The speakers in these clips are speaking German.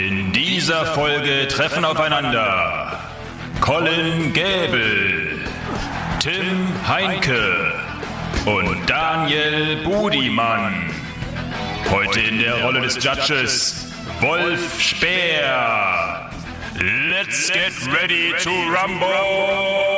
In dieser Folge treffen aufeinander Colin Gäbel, Tim Heinke und Daniel Budimann. Heute in der Rolle des Judges Wolf Speer. Let's get ready to rumble!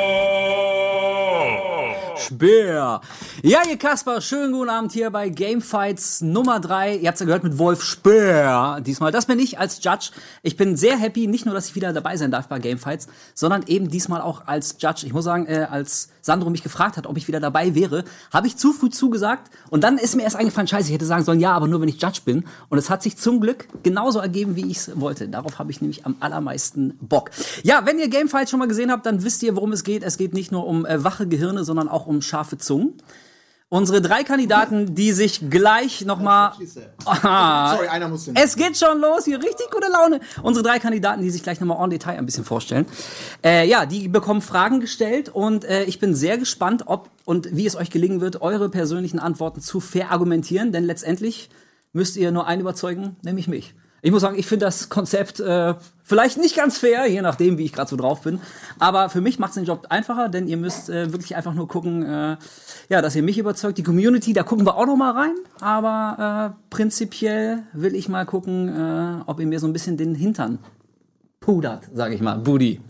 Speer. Ja, ihr Kasper, schönen guten Abend hier bei Gamefights Nummer 3. Ihr habt's ja gehört mit Wolf Speer. Diesmal, das bin ich als Judge. Ich bin sehr happy, nicht nur, dass ich wieder dabei sein darf bei Gamefights, sondern eben diesmal auch als Judge. Ich muss sagen, äh, als Sandro mich gefragt hat, ob ich wieder dabei wäre, habe ich zu früh zugesagt. Und dann ist mir erst eingefallen, scheiße, ich hätte sagen sollen, ja, aber nur wenn ich Judge bin. Und es hat sich zum Glück genauso ergeben, wie ich es wollte. Darauf habe ich nämlich am allermeisten Bock. Ja, wenn ihr Gamefights schon mal gesehen habt, dann wisst ihr, worum es geht. Es geht nicht nur um äh, wache Gehirne, sondern auch um scharfe Zungen. Unsere drei Kandidaten, die sich gleich nochmal. Sorry, einer muss den. Es geht schon los, hier richtig gute Laune. Unsere drei Kandidaten, die sich gleich nochmal en Detail ein bisschen vorstellen. Äh, ja, die bekommen Fragen gestellt und äh, ich bin sehr gespannt, ob und wie es euch gelingen wird, eure persönlichen Antworten zu verargumentieren, denn letztendlich müsst ihr nur einen überzeugen, nämlich mich. Ich muss sagen, ich finde das Konzept äh, vielleicht nicht ganz fair, je nachdem, wie ich gerade so drauf bin. Aber für mich macht es den Job einfacher, denn ihr müsst äh, wirklich einfach nur gucken, äh, ja, dass ihr mich überzeugt. Die Community, da gucken wir auch noch mal rein. Aber äh, prinzipiell will ich mal gucken, äh, ob ihr mir so ein bisschen den Hintern pudert, sage ich mal. Booty.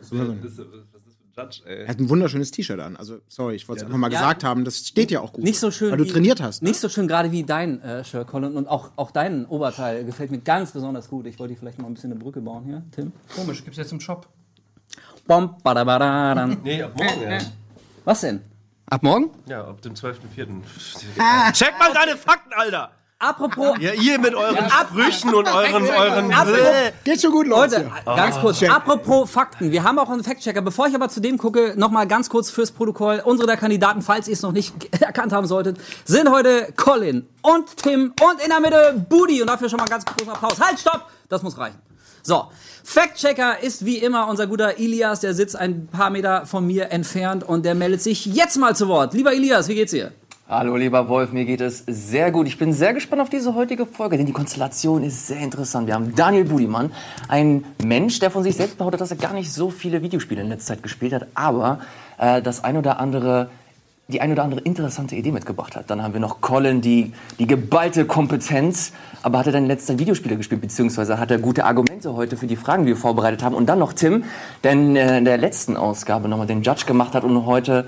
Er hat ein wunderschönes T-Shirt an. Also, sorry, ich wollte es einfach mal gesagt haben. Das steht ja auch gut. Nicht so schön. Weil du wie, trainiert hast. Ne? Nicht so schön gerade wie dein äh, Shirt, Colin. Und auch, auch dein Oberteil gefällt mir ganz besonders gut. Ich wollte dir vielleicht mal ein bisschen eine Brücke bauen hier, Tim. Komisch, gibt's jetzt im Shop. Bom, badabadadam. Nee, ab morgen, ja. Was denn? Ab morgen? Ja, ab dem 12.04. Check mal deine Fakten, Alter! Apropos, Ja, ihr mit euren Sprüchen und euren, euren... Geht schon gut los. Leute, hier. ganz kurz. Check. Apropos Fakten. Wir haben auch einen Fact-Checker. Bevor ich aber zu dem gucke, nochmal ganz kurz fürs Protokoll. Unsere der Kandidaten, falls ihr es noch nicht erkannt haben solltet, sind heute Colin und Tim und in der Mitte Budi. Und dafür schon mal ganz großen Applaus. Halt, stopp! Das muss reichen. So. Fact-Checker ist wie immer unser guter Ilias. Der sitzt ein paar Meter von mir entfernt und der meldet sich jetzt mal zu Wort. Lieber Ilias, wie geht's dir? Hallo lieber Wolf, mir geht es sehr gut. Ich bin sehr gespannt auf diese heutige Folge, denn die Konstellation ist sehr interessant. Wir haben Daniel Budimann, ein Mensch, der von sich selbst behauptet, dass er gar nicht so viele Videospiele in letzter Zeit gespielt hat, aber äh, das ein oder andere die ein oder andere interessante Idee mitgebracht hat. Dann haben wir noch Colin, die, die geballte Kompetenz, aber hat er dann letzter Videospiele gespielt, beziehungsweise hat er gute Argumente heute für die Fragen, die wir vorbereitet haben. Und dann noch Tim, der in äh, der letzten Ausgabe nochmal den Judge gemacht hat und heute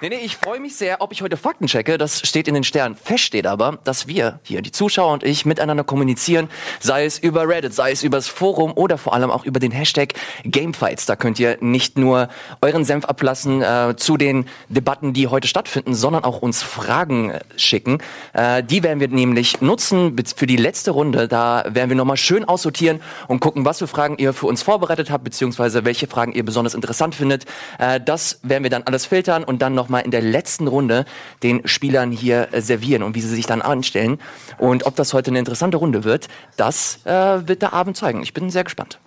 Nee, nee, ich freue mich sehr, ob ich heute Fakten checke. Das steht in den Sternen. Fest steht aber, dass wir hier, die Zuschauer und ich, miteinander kommunizieren. Sei es über Reddit, sei es übers Forum oder vor allem auch über den Hashtag Gamefights. Da könnt ihr nicht nur euren Senf ablassen äh, zu den Debatten, die heute stattfinden, sondern auch uns Fragen äh, schicken. Äh, die werden wir nämlich nutzen für die letzte Runde. Da werden wir nochmal schön aussortieren und gucken, was für Fragen ihr für uns vorbereitet habt, beziehungsweise welche Fragen ihr besonders interessant findet. Äh, das werden wir dann alles filtern und dann nochmal in der letzten Runde den Spielern hier äh, servieren und wie sie sich dann anstellen. Und ob das heute eine interessante Runde wird, das äh, wird der Abend zeigen. Ich bin sehr gespannt.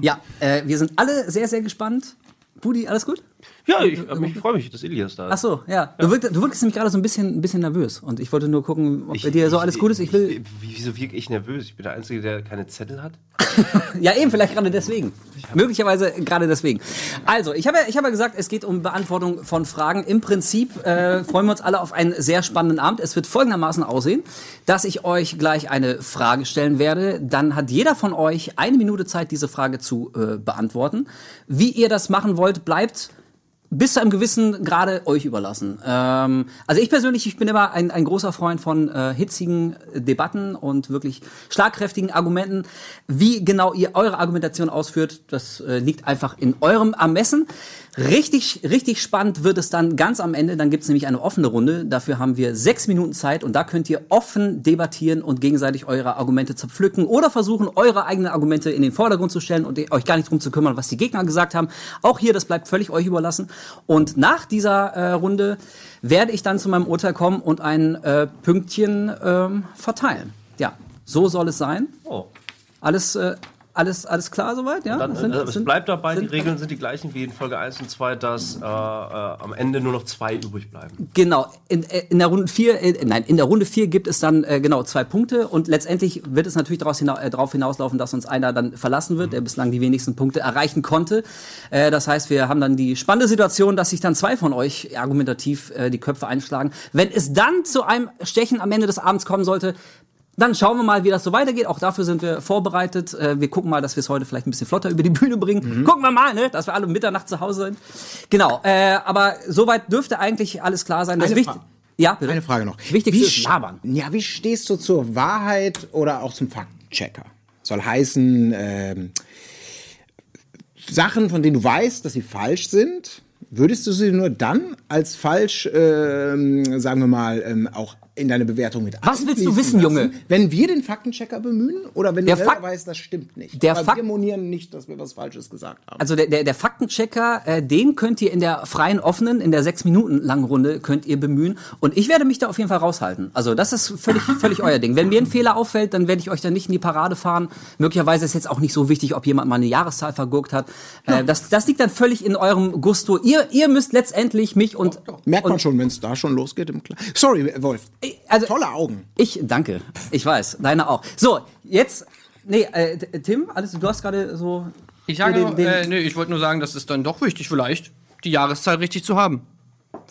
Ja, äh, wir sind alle sehr, sehr gespannt. Budi, alles gut? Ja, ich, ich freue mich, dass Elias da ist. Ach so, ja. Du, wirkst, du wirkst nämlich gerade so ein bisschen, ein bisschen nervös. Und ich wollte nur gucken, ob bei dir so alles gut ist. Ich will. Wie, wieso wirke ich nervös? Ich bin der Einzige, der keine Zettel hat. Ja, eben, vielleicht gerade deswegen. Möglicherweise gerade deswegen. Also, ich habe ja, ich habe ja gesagt, es geht um Beantwortung von Fragen. Im Prinzip äh, freuen wir uns alle auf einen sehr spannenden Abend. Es wird folgendermaßen aussehen, dass ich euch gleich eine Frage stellen werde. Dann hat jeder von euch eine Minute Zeit, diese Frage zu äh, beantworten. Wie ihr das machen wollt, bleibt bis zu einem gewissen Grade euch überlassen. Ähm, also ich persönlich, ich bin immer ein, ein großer Freund von äh, hitzigen Debatten und wirklich schlagkräftigen Argumenten. Wie genau ihr eure Argumentation ausführt, das äh, liegt einfach in eurem Ermessen. Richtig, richtig spannend wird es dann ganz am Ende. Dann gibt es nämlich eine offene Runde. Dafür haben wir sechs Minuten Zeit und da könnt ihr offen debattieren und gegenseitig eure Argumente zerpflücken oder versuchen, eure eigenen Argumente in den Vordergrund zu stellen und euch gar nicht drum zu kümmern, was die Gegner gesagt haben. Auch hier, das bleibt völlig euch überlassen. Und nach dieser äh, Runde werde ich dann zu meinem Urteil kommen und ein äh, Pünktchen ähm, verteilen. Ja, So soll es sein. Oh. Alles, äh, alles, alles klar soweit? Ja? Dann, Sind- äh, es sind- bleibt dabei, die sind- Regeln sind die gleichen wie in Folge 1 und 2, dass äh, äh, am Ende nur noch zwei übrig bleiben. Genau, in, äh, in der Runde 4, äh, nein, in der Runde 4 gibt es dann äh, genau zwei Punkte und letztendlich wird es natürlich daraus hina äh, darauf hinauslaufen, dass uns einer dann verlassen wird, der bislang die wenigsten Punkte erreichen konnte. Äh, das heißt, wir haben dann die spannende Situation, dass sich dann zwei von euch argumentativ äh, die Köpfe einschlagen. Wenn es dann zu einem Stechen am Ende des Abends kommen sollte, dann schauen wir mal, wie das so weitergeht. Auch dafür sind wir vorbereitet. Äh, wir gucken mal, dass wir es heute vielleicht ein bisschen flotter über die Bühne bringen. Gucken wir mal, ne? dass wir alle um Mitternacht zu Hause sind. Genau, äh, aber soweit dürfte eigentlich alles klar sein. Das Eine Wicht- Fra- ja, bitte. Eine Frage noch. Wichtigste Wie ist st- labern. Ja, wie stehst du zur Wahrheit oder auch zum Faktenchecker? Soll heißen, ähm, Sachen, von denen du weißt, dass sie falsch sind, würdest du sie nur dann als falsch, ähm, sagen wir mal, ähm, auch in deine Bewertung mit Was willst du wissen, lassen? Junge? Wenn wir den Faktenchecker bemühen oder wenn Der du selber weißt, das stimmt nicht. Der Fak- wir monieren nicht, dass wir was Falsches gesagt haben. Also der, der, der Faktenchecker, äh, den könnt ihr in der freien offenen, in der sechs Minuten langen Runde könnt ihr bemühen. Und ich werde mich da auf jeden Fall raushalten. Also das ist völlig, völlig euer Ding. Wenn mir ein Fehler auffällt, dann werde ich euch da nicht in die Parade fahren. Möglicherweise ist jetzt auch nicht so wichtig, ob jemand mal eine Jahreszahl vergurkt hat. Äh, das, das liegt dann völlig in eurem Gusto. Ihr, ihr müsst letztendlich mich und Merkt man und, schon, wenn es da schon losgeht. Im Sorry, Wolf. Also- Tolle Augen. Ich danke. Ich weiß, deine auch. So, jetzt nee, äh, Tim, alles du hast gerade so Ich sage, den- den- äh, nee, ich wollte nur sagen, das ist dann doch wichtig, vielleicht die Jahreszahl richtig zu haben.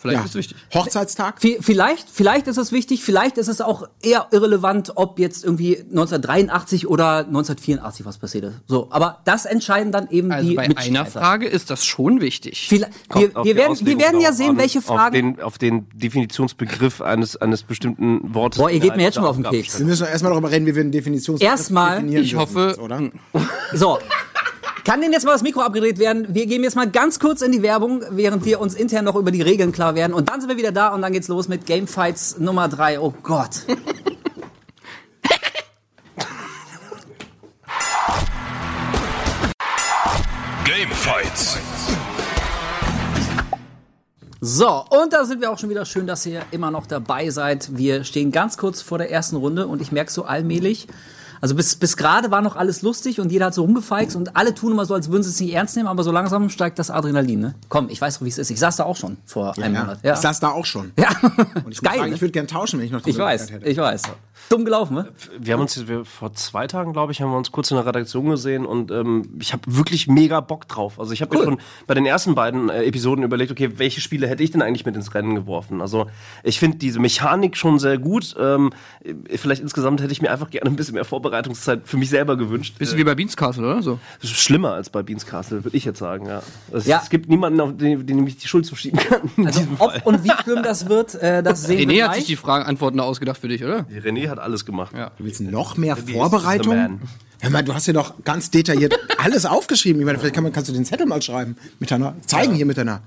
Vielleicht Ja. ist es wichtig. Hochzeitstag? Vi- Vielleicht, vielleicht ist es wichtig, vielleicht ist es auch eher irrelevant, ob jetzt irgendwie 1983 oder 1984 was passiert ist. So, aber das entscheiden dann eben Also die bei einer. Frage ist das schon wichtig. Kommt wir, auf wir, werden, wir werden ja sehen, welche Auf Fragen. den, auf den Definitionsbegriff eines, eines bestimmten Wortes. Boah, ihr geht mir jetzt schon der auf den Keks. Wir müssen erstmal darüber reden, wie wir einen Definitions Erstmal, definieren ich dürfen hoffe- oder? So. Kann denn jetzt mal das Mikro abgedreht werden? Wir gehen jetzt mal ganz kurz in die Werbung, während wir uns intern noch über die Regeln klar werden. Und dann sind wir wieder da und dann geht's los mit Gamefights Nummer drei. Oh Gott. Gamefights. So, und da sind wir auch schon wieder. Schön, dass ihr immer noch dabei seid. Wir stehen ganz kurz vor der ersten Runde und ich merke so allmählich, also bis, bis gerade war noch alles lustig und jeder hat so rumgefeixt und alle tun immer so, als würden sie es nicht ernst nehmen, aber so langsam steigt das Adrenalin, ne? Komm, ich weiß doch, wie es ist. Ich saß da auch schon vor einem Ja. Monat. Ja. Ich saß da auch schon. ja. Und ich geil. sagen, ne? ich würde gern tauschen, wenn ich noch die ich weiß, hätte. ich weiß. Dumm gelaufen, ne? Wir haben uns jetzt- wir, vor zwei Tagen, glaube ich, haben wir uns kurz in der Redaktion gesehen und ähm, ich habe wirklich mega Bock drauf. Also ich habe mir Cool. schon bei den ersten beiden äh, Episoden überlegt, okay, welche Spiele hätte ich denn eigentlich mit ins Rennen geworfen? Also ich finde diese Mechanik schon sehr gut. Ähm, äh, vielleicht insgesamt hätte ich mir einfach gerne ein bisschen mehr Vorbereitungszeit für mich selber gewünscht. Bisschen wie bei Beans Castle, oder so? Das ist schlimmer als bei Beans Castle, würde ich jetzt sagen, ja. Es, Ja. es gibt niemanden, auf den, den ich die Schuld zuschieben kann. Also ob und wie schlimm das wird, äh, das sehen wir René hat sich die Fragen, Antworten da ausgedacht für dich, oder? René hat alles gemacht. Ja. Du willst noch mehr the Vorbereitung? Hör mal, du hast ja doch ganz detailliert alles aufgeschrieben. Ich meine, vielleicht kann man, kannst du den Zettel mal schreiben. Mit deiner, zeigen hier mit deiner.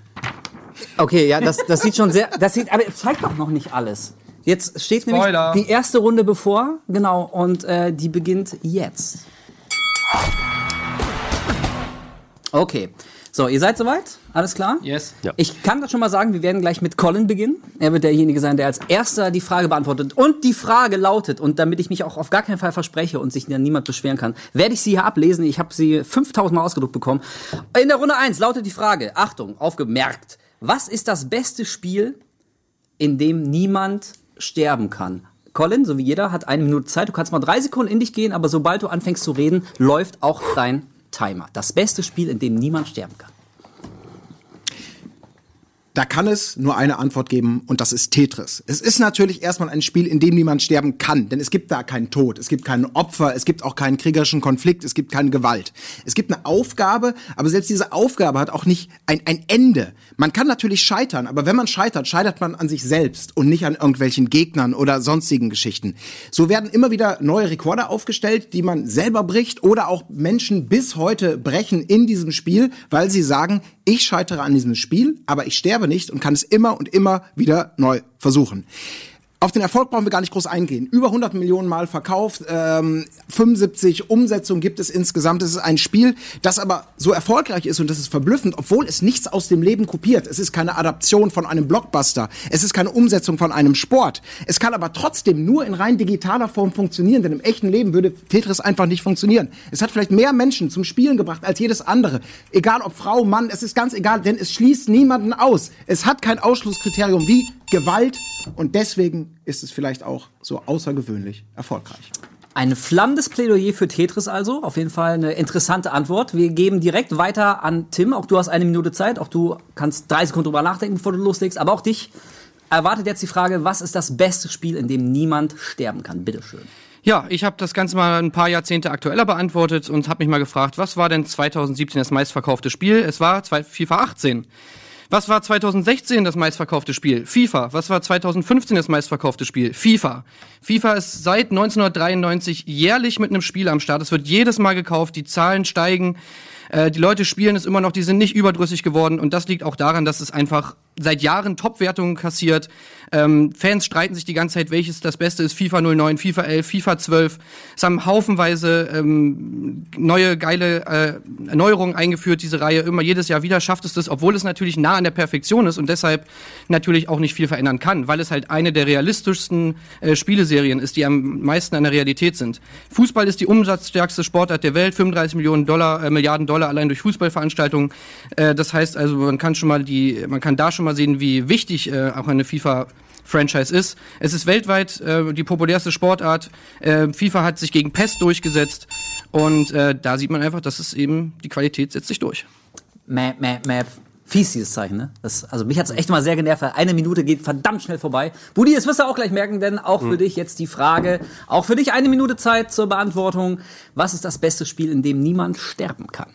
Okay, ja, das, das sieht schon sehr, das sieht, aber es zeigt doch noch nicht alles. Jetzt steht Spoiler. nämlich die erste Runde bevor, genau, und äh, die beginnt jetzt. Okay, so, ihr seid soweit? Alles klar? Yes. Ja. Ich kann das schon mal sagen, wir werden gleich mit Colin beginnen. Er wird derjenige sein, der als erster die Frage beantwortet. Und die Frage lautet, und damit ich mich auch auf gar keinen Fall verspreche und sich dann niemand beschweren kann, werde ich sie hier ablesen. Ich habe sie 5000 Mal ausgedruckt bekommen. In der Runde 1 lautet die Frage, Achtung, aufgemerkt, was ist das beste Spiel, in dem niemand sterben kann? Colin, so wie jeder, hat eine Minute Zeit. Du kannst mal drei Sekunden in dich gehen, aber sobald du anfängst zu reden, läuft auch dein Timer. Das beste Spiel, in dem niemand sterben kann. Da kann es nur eine Antwort geben und das ist Tetris. Es ist natürlich erstmal ein Spiel, in dem niemand sterben kann, denn es gibt da keinen Tod, es gibt kein Opfer, es gibt auch keinen kriegerischen Konflikt, es gibt keine Gewalt. Es gibt eine Aufgabe, aber selbst diese Aufgabe hat auch nicht ein, ein Ende. Man kann natürlich scheitern, aber wenn man scheitert, scheitert man an sich selbst und nicht an irgendwelchen Gegnern oder sonstigen Geschichten. So werden immer wieder neue Rekorde aufgestellt, die man selber bricht oder auch Menschen bis heute brechen in diesem Spiel, weil sie sagen, ich scheitere an diesem Spiel, aber ich sterbe nicht und kann es immer und immer wieder neu versuchen. Auf den Erfolg brauchen wir gar nicht groß eingehen. Über 100 Millionen Mal verkauft, ähm, 75 Umsetzungen gibt es insgesamt. Es ist ein Spiel, das aber so erfolgreich ist und das ist verblüffend, obwohl es nichts aus dem Leben kopiert. Es ist keine Adaption von einem Blockbuster. Es ist keine Umsetzung von einem Sport. Es kann aber trotzdem nur in rein digitaler Form funktionieren, denn im echten Leben würde Tetris einfach nicht funktionieren. Es hat vielleicht mehr Menschen zum Spielen gebracht als jedes andere. Egal ob Frau, Mann, es ist ganz egal, denn es schließt niemanden aus. Es hat kein Ausschlusskriterium wie Gewalt und deswegen ist es vielleicht auch so außergewöhnlich erfolgreich. Ein flammendes Plädoyer für Tetris also. Auf jeden Fall eine interessante Antwort. Wir geben direkt weiter an Tim. Auch du hast eine Minute Zeit. Auch du kannst drei Sekunden drüber nachdenken, bevor du loslegst. Aber auch dich erwartet jetzt die Frage, was ist das beste Spiel, in dem niemand sterben kann? Bitteschön. Ja, ich habe das Ganze mal ein paar Jahrzehnte aktueller beantwortet und habe mich mal gefragt, was war denn 2017 das meistverkaufte Spiel? Es war FIFA 18. Was war 2016 das meistverkaufte Spiel? FIFA. Was war 2015 das meistverkaufte Spiel? FIFA. FIFA ist seit 1993 jährlich mit einem Spiel am Start. Es wird jedes Mal gekauft, die Zahlen steigen. Äh, die Leute spielen es immer noch, die sind nicht überdrüssig geworden und das liegt auch daran, dass es einfach seit Jahren Top-Wertungen kassiert. Ähm, Fans streiten sich die ganze Zeit, welches das Beste ist. FIFA 09, FIFA 11, FIFA 12. Es haben haufenweise ähm, neue geile äh, Erneuerungen eingeführt, diese Reihe. Immer jedes Jahr wieder schafft es das, obwohl es natürlich nah an der Perfektion ist und deshalb natürlich auch nicht viel verändern kann, weil es halt eine der realistischsten äh, Spieleserien ist, die am meisten an der Realität sind. Fußball ist die umsatzstärkste Sportart der Welt, 35 Millionen Dollar, äh, Milliarden Dollar allein durch Fußballveranstaltungen. Äh, das heißt also, man kann schon mal die, man kann da schon mal sehen, wie wichtig äh, auch eine FIFA Franchise ist. Es ist weltweit äh, die populärste Sportart. Äh, FIFA hat sich gegen PES durchgesetzt und äh, da sieht man einfach, dass es eben die Qualität setzt sich durch. Map, Map, Map. Fies, dieses Zeichen, ne? Das, also mich hat's echt mal sehr genervt, weil eine Minute geht verdammt schnell vorbei. Budi, das wirst du auch gleich merken, denn auch für dich jetzt die Frage, auch für dich eine Minute Zeit zur Beantwortung. Was ist das beste Spiel, in dem niemand sterben kann?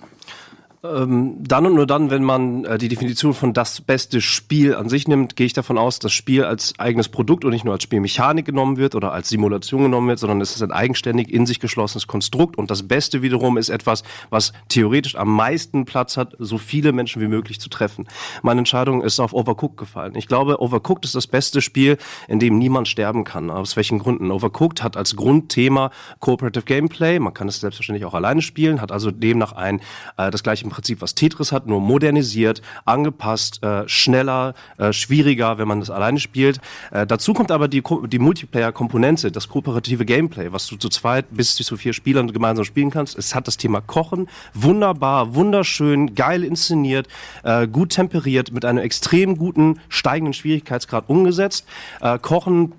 Dann und nur dann, wenn man äh, die Definition von das beste Spiel an sich nimmt, gehe ich davon aus, dass Spiel als eigenes Produkt und nicht nur als Spielmechanik genommen wird oder als Simulation genommen wird, sondern es ist ein eigenständig in sich geschlossenes Konstrukt. Und das Beste wiederum ist etwas, was theoretisch am meisten Platz hat, so viele Menschen wie möglich zu treffen. Meine Entscheidung ist auf Overcooked gefallen. Ich glaube, Overcooked ist das beste Spiel, in dem niemand sterben kann. Aus welchen Gründen? Overcooked hat als Grundthema Cooperative Gameplay. Man kann es selbstverständlich auch alleine spielen, hat also demnach ein äh, das gleiche im Prinzip, was Tetris hat, nur modernisiert, angepasst, äh, schneller, äh, schwieriger, wenn man das alleine spielt. Äh, dazu kommt aber die, die Multiplayer-Komponente, das kooperative Gameplay, was du zu zweit bis zu vier Spielern gemeinsam spielen kannst. Es hat das Thema Kochen, wunderbar, wunderschön, geil inszeniert, äh, gut temperiert, mit einem extrem guten steigenden Schwierigkeitsgrad umgesetzt. Äh, Kochen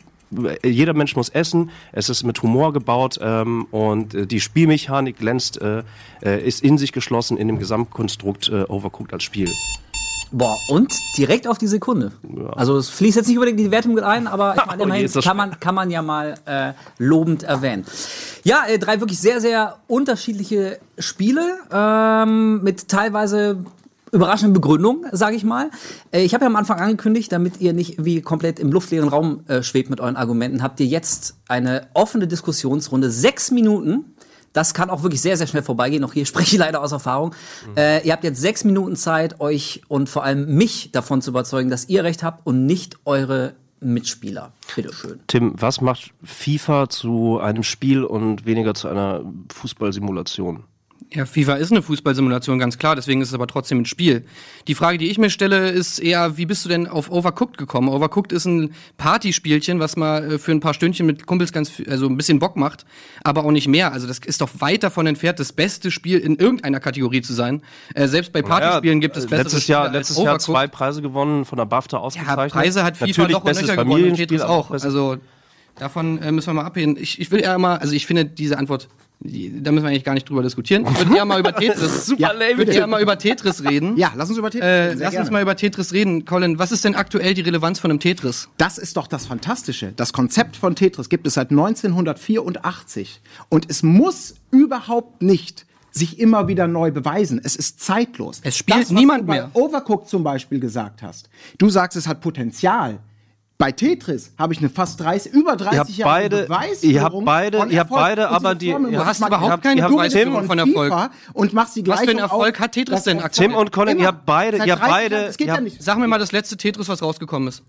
jeder Mensch muss essen. Es ist mit Humor gebaut ähm, und äh, die Spielmechanik glänzt, äh, äh, ist in sich geschlossen in dem Gesamtkonstrukt äh, Overcooked als Spiel. Boah, und direkt auf die Sekunde. Also es fließt jetzt nicht unbedingt in die Wertung mit ein, aber ich meine, Oh immerhin kann man, kann man ja mal äh, lobend erwähnen. Ja, äh, drei wirklich sehr, sehr unterschiedliche Spiele ähm, mit teilweise überraschenden Begründung, sage ich mal. Äh, ich habe ja am Anfang angekündigt, damit ihr nicht wie komplett im luftleeren Raum äh, schwebt mit euren Argumenten, habt ihr jetzt eine offene Diskussionsrunde, sechs Minuten. Das kann auch wirklich sehr, sehr schnell vorbeigehen. Auch hier spreche ich leider aus Erfahrung. Äh, ihr habt jetzt sechs Minuten Zeit, euch und vor allem mich davon zu überzeugen, dass ihr recht habt und nicht eure Mitspieler. Bitteschön. Tim, was macht FIFA zu einem Spiel und weniger zu einer Fußballsimulation? Ja, FIFA ist eine Fußballsimulation, ganz klar, deswegen ist es aber trotzdem ein Spiel. Die Frage, die ich mir stelle, ist eher, wie bist du denn auf Overcooked gekommen? Overcooked ist ein Partyspielchen, was mal äh, für ein paar Stündchen mit Kumpels ganz, also ein bisschen Bock macht, aber auch nicht mehr. Also das ist doch weit davon entfernt, das beste Spiel in irgendeiner Kategorie zu sein. Äh, selbst bei Partyspielen gibt es äh, bessere letztes Jahr, letztes Jahr zwei Preise gewonnen, von der BAFTA Ja, ausgezeichnet. Preise hat FIFA Natürlich doch und bestes Löcher gewonnen Tetris auch. Also davon äh, müssen wir mal abheben. Ich, ich will eher mal, also ich finde diese Antwort, da müssen wir eigentlich gar nicht drüber diskutieren. Ich würde eher mal über Tetris, Super ja, ich würde eher mal über Tetris reden. Ja, lass uns über Tetris Äh, lass uns gerne. mal über Tetris reden. Colin, was ist denn aktuell die Relevanz von einem Tetris? Das ist doch das Fantastische. Das Konzept von Tetris gibt es seit 1984. Und es muss überhaupt nicht sich immer wieder neu beweisen. Es ist zeitlos. Es spielt das, was niemand mehr. Overcooked zum Beispiel gesagt hast. Du sagst, es hat Potenzial. Bei Tetris habe ich eine fast 30, über 30 Ihr habt Jahre beide- Beweisführung ihr habt beide- von ihr habt beide aber die- Formel du hast überhaupt ihr habt- keine ihr habt Beweisführung beide von FIFA Erfolg. Und machst die Was für einen Erfolg auf- hat Tetris denn aktuell? Tim und Colin, Immer. ihr habt beide- ihr habt 30 beide- Jahren. Das geht ja habt- nicht. Sag mir mal das letzte Tetris, was rausgekommen ist.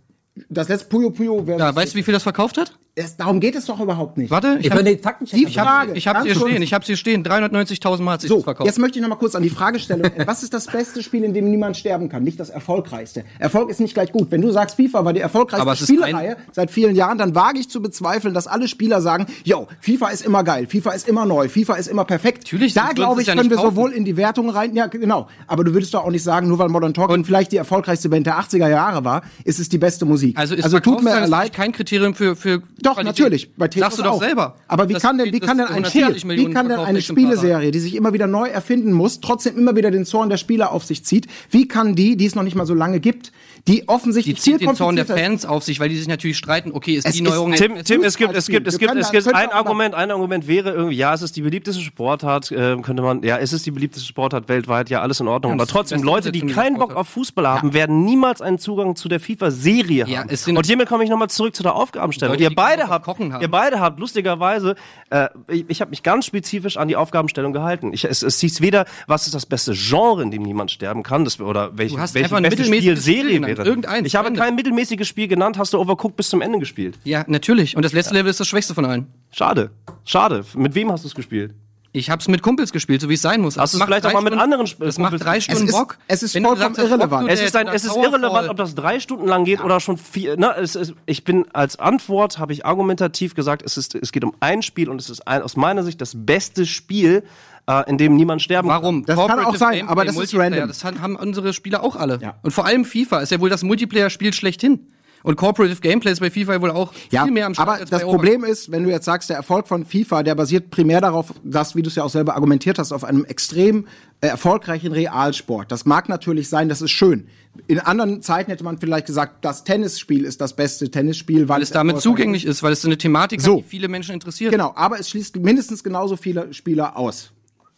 Das letzte Puyo Puyo wäre. Ja, weißt du, wie viel das verkauft hat? Es, darum geht es doch überhaupt nicht. Warte, ich Ich habe den Faktenchecker. Die Frage. ich ganz hier kurz. stehen. Ich hab's hier stehen. 390.000 Mal hat sich So, das verkauft. jetzt möchte ich noch mal kurz an die Fragestellung. Was ist das beste Spiel, in dem niemand sterben kann? Nicht das erfolgreichste. Erfolg ist nicht gleich gut. Wenn du sagst, FIFA war die erfolgreichste Spielereihe seit vielen Jahren, dann wage ich zu bezweifeln, dass alle Spieler sagen, yo, FIFA ist immer geil, FIFA ist immer neu, FIFA ist immer perfekt. Natürlich, da glaube ich, ja können wir kaufen. sowohl in die Wertung rein, ja genau. Aber du würdest doch auch nicht sagen, nur weil Modern Talking vielleicht die erfolgreichste Band der 80er Jahre war, ist es die beste Musik. also ist also tut mir leid. kein Kriterium für, für Doch, Qualität. natürlich. Bei Tetris Sagst du doch auch. selber. Aber wie Das kann denn, wie kann denn ein Spiel, 140 wie kann denn eine. Spieleserie, die sich immer wieder neu erfinden muss, trotzdem immer wieder den Zorn der Spieler auf sich zieht, wie kann die, die es noch nicht mal so lange gibt, die Die offensichtlich viel zieht den Zorn der Fans auf sich, weil die sich natürlich streiten, okay, ist Es die Neuerung Tim, jetzt- Tim, es gibt, es gibt, es gibt, es gibt ein Argument, ein Argument wäre irgendwie, ja, es ist die beliebteste Sportart, äh, könnte man, ja, es ist die beliebteste Sportart weltweit, ja, alles in Ordnung. Ja, Aber die trotzdem, Leute, die keinen Bock auf Fußball haben, werden niemals einen Zugang zu der FIFA-Serie Ja, haben. es sind- Und hiermit komme ich nochmal zurück zu der Aufgabenstellung. Leute, ihr die beide habt, Kochen haben. ihr beide habt lustigerweise, äh, ich, ich habe mich ganz spezifisch an die Aufgabenstellung gehalten. Ich, es, es hieß weder, was ist das beste Genre, in dem niemand sterben kann, das, oder welche, welche ein beste Spielserie wäre. Irgendeins, ich habe Ende. kein mittelmäßiges Spiel genannt, hast du Overcooked bis zum Ende gespielt. Ja, natürlich. Und das letzte Level ist das schwächste von allen. Schade. Schade. Mit wem hast du es gespielt? Ich hab's mit Kumpels gespielt, so wie es sein muss. Hast Das du es vielleicht auch mal mit anderen Sp- Das macht drei? Stunden Es ist- Bock. es ist vollkommen sagst, irrelevant. Es ist, ein, es ist irrelevant, ob das drei Stunden lang geht oder schon vier. Ne, es ist, ich bin als Antwort, habe ich argumentativ gesagt, es, ist, es geht um ein Spiel und es ist ein, aus meiner Sicht das beste Spiel, äh, in dem niemand sterben Warum? Das kann auch sein, Gameplay, aber das ist random. Das haben unsere Spieler auch alle. Ja. Und vor allem FIFA ist ja wohl das Multiplayer-Spiel schlechthin. Und Cooperative Gameplay ist bei FIFA wohl auch Ja, viel mehr am Start aber als das Problem ist, wenn du jetzt sagst, der Erfolg von FIFA, der basiert primär darauf, dass, wie du es ja auch selber argumentiert hast, auf einem extrem äh, erfolgreichen Realsport. Das mag natürlich sein, das ist schön. In anderen Zeiten hätte man vielleicht gesagt, das Tennisspiel ist das beste Tennisspiel, weil, Weil es damit zugänglich ist, weil es so eine Thematik So. hat, die viele Menschen interessiert. Genau, aber es schließt mindestens genauso viele Spieler aus.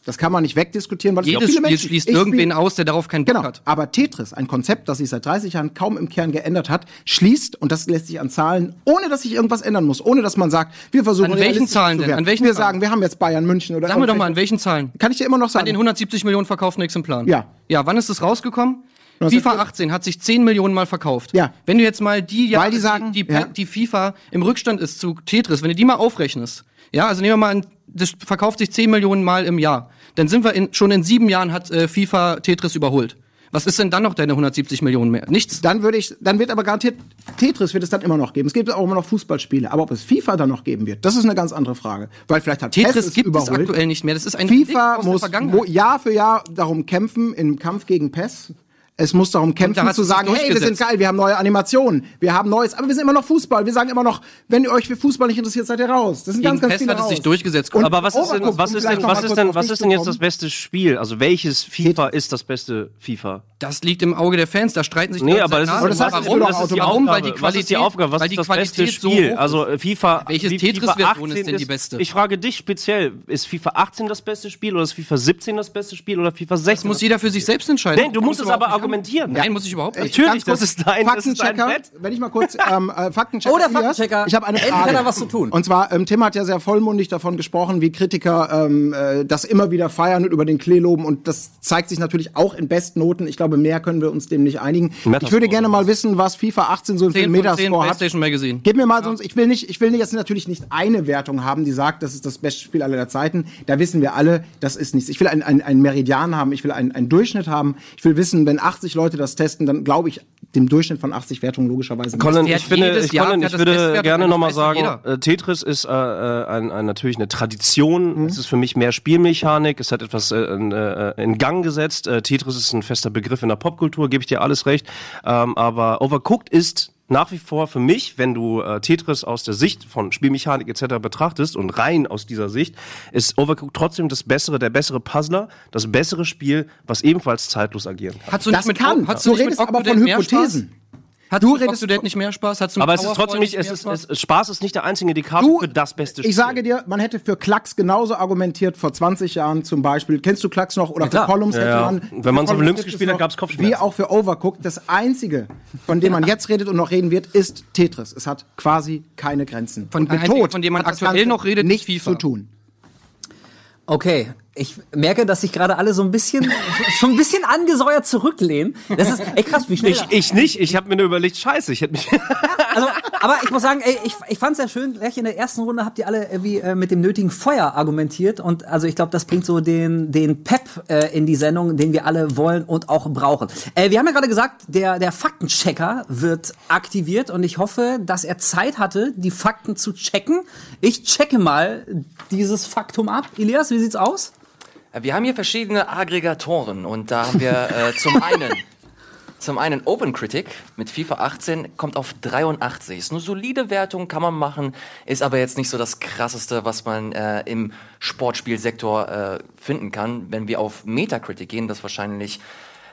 Das kann man nicht wegdiskutieren, weil es Jedes viele Spiel Menschen schließt irgendwen spiel- aus, der darauf keinen Bock Genau, hat. aber Tetris, ein Konzept, das sich seit 30 Jahren kaum im Kern geändert hat, schließt, und das lässt sich an Zahlen, ohne dass sich irgendwas ändern muss, ohne dass man sagt, wir versuchen An welchen Zahlen zu denn? An welchen wir Zahlen? sagen, wir haben jetzt Bayern München oder Sag mir doch mal, an welchen Zahlen? Kann ich dir immer noch An sagen. den 170 Millionen verkauften Exemplaren. Ja. Ja, wann ist es rausgekommen? 19 FIFA 18 hat sich 10 Millionen Mal verkauft. Ja. Wenn du jetzt mal die Jahre, die sagen, die, die, ja. die FIFA im Rückstand ist zu Tetris, wenn du die mal aufrechnest, ja, also nehmen wir mal an, das verkauft sich 10 Millionen Mal im Jahr, dann sind wir in, schon in sieben Jahren hat äh, FIFA Tetris überholt. Was ist denn dann noch deine 170 Millionen mehr? Nichts. Dann würde ich, dann wird aber garantiert Tetris wird es dann immer noch geben. Es gibt auch immer noch Fußballspiele, aber ob es FIFA dann noch geben wird, das ist eine ganz andere Frage, weil vielleicht hat PES Tetris es gibt es überholt. aktuell nicht mehr. Das ist ein FIFA aus muss Jahr für Jahr darum kämpfen, im Kampf gegen PES. Es muss darum kämpfen, zu sagen, hey, wir sind geil, wir haben neue Animationen, wir haben Neues, aber wir sind immer noch Fußball. Wir sagen immer noch, wenn ihr euch für Fußball nicht interessiert, seid ihr raus. Das sind Gegen ganz, ganz PES viele hat es sich raus. durchgesetzt. Und Aber was ist denn, was ist denn, was ist denn, was ist denn jetzt das beste Spiel? Also welches FIFA ist das beste FIFA? Das liegt im Auge der Fans, da streiten sich die Nee, aber das ist, das heißt, auch das ist die Warum? Aufgabe. Weil die was ist die Qualität- Aufgabe? Was weil ist die das beste Qualität so Spiel? hoch also FIFA. Welches Tetris-Version ist 18 denn die beste? Ich frage dich speziell: Ist FIFA 18 das beste Spiel oder ist FIFA 17 das beste Spiel oder FIFA 16? Das muss jeder für sich selbst entscheiden. Nee, du musst es aber argumentieren. Haben. Nein, muss ich überhaupt nicht. Natürlich, das ist dein, das ist dein Faktenchecker, Brett. wenn ich mal kurz ähm, äh, Faktenchecker. Oder Faktenchecker. Ich habe eine Endlich Frage. hat er was zu tun. Und zwar ähm, Tim hat ja sehr vollmundig davon gesprochen, wie Kritiker ähm, äh, das immer wieder feiern und über den Klee loben und das zeigt sich natürlich auch in Bestnoten. Ich glaube, mehr können wir uns dem nicht einigen. Metascore. Ich würde gerne mal wissen, was FIFA 18 so für 10 einen von 10 Metascore hat. PlayStation Magazine. Gib mir mal sonst, ich will nicht, ich will nicht, jetzt natürlich nicht eine Wertung haben, die sagt, das ist das beste Spiel aller Zeiten. Da wissen wir alle, das ist nichts. Ich will einen, einen Meridian haben, ich will einen, einen Durchschnitt haben. Ich will wissen, wenn 80 Leute das testen, dann glaube ich dem Durchschnitt von 80 Wertungen logischerweise. nicht. Colin, ich finde, ich, Jahr Colin, ich würde gerne das nochmal sagen, jeder. äh, Tetris ist äh, äh, ein, ein, natürlich eine Tradition. Es ist für mich mehr Spielmechanik. Es hat etwas äh, in, äh, in Gang gesetzt. Äh, Tetris ist ein fester Begriff in der Popkultur, gebe ich dir alles recht. Ähm, aber Overcooked ist nach wie vor für mich, wenn du äh, Tetris aus der Sicht von Spielmechanik etc. betrachtest und rein aus dieser Sicht, ist Overcooked trotzdem das bessere, der bessere Puzzler, das bessere Spiel, was ebenfalls zeitlos agieren kann. Hast du Das nicht mit, kann. Hast Du du nicht redest mit aber von Hypothesen. Hast Du du mit redest- Octodad nicht mehr Spaß? Hast du mit Aber es ist trotzdem nicht, es ist, Spaß? es, Spaß ist nicht der einzige Indikator Du, für das beste Spiel. ich sage dir, man hätte für Klacks genauso argumentiert vor 20 Jahren zum Beispiel. Kennst du Klacks noch? Oder für klar. Columns Ja, hätte ja. man. Wenn für man's auf es gespielt hat, noch- gab's Kopfschmerzen. Wie auch für Overcooked. Das einzige, von dem man jetzt redet und noch reden wird, ist Tetris. Es hat quasi keine Grenzen. Von- und mit Tod von dem man hat aktuell noch redet, nichts FIFA. zu tun. Okay, ich merke, dass sich gerade alle so ein bisschen, schon ein bisschen angesäuert zurücklehnen. Das ist, ey krass, wie schnell. Ich, ich nicht, ich habe mir nur überlegt, scheiße, ich hätte mich. Also, aber ich muss sagen, ey, ich, ich fand es sehr schön, gleich in der ersten Runde habt ihr alle irgendwie äh, mit dem nötigen Feuer argumentiert und also ich glaube, das bringt so den, den Pep äh, in die Sendung, den wir alle wollen und auch brauchen. Äh, wir haben ja gerade gesagt, der, der Faktenchecker wird aktiviert und ich hoffe, dass er Zeit hatte, die Fakten zu checken. Ich checke mal dieses Faktum ab. Elias, wie sieht's aus? Wir haben hier verschiedene Aggregatoren und da haben wir äh, zum einen zum einen OpenCritic mit FIFA 18 kommt auf 83. Ist eine solide Wertung, kann man machen, ist aber jetzt nicht so das krasseste, was man äh, im Sportspielsektor äh, finden kann. Wenn wir auf Metacritic gehen, das wahrscheinlich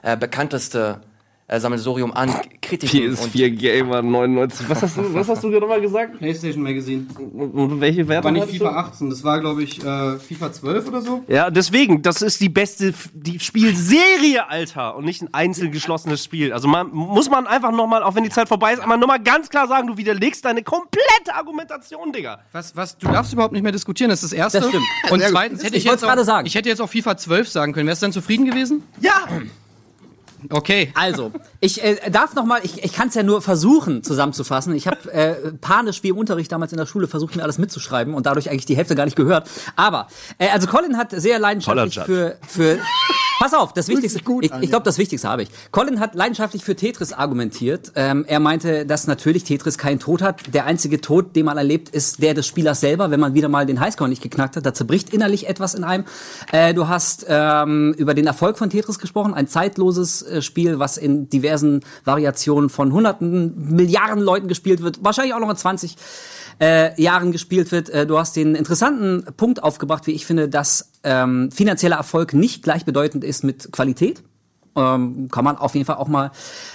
äh, bekannteste äh, Sammelsurium an Kritiken und PS4 Gamer 99. Was hast du, was hast du gerade mal gesagt? PlayStation Magazine. Und, welche Wertung War nicht FIFA du? 18, das war, glaube ich, äh, FIFA 12 oder so. Ja, deswegen, das ist die beste die Spielserie, Alter, und nicht ein einzeln geschlossenes Spiel. Also man muss man einfach nochmal, auch wenn die Zeit vorbei ist, einmal nochmal ganz klar sagen, du widerlegst deine komplette Argumentation, Digga. Was, was, du darfst überhaupt nicht mehr diskutieren, das ist das Erste. Das stimmt. Und zweitens hätte ich, Ich jetzt auch, gerade sagen. ich hätte jetzt auch FIFA 12 sagen können. Wärst du dann zufrieden gewesen? Ja! Okay. Also, ich äh, darf noch mal, ich, ich kann es ja nur versuchen zusammenzufassen. Ich habe äh, panisch wie im Unterricht damals in der Schule versucht, mir alles mitzuschreiben und dadurch eigentlich die Hälfte gar nicht gehört. Aber, äh, also Colin hat sehr leidenschaftlich für, für Pass auf, das Wichtigste, gut ich, ich glaube, das Wichtigste habe ich. Colin hat leidenschaftlich für Tetris argumentiert. Ähm, er meinte, dass natürlich Tetris keinen Tod hat. Der einzige Tod, den man erlebt, ist der des Spielers selber, wenn man wieder mal den Highscore nicht geknackt hat. Da zerbricht innerlich etwas in einem. Äh, du hast ähm, über den Erfolg von Tetris gesprochen, ein zeitloses äh, Spiel, was in diversen Variationen von hunderten, Milliarden Leuten gespielt wird. Wahrscheinlich auch noch in 20 äh, Jahren gespielt wird. Äh, du hast den interessanten Punkt aufgebracht, wie ich finde, dass ähm, finanzieller Erfolg nicht gleichbedeutend ist mit Qualität. Ähm, kann man auf jeden Fall auch mal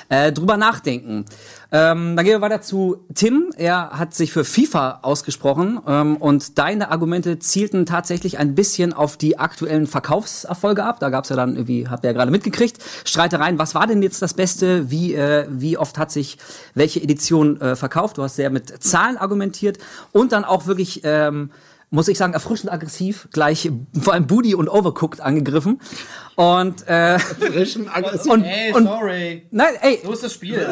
äh, drüber nachdenken. Ähm, dann gehen wir weiter zu Tim. Er hat sich für FIFA ausgesprochen ähm, und deine Argumente zielten tatsächlich ein bisschen auf die aktuellen Verkaufserfolge ab. Da gab es ja dann irgendwie, habt ihr ja gerade mitgekriegt, Streitereien. Was war denn jetzt das Beste? Wie, äh, wie oft hat sich welche Edition äh, verkauft? Du hast sehr mit Zahlen argumentiert und dann auch wirklich ähm, muss ich sagen, erfrischend aggressiv, gleich vor allem Booty und Overcooked angegriffen. Und, äh, und, und sorry. nein, ey, So ist das Spiel.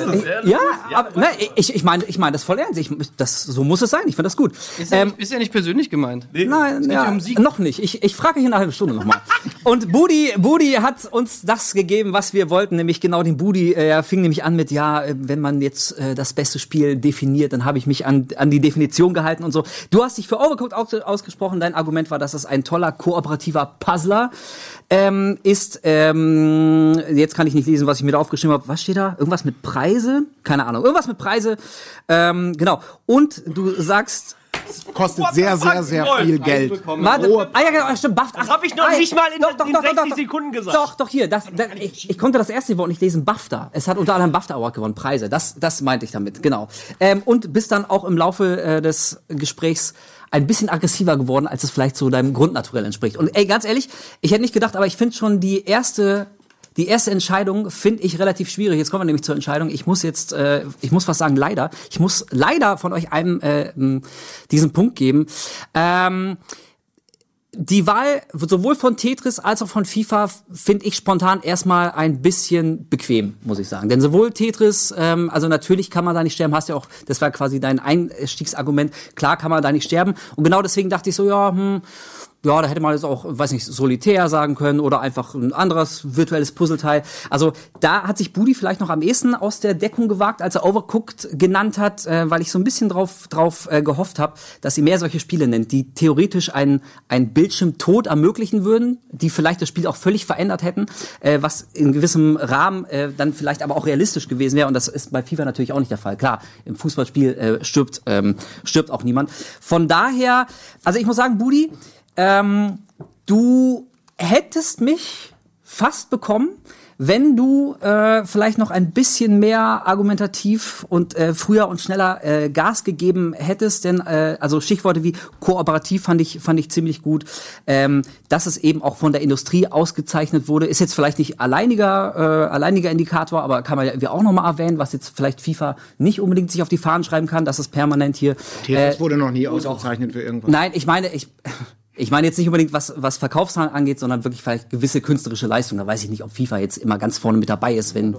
ja, aber, nein, ich, ich meine, ich meine das voll ernst. Ich, das, so muss es sein. Ich finde das gut. Ist ja, Ähm, nicht, ist ja nicht persönlich gemeint. Nein, ja, um noch nicht. Ich, ich frage hier in einer halben Stunde nochmal. Und Budi, Budi hat uns das gegeben, was wir wollten, nämlich genau den Budi. Er fing nämlich an mit, ja, äh, wenn man jetzt äh, das beste Spiel definiert, dann habe ich mich an, an die Definition gehalten und so. Du hast dich für Overcooked aus, ausgesprochen. Dein Argument war, dass es ein toller kooperativer Puzzler ähm, ist. Ähm, jetzt kann ich nicht lesen, was ich mir da aufgeschrieben habe. Was steht da? Irgendwas mit Preise? Keine Ahnung. Irgendwas mit Preise. Ähm, genau. Und du sagst Kostet sehr, sehr, sehr viel Geld. Warte, ah ja, genau, stimmt, BAFTA. Das hab ich noch nicht mal in- in 60 Sekunden gesagt. Doch, doch, hier, das, das, ich, ich konnte das erste Wort nicht lesen, BAFTA. Es hat unter anderem BAFTA Award gewonnen, Preise. Das, das meinte ich damit, genau. Ähm, und bist dann auch im Laufe äh, des Gesprächs ein bisschen aggressiver geworden, als es vielleicht so deinem Grundnaturell entspricht. Und ey, ganz ehrlich, ich hätte nicht gedacht, aber ich finde schon die erste die erste Entscheidung finde ich relativ schwierig. Jetzt kommen wir nämlich zur Entscheidung. Ich muss jetzt, äh, ich muss was sagen, leider. Ich muss leider von euch einem äh, diesen Punkt geben. Ähm, die Wahl sowohl von Tetris als auch von FIFA finde ich spontan erstmal ein bisschen bequem, muss ich sagen. Denn sowohl Tetris, ähm, also natürlich kann man da nicht sterben, hast ja auch, das war quasi dein Einstiegsargument, klar kann man da nicht sterben. Und genau deswegen dachte ich so, ja, hm, ja, da hätte man jetzt auch, weiß nicht, solitär sagen können oder einfach ein anderes virtuelles Puzzleteil. Also da hat sich Budi vielleicht noch am ehesten aus der Deckung gewagt, als er Overcooked genannt hat, äh, weil ich so ein bisschen drauf, drauf äh, gehofft habe, dass sie mehr solche Spiele nennt, die theoretisch einen, einen Bildschirmtod ermöglichen würden, die vielleicht das Spiel auch völlig verändert hätten, äh, was in gewissem Rahmen äh, dann vielleicht aber auch realistisch gewesen wäre. Und das ist bei FIFA natürlich auch nicht der Fall. Klar, im Fußballspiel äh, stirbt, ähm, stirbt auch niemand. Von daher, also ich muss sagen, Budi, ähm, du hättest mich fast bekommen, wenn du äh, vielleicht noch ein bisschen mehr argumentativ und äh, früher und schneller äh, Gas gegeben hättest, denn äh, also Stichworte wie kooperativ fand ich fand ich ziemlich gut, ähm, dass es eben auch von der Industrie ausgezeichnet wurde, ist jetzt vielleicht nicht alleiniger äh, alleiniger Indikator, aber kann man ja irgendwie auch noch mal erwähnen, was jetzt vielleicht FIFA nicht unbedingt sich auf die Fahnen schreiben kann, dass es permanent hier Tetris wurde noch nie ausgezeichnet für irgendwas. Nein, ich meine, ich, Ich meine jetzt nicht unbedingt, was, was Verkaufszahlen angeht, sondern wirklich vielleicht gewisse künstlerische Leistung. Da weiß ich nicht, ob FIFA jetzt immer ganz vorne mit dabei ist, wenn,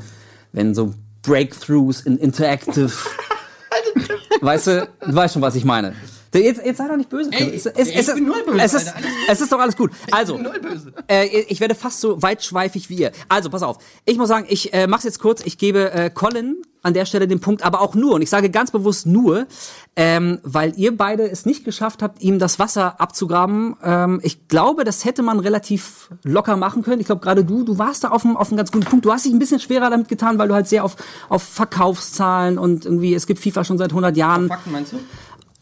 wenn so Breakthroughs in Interactive. weißt du, du weißt schon, was ich meine. Jetzt, jetzt sei doch nicht böse. Ey, es, es, ich es, bin null böse, es, ist, es ist doch alles gut. Also, null böse. äh, ich werde fast so weitschweifig wie ihr. Also, pass auf. Ich muss sagen, ich äh, mach's jetzt kurz. Ich gebe äh, Colin an der Stelle den Punkt, aber auch nur. Und ich sage ganz bewusst nur, ähm, weil ihr beide es nicht geschafft habt, ihm das Wasser abzugraben. Ähm, ich glaube, das hätte man relativ locker machen können. Ich glaube, gerade du, du warst da auf einem, auf einem ganz guten Punkt. Du hast dich ein bisschen schwerer damit getan, weil du halt sehr auf, auf Verkaufszahlen und irgendwie, es gibt FIFA schon seit 100 Jahren. Fakten meinst du?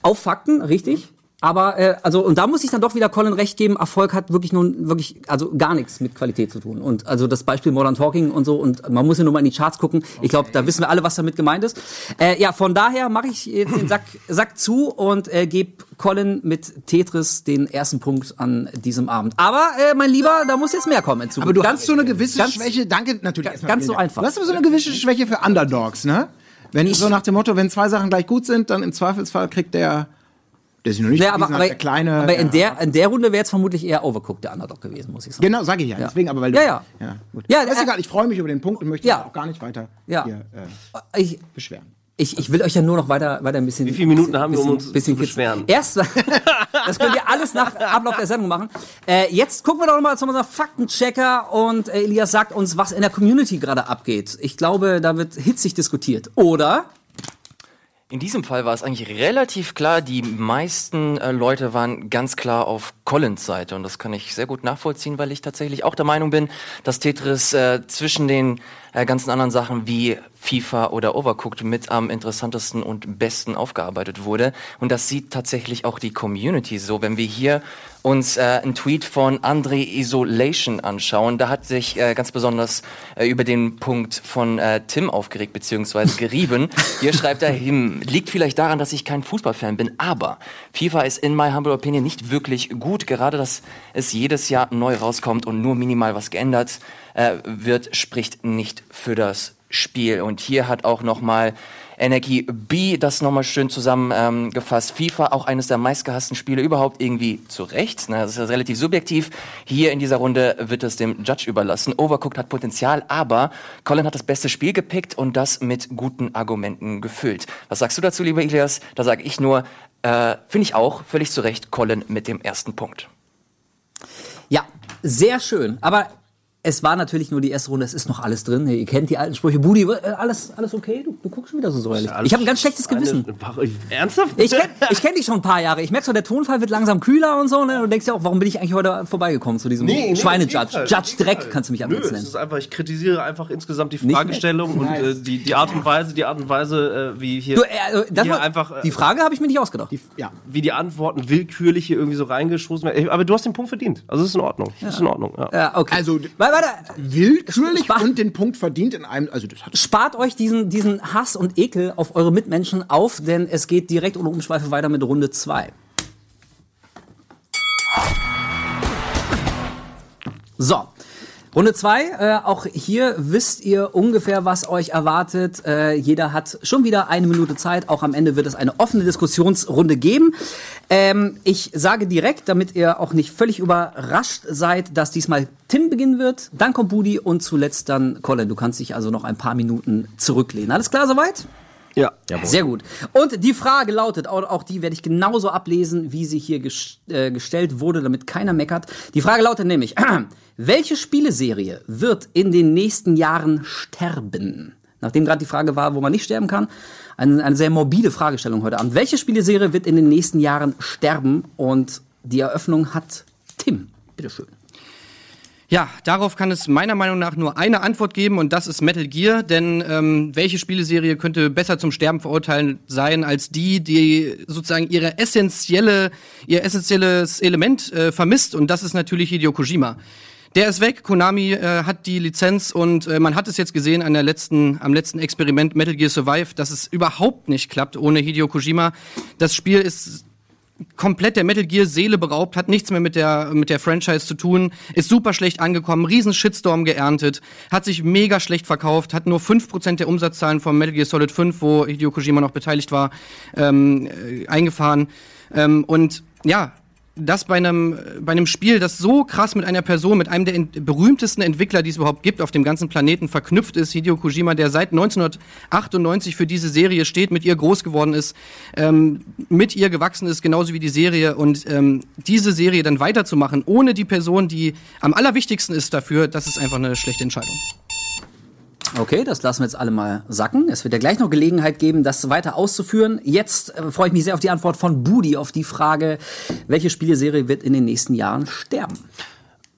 Auf Fakten, richtig. Aber äh, also und da muss ich dann doch wieder Colin recht geben. Erfolg hat wirklich nun wirklich also gar nichts mit Qualität zu tun. Und also das Beispiel Modern Talking und so und man muss ja nur mal in die Charts gucken. Ich glaube, da wissen wir alle, was damit gemeint ist. Äh, ja, von daher mache ich jetzt den Sack, Sack zu und äh, gebe Colin mit Tetris den ersten Punkt an diesem Abend. Aber äh, mein Lieber, da muss jetzt mehr kommen. in Zukunft. Aber du hast so eine gewisse ganz- Schwäche, danke natürlich. ganz erstmal so einfach. Du hast aber so eine gewisse Schwäche für Underdogs, ne? Wenn so nach dem Motto, wenn zwei Sachen gleich gut sind, dann im Zweifelsfall kriegt der, der sich noch nicht Ja, aber, bewiesen aber, hat, der kleine. aber in, ja. der, in der Runde wäre jetzt vermutlich eher Overcooked der Underdog gewesen, muss ich sagen. Genau, sage ich ja. Deswegen, aber weil du, Ja, ja. ja, gut. Ja, ist äh, egal, ich freue mich über den Punkt und möchte Ja. auch gar nicht weiter Ja. hier äh, Ich, beschweren. Ich, ich will euch ja nur noch weiter, weiter ein bisschen. Wie viele Minuten haben wir, um bisschen- uns bisschen zu beschweren? Erst, das könnt ihr alles nach Ablauf der Sendung machen. Äh, jetzt gucken wir doch mal zu unserem Faktenchecker und äh, Elias sagt uns, was in der Community gerade abgeht. Ich glaube, da wird hitzig diskutiert. Oder? In diesem Fall war es eigentlich relativ klar, die meisten äh, Leute waren ganz klar auf Collins Seite und das kann ich sehr gut nachvollziehen, weil ich tatsächlich auch der Meinung bin, dass Tetris äh, zwischen den äh, ganzen anderen Sachen wie FIFA oder Overcooked mit am interessantesten und besten aufgearbeitet wurde. Und das sieht tatsächlich auch die Community so, wenn wir hier uns äh, einen Tweet von André Isolation anschauen, da hat sich äh, ganz besonders äh, über den Punkt von äh, Tim aufgeregt beziehungsweise gerieben. Hier schreibt er, hm, liegt vielleicht daran, dass ich kein Fußballfan bin, aber FIFA ist in my humble opinion nicht wirklich gut, gerade dass es jedes Jahr neu rauskommt und nur minimal was geändert äh, wird, spricht nicht für das Spiel. Und hier hat auch nochmal Energie B das nochmal schön zusammengefasst. FIFA auch eines der meistgehassten Spiele überhaupt irgendwie zu Recht. Ne? Das ist ja relativ subjektiv. Hier in dieser Runde wird es dem Judge überlassen. Overcooked hat Potenzial, aber Colin hat das beste Spiel gepickt und das mit guten Argumenten gefüllt. Was sagst du dazu, lieber Ilias? Da sage ich nur, äh, finde ich auch völlig zu Recht Colin mit dem ersten Punkt. Ja, sehr schön. Aber es war natürlich nur die erste Runde, es ist noch alles drin. Ihr kennt die alten Sprüche. Budi, äh, alles, alles okay? Du, du guckst schon wieder so säuerlich. Ich habe ein ganz schlechtes Gewissen. Eine- Ernsthaft? Ich kenne ich kenn dich schon ein paar Jahre. Ich merke so, der Tonfall wird langsam kühler und so. Ne? Du denkst ja auch, warum bin ich eigentlich heute vorbeigekommen zu diesem Nee, nee, Schweinejudge? Judge jeden Dreck kannst du mich Nö, liebsten es nennen. ist einfach, ich kritisiere einfach insgesamt die Fragestellung und äh, die, die Art und Weise, die Art und Weise, äh, wie hier, Du, äh, das hier war, einfach, äh, die Frage habe ich mir nicht ausgedacht. Ja. wie die Antworten willkürlich hier irgendwie so reingeschossen werden. Aber du hast den Punkt verdient. Also es ist in Ordnung. Es ist in Ordnung. Ja. ja, okay. Also- Warte. Willkürlich Spar- und den Punkt verdient in einem, also das hat Spart euch diesen, diesen Hass und Ekel auf eure Mitmenschen auf, denn es geht direkt ohne Umschweife weiter mit Runde 2. So. Runde 2, äh, auch hier wisst ihr ungefähr, was euch erwartet. Äh, jeder hat schon wieder eine Minute Zeit. Auch am Ende wird es eine offene Diskussionsrunde geben. Ähm, ich sage direkt, damit ihr auch nicht völlig überrascht seid, dass diesmal Tim beginnen wird. Dann kommt Budi und zuletzt dann Colin. Du kannst dich also noch ein paar Minuten zurücklehnen. Alles klar soweit? Ja. Sehr gut. Und die Frage lautet, auch, auch die werde ich genauso ablesen, wie sie hier ges äh, gestellt wurde, damit keiner meckert. Die Frage lautet nämlich, welche Spieleserie wird in den nächsten Jahren sterben? Nachdem gerade die Frage war, wo man nicht sterben kann, eine, eine sehr morbide Fragestellung heute Abend. Welche Spieleserie wird in den nächsten Jahren sterben? Und die Eröffnung hat Tim. Bitteschön. Ja, darauf kann es meiner Meinung nach nur eine Antwort geben und das ist Metal Gear, denn ähm, welche Spieleserie könnte besser zum Sterben verurteilt sein als die, die sozusagen ihre essentielle, ihr essentielles Element äh, vermisst und das ist natürlich Hideo Kojima. Der ist weg, Konami äh, hat die Lizenz und äh, man hat es jetzt gesehen an der letzten, am letzten Experiment Metal Gear Survive, dass es überhaupt nicht klappt ohne Hideo Kojima. Das Spiel ist komplett der Metal Gear Seele beraubt, hat nichts mehr mit der mit der Franchise zu tun, ist super schlecht angekommen, riesen Shitstorm geerntet, hat sich mega schlecht verkauft, hat nur 5% der Umsatzzahlen von Metal Gear Solid 5, wo Hideo Kojima noch beteiligt war, ähm, äh, eingefahren. Ähm, und ja, das bei einem, bei einem Spiel, das so krass mit einer Person, mit einem der ent berühmtesten Entwickler, die es überhaupt gibt, auf dem ganzen Planeten verknüpft ist, Hideo Kojima, der seit 1998 für diese Serie steht, mit ihr groß geworden ist, ähm, mit ihr gewachsen ist, genauso wie die Serie. Und ähm, diese Serie dann weiterzumachen, ohne die Person, die am allerwichtigsten ist dafür, das ist einfach eine schlechte Entscheidung. Okay, das lassen wir jetzt alle mal sacken. Es wird ja gleich noch Gelegenheit geben, das weiter auszuführen. Jetzt äh, freue ich mich sehr auf die Antwort von Budi auf die Frage, welche Spieleserie wird in den nächsten Jahren sterben?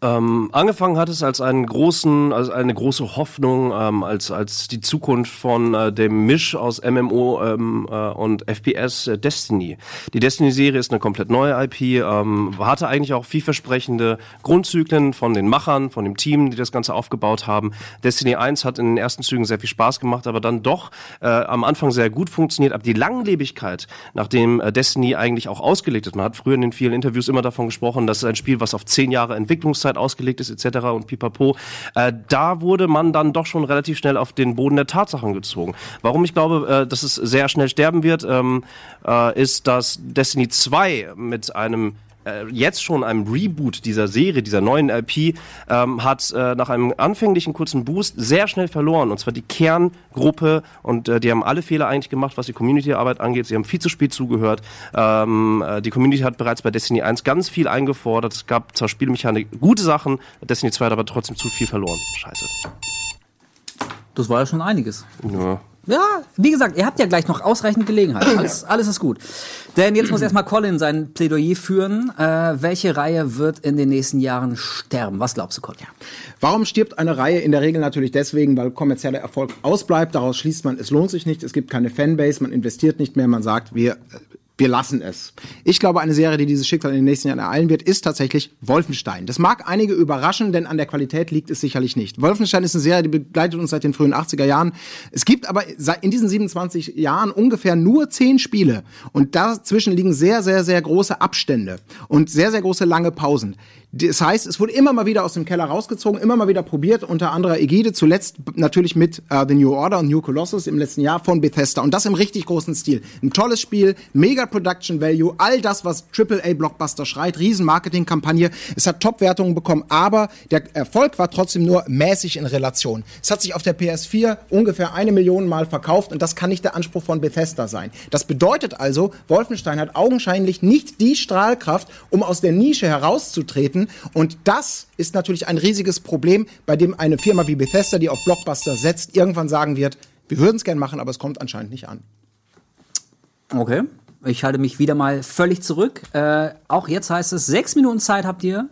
Ähm, angefangen hat es als einen großen, als eine große Hoffnung, ähm, als als die Zukunft von äh, dem Misch aus MMO ähm, äh, und FPS äh, Destiny. Die Destiny-Serie ist eine komplett neue IP, ähm, hatte eigentlich auch vielversprechende Grundzyklen von den Machern, von dem Team, die das Ganze aufgebaut haben. Destiny 1 hat in den ersten Zügen sehr viel Spaß gemacht, aber dann doch äh, am Anfang sehr gut funktioniert. Aber die Langlebigkeit, nachdem äh, Destiny eigentlich auch ausgelegt ist, man hat früher in den vielen Interviews immer davon gesprochen, dass es ein Spiel, was auf zehn Jahre Entwicklungszeit ausgelegt ist etc. und pipapo, äh, da wurde man dann doch schon relativ schnell auf den Boden der Tatsachen gezogen. Warum ich glaube, äh, dass es sehr schnell sterben wird, ähm, äh, ist, dass Destiny 2 mit einem jetzt schon einem Reboot dieser Serie, dieser neuen LP, ähm, hat äh, nach einem anfänglichen kurzen Boost sehr schnell verloren. Und zwar die Kerngruppe und äh, die haben alle Fehler eigentlich gemacht, was die Community-Arbeit angeht. Sie haben viel zu spät zugehört. Ähm, äh, die Community hat bereits bei Destiny 1 ganz viel eingefordert. Es gab zwar Spielmechanik gute Sachen, Destiny 2 hat aber trotzdem zu viel verloren. Scheiße. Das war ja schon einiges. Ja. Ja, wie gesagt, ihr habt ja gleich noch ausreichend Gelegenheit. Alles, alles ist gut. Denn jetzt muss erstmal Colin sein Plädoyer führen. Äh, welche Reihe wird in den nächsten Jahren sterben? Was glaubst du, Colin? Warum stirbt eine Reihe? In der Regel natürlich deswegen, weil kommerzieller Erfolg ausbleibt. Daraus schließt man, es lohnt sich nicht, es gibt keine Fanbase, man investiert nicht mehr, man sagt, wir wir lassen es. Ich glaube, eine Serie, die dieses Schicksal in den nächsten Jahren ereilen wird, ist tatsächlich Wolfenstein. Das mag einige überraschen, denn an der Qualität liegt es sicherlich nicht. Wolfenstein ist eine Serie, die begleitet uns seit den frühen 80er Jahren. Es gibt aber in diesen 27 Jahren ungefähr nur 10 Spiele. Und dazwischen liegen sehr, sehr, sehr große Abstände und sehr, sehr große lange Pausen. Das heißt, es wurde immer mal wieder aus dem Keller rausgezogen, immer mal wieder probiert, unter anderer Ägide, zuletzt natürlich mit uh, The New Order und New Colossus im letzten Jahr von Bethesda. Und das im richtig großen Stil. Ein tolles Spiel, mega Production Value, all das, was AAA-Blockbuster schreit, riesen Marketingkampagne. Es hat Top-Wertungen bekommen, aber der Erfolg war trotzdem nur mäßig in Relation. Es hat sich auf der PS4 ungefähr eine Million Mal verkauft und das kann nicht der Anspruch von Bethesda sein. Das bedeutet also, Wolfenstein hat augenscheinlich nicht die Strahlkraft, um aus der Nische herauszutreten, und das ist natürlich ein riesiges Problem, bei dem eine Firma wie Bethesda, die auf Blockbuster setzt, irgendwann sagen wird, wir würden es gern machen, aber es kommt anscheinend nicht an. Okay. Ich halte mich wieder mal völlig zurück. Äh, auch jetzt heißt es, sechs Minuten Zeit habt ihr,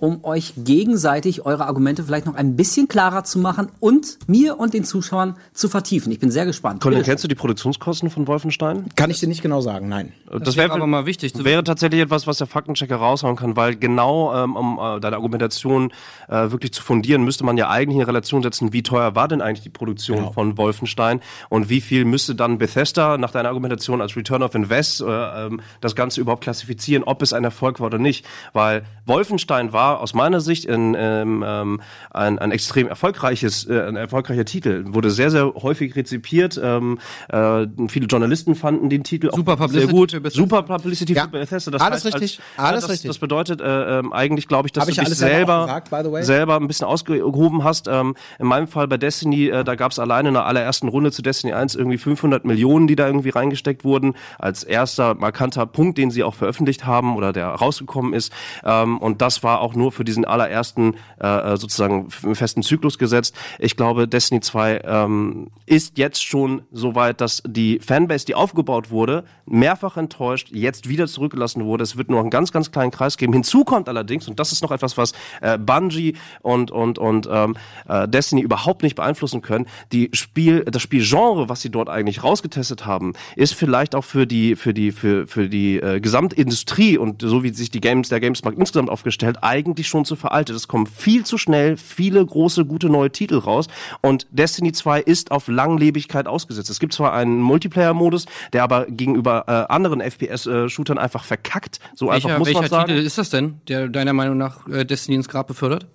um euch gegenseitig eure Argumente vielleicht noch ein bisschen klarer zu machen und mir und den Zuschauern zu vertiefen. Ich bin sehr gespannt. Colin, kennst du die Produktionskosten von Wolfenstein? Kann ich dir nicht genau sagen, nein. Das, Das wäre wäre aber mal wichtig zu wäre tatsächlich etwas, was der Faktenchecker raushauen kann, weil genau ähm, um äh, deine Argumentation äh, wirklich zu fundieren, müsste man ja eigentlich in Relation setzen, wie teuer war denn eigentlich die Produktion Genau. von Wolfenstein und wie viel müsste dann Bethesda nach deiner Argumentation als Return of Invest äh, ähm, das Ganze überhaupt klassifizieren, ob es ein Erfolg war oder nicht, weil Wolfenstein war aus meiner Sicht in, ähm, ähm, ein, ein extrem erfolgreiches, äh, ein erfolgreicher Titel, wurde sehr sehr häufig rezipiert, ähm, äh, viele Journalisten fanden den Titel Super auch sehr gut, für Bethesda. super Publicity Ja, für Bethesda. Das alles heißt, richtig, als, alles das, richtig. Das bedeutet äh, ähm, eigentlich, glaube ich, dass Hab du ich dich selber gesagt, selber ein bisschen ausgehoben hast. Ähm, in meinem Fall bei Destiny, äh, da gab es alleine in der allerersten Runde zu Destiny 1 irgendwie 500 Millionen, die da irgendwie reingesteckt wurden, als erster markanter Punkt, den sie auch veröffentlicht haben oder der rausgekommen ist. Ähm, und das war auch nur für diesen allerersten äh, sozusagen f- festen Zyklus gesetzt. Ich glaube, Destiny 2 ähm, ist jetzt schon so weit, dass die Fanbase, die aufgebaut wurde, mehrfach enttäuscht, jetzt wieder zurückgelassen wurde. Es wird nur einen ganz, ganz kleinen Kreis geben. Hinzu kommt allerdings, und das ist noch etwas, was äh, Bungie und, und, und ähm, äh, Destiny überhaupt nicht beeinflussen können, die Spiel, das Spielgenre, was sie dort eigentlich rausgetestet haben, ist vielleicht auch für die, für die, für, für die äh, Gesamtindustrie und so wie sich die Games, der Gamesmarkt insgesamt aufgestellt, eigentlich schon zu veraltet. Es kommen viel zu schnell viele große, gute neue Titel raus und Destiny 2 ist auf Langlebigkeit ausgesetzt. Es gibt zwar einen Multiplayer-Modus, der aber gegenüber äh, anderen FPS-Shootern einfach verkackt. So einfach Welcher, muss man welcher sagen. Titel ist das denn, der deiner Meinung nach äh, Destiny ins Grab befördert?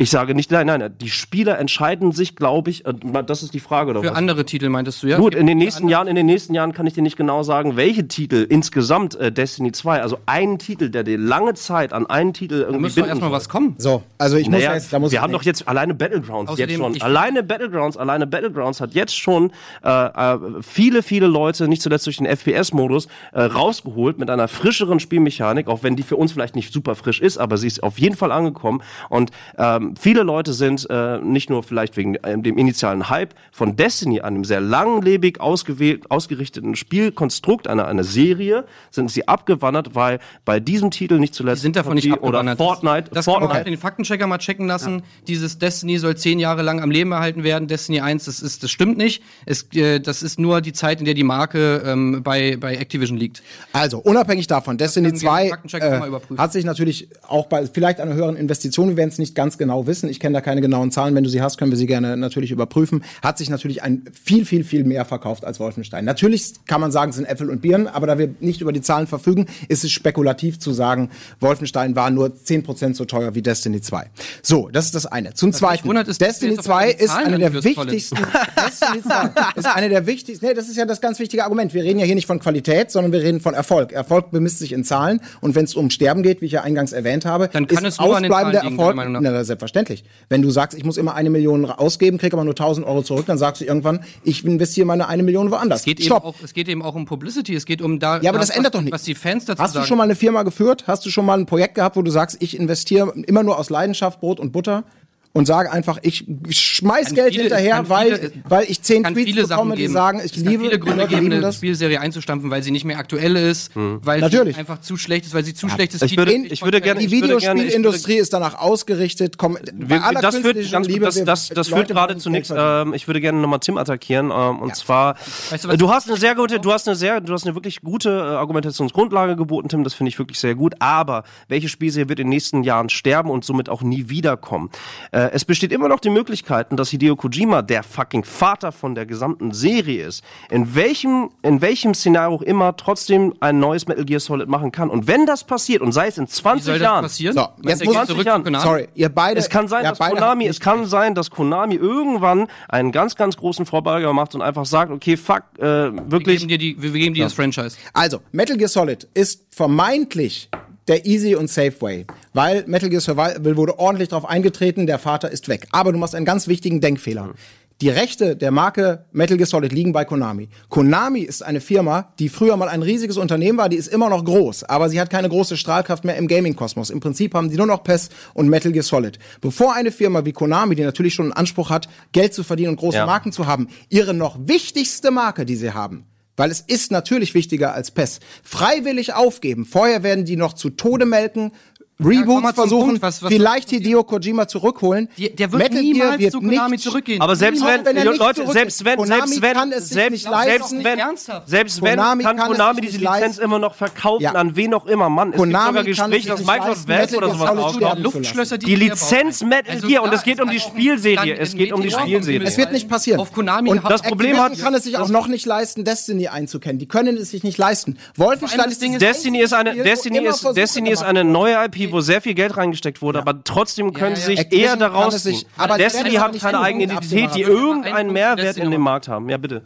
Ich sage nicht, nein, nein, die Spieler entscheiden sich, glaube ich, das ist die Frage. Oder Für was? andere Titel meintest du, ja? Gut, in den nächsten Jahren, in den nächsten Jahren kann ich dir nicht genau sagen, welche Titel insgesamt äh, Destiny 2, also einen Titel, der dir lange Zeit an einen Titel Da irgendwie müsste doch binden erstmal was kommen. So, also ich muss Naja, jetzt, da muss wir haben doch jetzt alleine Battlegrounds Außerdem, jetzt schon. Alleine Battlegrounds, alleine Battlegrounds hat jetzt schon äh, äh, viele, viele Leute, nicht zuletzt durch den FPS-Modus, äh, rausgeholt mit einer frischeren Spielmechanik, auch wenn die für uns vielleicht nicht super frisch ist, aber sie ist auf jeden Fall angekommen. Und ähm, viele Leute sind äh, nicht nur vielleicht wegen äh, dem initialen Hype von Destiny, einem sehr langlebig ausgewählt, ausgerichteten Spielkonstrukt, einer, einer Serie, sind sie abgewandert, weil bei diesem Titel nicht zuletzt Die sind davon nicht oder. Fortnite, Das kann man Fortnite auch den Faktenchecker mal checken lassen. Dieses Destiny soll zehn Jahre lang am Leben erhalten werden. Destiny 1, das ist, das stimmt nicht. Es, äh, das ist nur die Zeit, in der die Marke ähm, bei, bei Activision liegt. Also, unabhängig davon, Destiny können wir 2 den Faktencheck noch mal äh, hat sich natürlich auch bei vielleicht einer höheren Investition, wir werden es nicht ganz genau wissen, ich kenne da keine genauen Zahlen, wenn du sie hast, können wir sie gerne natürlich überprüfen, hat sich natürlich ein viel, viel, viel mehr verkauft als Wolfenstein. Natürlich kann man sagen, es sind Äpfel und Birnen, aber da wir nicht über die Zahlen verfügen, ist es spekulativ zu sagen, Wolfenstein war nur 10% so teuer wie Destiny 2. So, das ist das eine. Zum Zweiten, wundert, Destiny du jetzt auf 2 die ist eine der wichtigsten Destiny 2 ist eine der wichtigsten, nee, das ist ja das ganz wichtige Argument. Wir reden ja hier nicht von Qualität, sondern wir reden von Erfolg. Erfolg bemisst sich in Zahlen und wenn es um Sterben geht, wie ich ja eingangs erwähnt habe, Dann kann ist es nur an den ausbleibender Zahlen liegen, Erfolg, na, selbstverständlich. Wenn du sagst, ich muss immer eine Million ausgeben, krieg aber nur 1000 Euro zurück, dann sagst du irgendwann, ich investiere meine eine Million woanders. Es geht, eben Stopp. auch, es geht eben auch um Publicity. Es geht um da. Ja, aber das was, ändert doch nichts. Was die Fans dazu Hast du schon mal eine Firma geführt? Hast du schon mal ein Projekt gehabt, wo du sagst, ich investiere immer nur aus Leidenschaft Brot und Butter? Und sage einfach, ich schmeiß Kann Geld viele- hinterher, weil, viele- weil ich zehn Tweets viele bekomme, Sachen die geben. sagen, ich es liebe, viele Gründe Leute geben, eine das. Spielserie einzustampfen, weil sie nicht mehr aktuell ist, weil Natürlich. sie einfach zu schlecht ist, weil sie zu schlecht ist. ich würde- ich würde gerne- Die Videospielindustrie ist danach ausgerichtet. Komm, bei Wir, aller das führt, ganz, Liebe, das, das, das Leute führt gerade wollen zu Geld nichts. verdienen. Ähm, ich würde gerne nochmal Tim attackieren. Ähm, und zwar, Weißt du, äh, du hast eine sehr gute, du hast eine sehr, du hast eine wirklich gute äh, Argumentationsgrundlage geboten, Tim. Das finde ich wirklich sehr gut. Aber welche Spielserie wird in den nächsten Jahren sterben und somit auch nie wiederkommen? Äh, es besteht immer noch die Möglichkeiten, dass Hideo Kojima der fucking Vater von der gesamten Serie ist. In welchem, in welchem Szenario auch immer trotzdem ein neues Metal Gear Solid machen kann. Und wenn das passiert und sei es in Wie 20 soll das Jahren, passieren? So, jetzt muss er ich geht zurück Jahren- zu Konami? Sorry, ihr beide. es kann sein, ja, dass Konami, es kann sein, dass Konami irgendwann einen ganz, ganz großen Vorbeuger macht und einfach sagt, okay, fuck, äh, Wir wirklich. geben dir, die, wir wir geben dir das Franchise. Also, Metal Gear Solid ist vermeintlich der Easy und Safe Way, weil Metal Gear Survival wurde ordentlich darauf eingetreten, der Vater ist weg. Aber du machst einen ganz wichtigen Denkfehler. Die Rechte der Marke Metal Gear Solid liegen bei Konami. Konami ist eine Firma, die früher mal ein riesiges Unternehmen war, die ist immer noch groß, aber sie hat keine große Strahlkraft mehr im Gaming-Kosmos. Im Prinzip haben sie nur noch PES und Metal Gear Solid. Bevor eine Firma wie Konami, die natürlich schon einen Anspruch hat, Geld zu verdienen und große Ja. Marken zu haben, ihre noch wichtigste Marke, die sie haben, weil es ist natürlich wichtiger als PES. Freiwillig aufgeben. Vorher werden die noch zu Tode melken. Mal zum versuchen, Punkt. Was- was- vielleicht Hideo Kojima zurückholen. Die- der wird Metal niemals Gear wird zu Konami nicht, zurückgehen. Aber selbst Niemals, wenn, wenn er Leute, selbst wenn, Konami selbst wenn, kann es sich selbst, nicht selbst leisten. wenn, Ernsthaft? selbst wenn, Konami kann, kann Konami diese Lizenz leisten. immer noch verkaufen Ja. an wen auch immer. Mann, es Konami gibt sogar kann Gespräche, dass Microsoft Valve oder sowas aufkauft. Luftschlösser, Die Lizenz. Metal Gear, und es geht um die Spielserie, es geht um die Spielserie. Es wird nicht passieren. Auf Konami und das Problem hat- kann es sich auch noch nicht leisten, Destiny einzukennen. Die können es sich nicht leisten. Wolfenstein das ist Ding das ist- Destiny ist eine, Destiny ist, Destiny ist eine neue IP, wo sehr viel Geld reingesteckt wurde, aber trotzdem können ja. sie sich eher daraus ziehen. aber die Destiny hat keine eigene Identität, die irgendeinen Mehrwert in dem. Markt haben. Ja, bitte.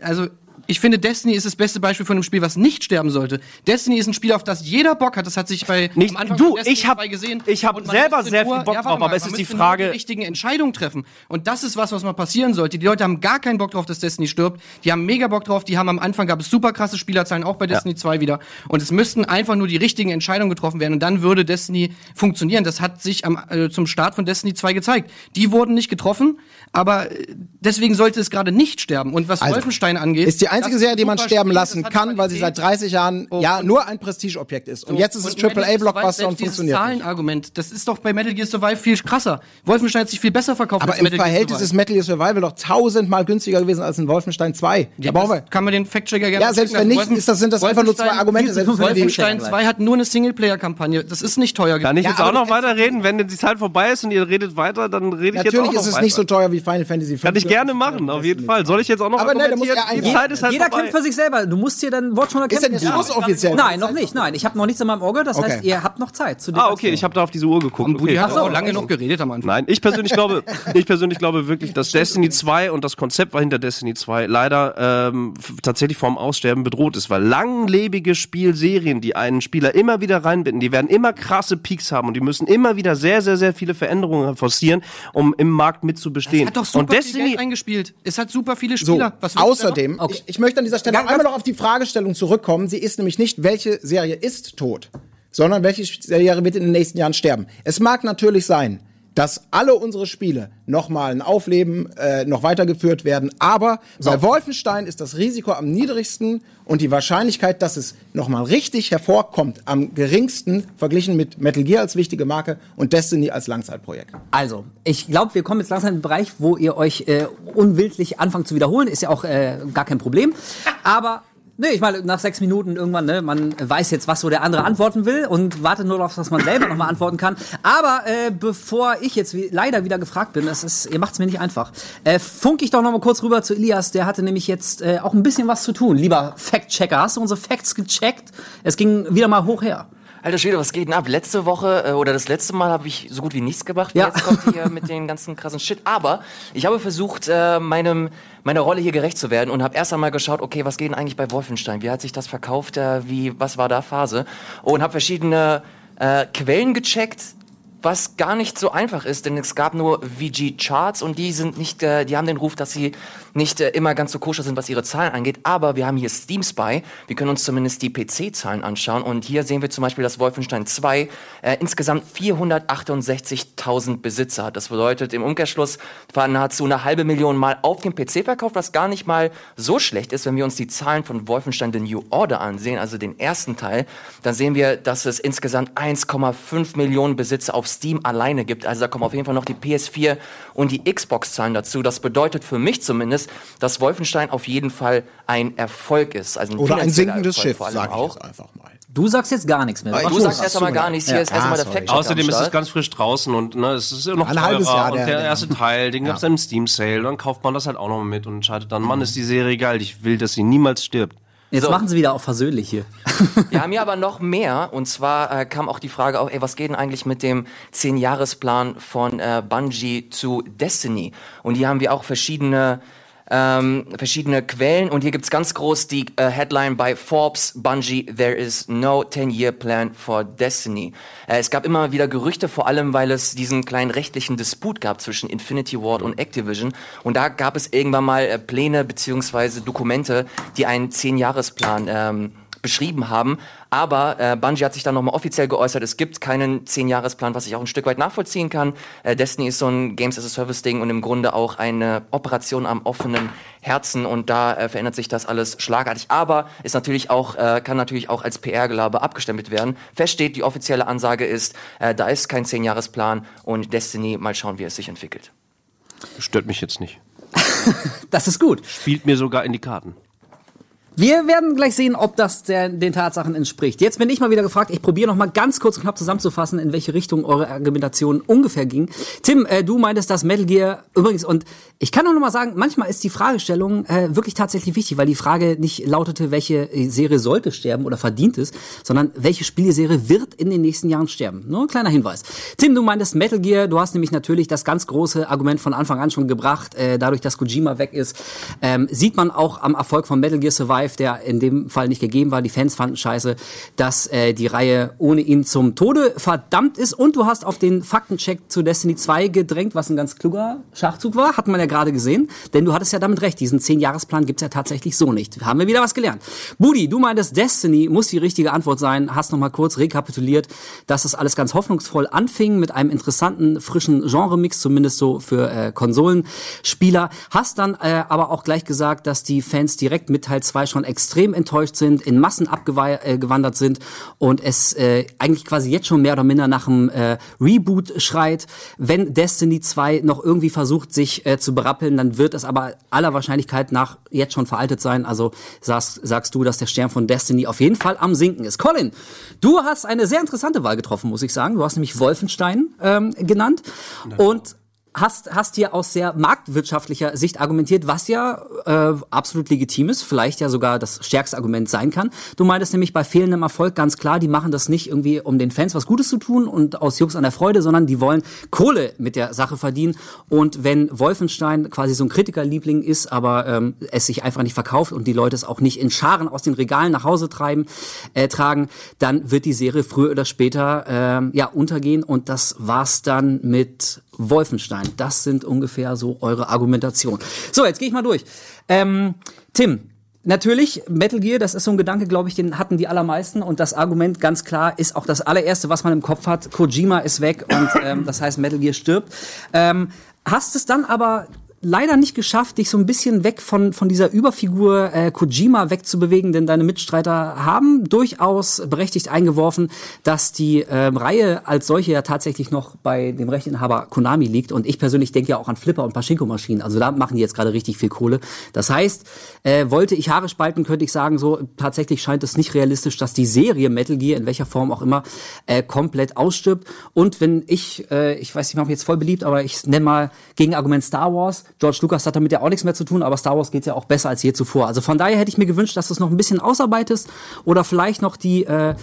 Also ich finde, Destiny ist das beste Beispiel von einem Spiel, was nicht sterben sollte. Destiny ist ein Spiel, auf das jeder Bock hat. Das hat sich bei Nicht- am Anfang du, ich hab- 2 gesehen. ich hab Und man selber sehr viel Bock warte drauf, mal, aber es ist die Frage- Nur die richtigen Entscheidungen treffen. Und das ist was, was mal passieren sollte. Die Leute haben gar keinen Bock drauf, dass Destiny stirbt. Die haben mega Bock drauf. Die haben am Anfang gab es super krasse Spielerzahlen, auch bei Destiny 2 wieder. Und es müssten einfach nur die richtigen Entscheidungen getroffen werden. Und dann würde Destiny funktionieren. Das hat sich am, äh, zum Start von Destiny 2 gezeigt. Die wurden nicht getroffen, aber äh, deswegen sollte es gerade nicht sterben. Und was Also, Wolfenstein angeht, einzige das Serie, die man sterben Spiel, lassen das kann, weil sie seit Qualität. 30 Jahren Oh, ja nur ein Prestigeobjekt ist. Und jetzt ist es AAA-Blockbuster und funktioniert. nicht. Zahlenargument, das ist doch bei Metal Gear Survive viel krasser. Wolfenstein hat sich viel besser verkauft Aber als im Metal Gear Verhältnis ist Survive. Metal Gear Survival doch tausendmal günstiger gewesen als in Wolfenstein 2. Ja, da brauchen wir. das kann man den Fact-Checker gerne Ja, selbst wenn nicht, lassen. ist das, sind das einfach nur zwei Argumente. Selbst Wolfenstein 2 hat nur eine Singleplayer-Kampagne. Das ist nicht teuer Kann ich Ja, jetzt aber auch noch weiterreden? Wenn die Zeit vorbei ist und ihr redet weiter, dann rede ich jetzt auch Natürlich noch ist es nicht so teuer wie Final Fantasy 5. Kann ich gerne machen, auf jeden Fall. Soll ich jetzt auch noch Aber ne, da muss Die eigentlich- Zeit ist halt Jeder vorbei. kämpft für sich selber. Du musst dir dein Wort schon erkennen. Ist denn jetzt Schluss offiziell? Nein, noch nicht. Nein, ich habe noch nichts in meinem Auge. Das Okay. heißt, ihr habt noch Zeit. Zu Ah, okay, ich habe da auf diese Uhr geguckt. Und Budi Okay. hat so, auch lange also- noch geredet am Anfang. Nein, ich persönlich glaube, ich persönlich glaube wirklich, dass Destiny 2 und das Konzept hinter Destiny 2 leider ähm, tatsächlich vorm Aussterben bedroht ist, weil langlebige Spielserien, die einen Spieler immer wieder reinbinden, die werden immer krasse Peaks haben und die müssen immer wieder sehr, sehr, sehr viele Veränderungen forcieren, um im Markt mitzubestehen. Hat doch super und viel Destiny, Geld eingespielt. Es hat super viele So, Spieler. Denn außerdem, Okay. ich, ich möchte an dieser Stelle einmal noch auf die Fragestellung zurückkommen. Sie ist nämlich nicht, welche Serie ist tot, sondern welche Serie wird in den nächsten Jahren sterben. Es mag natürlich sein, dass alle unsere Spiele nochmal ein Aufleben äh, noch weitergeführt werden, aber bei Wolfenstein ist das Risiko am niedrigsten und die Wahrscheinlichkeit, dass es nochmal richtig hervorkommt, am geringsten verglichen mit Metal Gear als wichtige Marke und Destiny als Langzeitprojekt. Also, ich glaube, wir kommen jetzt langsam in den Bereich, wo ihr euch äh, unwillentlich anfangt zu wiederholen. Ist ja auch äh, gar kein Problem. Aber, nee, ich meine, nach sechs Minuten irgendwann, ne, man weiß jetzt, was so der andere antworten will und wartet nur darauf, dass man selber nochmal antworten kann. Aber äh, bevor ich jetzt wie, leider wieder gefragt bin, das ist, ihr macht es mir nicht einfach, äh, funk ich doch nochmal kurz rüber zu Elias. Der hatte nämlich jetzt äh, auch ein bisschen was zu tun. Lieber Fact-Checker, hast du unsere Facts gecheckt? Es ging wieder mal hoch her. Alter Schwede, was geht denn ab? Letzte Woche äh, oder das letzte Mal habe ich so gut wie nichts gemacht. Ja. Jetzt kommt ihr mit den ganzen krassen Shit. Aber ich habe versucht, äh, meinem, meiner Rolle hier gerecht zu werden und habe erst einmal geschaut, okay, was geht denn eigentlich bei Wolfenstein? Wie hat sich das verkauft? Äh, wie, was war da Phase? Und habe verschiedene äh, Quellen gecheckt, was gar nicht so einfach ist, denn es gab nur VG-Charts und die sind nicht, äh, die haben den Ruf, dass sie nicht äh, immer ganz so koscher sind, was ihre Zahlen angeht. Aber wir haben hier Steam Spy. Wir können uns zumindest die PC-Zahlen anschauen und hier sehen wir zum Beispiel, dass Wolfenstein 2 äh, insgesamt 468.000 Besitzer hat. Das bedeutet im Umkehrschluss war nahezu eine halbe Million Mal auf dem PC verkauft, was gar nicht mal so schlecht ist, wenn wir uns die Zahlen von Wolfenstein The New Order ansehen, also den ersten Teil, dann sehen wir, dass es insgesamt 1,5 Millionen Besitzer auf Steam alleine gibt. Also da kommen auf jeden Fall noch die PS4 und die Xbox-Zahlen dazu. Das bedeutet für mich zumindest, dass Wolfenstein auf jeden Fall ein Erfolg ist. Also ein Oder ein sinkendes Erfolg Schiff, sage ich auch. jetzt einfach mal. Du sagst jetzt gar nichts mehr. Du Ach so, sagst erst einmal gar nichts. Hier Ja. ist erst einmal Ah, der fact Außerdem ist es ganz frisch draußen und ne, es ist ja noch Ein halbes Jahr, und der- erste Teil, den gab's dann im Steam Sale, dann kauft man das halt auch noch mit und entscheidet dann, Mann, ist die Serie geil, ich will, dass sie niemals stirbt. Jetzt So. machen sie wieder auch versöhnlich hier. Wir haben hier aber noch mehr. Und zwar äh, kam auch die Frage auf, ey, was geht denn eigentlich mit dem 10-Jahres-Plan von äh, Bungie zu Destiny? Und hier haben wir auch verschiedene ähm, verschiedene Quellen und hier gibt's ganz groß die äh, Headline bei Forbes, Bungie, there is no 10-year plan for Destiny. Äh, es gab immer wieder Gerüchte, vor allem weil es diesen kleinen rechtlichen Disput gab zwischen Infinity Ward und Activision und da gab es irgendwann mal äh, Pläne beziehungsweise Dokumente, die einen 10-Jahres-Plan ähm, beschrieben haben. Aber äh, Bungie hat sich dann nochmal offiziell geäußert, es gibt keinen 10-Jahres-Plan, was ich auch ein Stück weit nachvollziehen kann. Äh, Destiny ist so ein Games-as-a-Service-Ding und im Grunde auch eine Operation am offenen Herzen und da äh, verändert sich das alles schlagartig. Aber ist natürlich auch, äh, kann natürlich auch als PR-Gelaber abgestempelt werden. Fest steht, die offizielle Ansage ist, äh, da ist kein 10-Jahres-Plan und Destiny, mal schauen, wie es sich entwickelt. Stört mich jetzt nicht. Das ist gut. Spielt mir sogar in die Karten. Wir werden gleich sehen, ob das der, den Tatsachen entspricht. Jetzt bin ich mal wieder gefragt. Ich probiere noch mal ganz kurz und knapp zusammenzufassen, in welche Richtung eure Argumentation ungefähr ging. Tim, äh, du meintest, dass Metal Gear übrigens und ich kann auch noch mal sagen, manchmal ist die Fragestellung äh, wirklich tatsächlich wichtig, weil die Frage nicht lautete, welche Serie sollte sterben oder verdient es, sondern welche Spieleserie wird in den nächsten Jahren sterben. Nur ein kleiner Hinweis. Tim, du meintest Metal Gear. Du hast nämlich natürlich das ganz große Argument von Anfang an schon gebracht. Äh, dadurch, dass Kojima weg ist, ähm, sieht man auch am Erfolg von Metal Gear Survive, der in dem Fall nicht gegeben war. Die Fans fanden scheiße, dass äh, die Reihe ohne ihn zum Tode verdammt ist. Und du hast auf den Faktencheck zu Destiny 2 gedrängt, was ein ganz kluger Schachzug war. Hatten wir ja gerade gesehen. Denn du hattest ja damit recht. Diesen 10-Jahres-Plan gibt's ja tatsächlich so nicht. Haben wir wieder was gelernt. Budi, du meintest, Destiny muss die richtige Antwort sein. Hast noch mal kurz rekapituliert, dass das alles ganz hoffnungsvoll anfing mit einem interessanten, frischen Genre-Mix, zumindest so für äh, Konsolenspieler. Hast dann äh, aber auch gleich gesagt, dass die Fans direkt mit Teil 2 schon extrem enttäuscht sind, in Massen abgewandert sind und es äh, eigentlich quasi jetzt schon mehr oder minder nach einem äh, Reboot schreit. Wenn Destiny 2 noch irgendwie versucht, sich äh, zu berappeln, dann wird es aber aller Wahrscheinlichkeit nach jetzt schon veraltet sein. Also sagst, sagst du, dass der Stern von Destiny auf jeden Fall am Sinken ist. Colin, du hast eine sehr interessante Wahl getroffen, muss ich sagen. Du hast nämlich Wolfenstein ähm, genannt und hast, hast hier aus sehr marktwirtschaftlicher Sicht argumentiert, was ja äh, absolut legitim ist, vielleicht ja sogar das stärkste Argument sein kann. Du meintest nämlich bei fehlendem Erfolg ganz klar, die machen das nicht irgendwie, um den Fans was Gutes zu tun und aus Jux an der Freude, sondern die wollen Kohle mit der Sache verdienen. Und wenn Wolfenstein quasi so ein Kritikerliebling ist, aber ähm, es sich einfach nicht verkauft und die Leute es auch nicht in Scharen aus den Regalen nach Hause treiben, äh, tragen, dann wird die Serie früher oder später ähm, ja untergehen und das war's dann mit Wolfenstein. Das sind ungefähr so eure Argumentation. So, jetzt gehe ich mal durch. Ähm, Tim, Natürlich, Metal Gear, das ist so ein Gedanke, glaube ich, den hatten die allermeisten. Und das Argument ganz klar ist auch das allererste, was man im Kopf hat. Kojima ist weg und ähm, das heißt, Metal Gear stirbt. Ähm, hast es dann aber leider nicht geschafft, dich so ein bisschen weg von, von dieser Überfigur äh, Kojima wegzubewegen, denn deine Mitstreiter haben durchaus berechtigt eingeworfen, dass die ähm, Reihe als solche ja tatsächlich noch bei dem Rechteinhaber Konami liegt. Und ich persönlich denke ja auch an Flipper und Pachinko-Maschinen. Also da machen die jetzt gerade richtig viel Kohle. Das heißt, äh, wollte ich Haare spalten, könnte ich sagen, so tatsächlich scheint es nicht realistisch, dass die Serie Metal Gear, in welcher Form auch immer, äh, komplett ausstirbt. Und wenn ich, äh, ich weiß, ich mache mich jetzt voll beliebt, aber ich nenne mal Gegenargument Star Wars, George Lucas hat damit ja auch nichts mehr zu tun, aber Star Wars geht's ja auch besser als je zuvor. Also von daher hätte ich mir gewünscht, dass du es noch ein bisschen ausarbeitest oder vielleicht noch die, äh,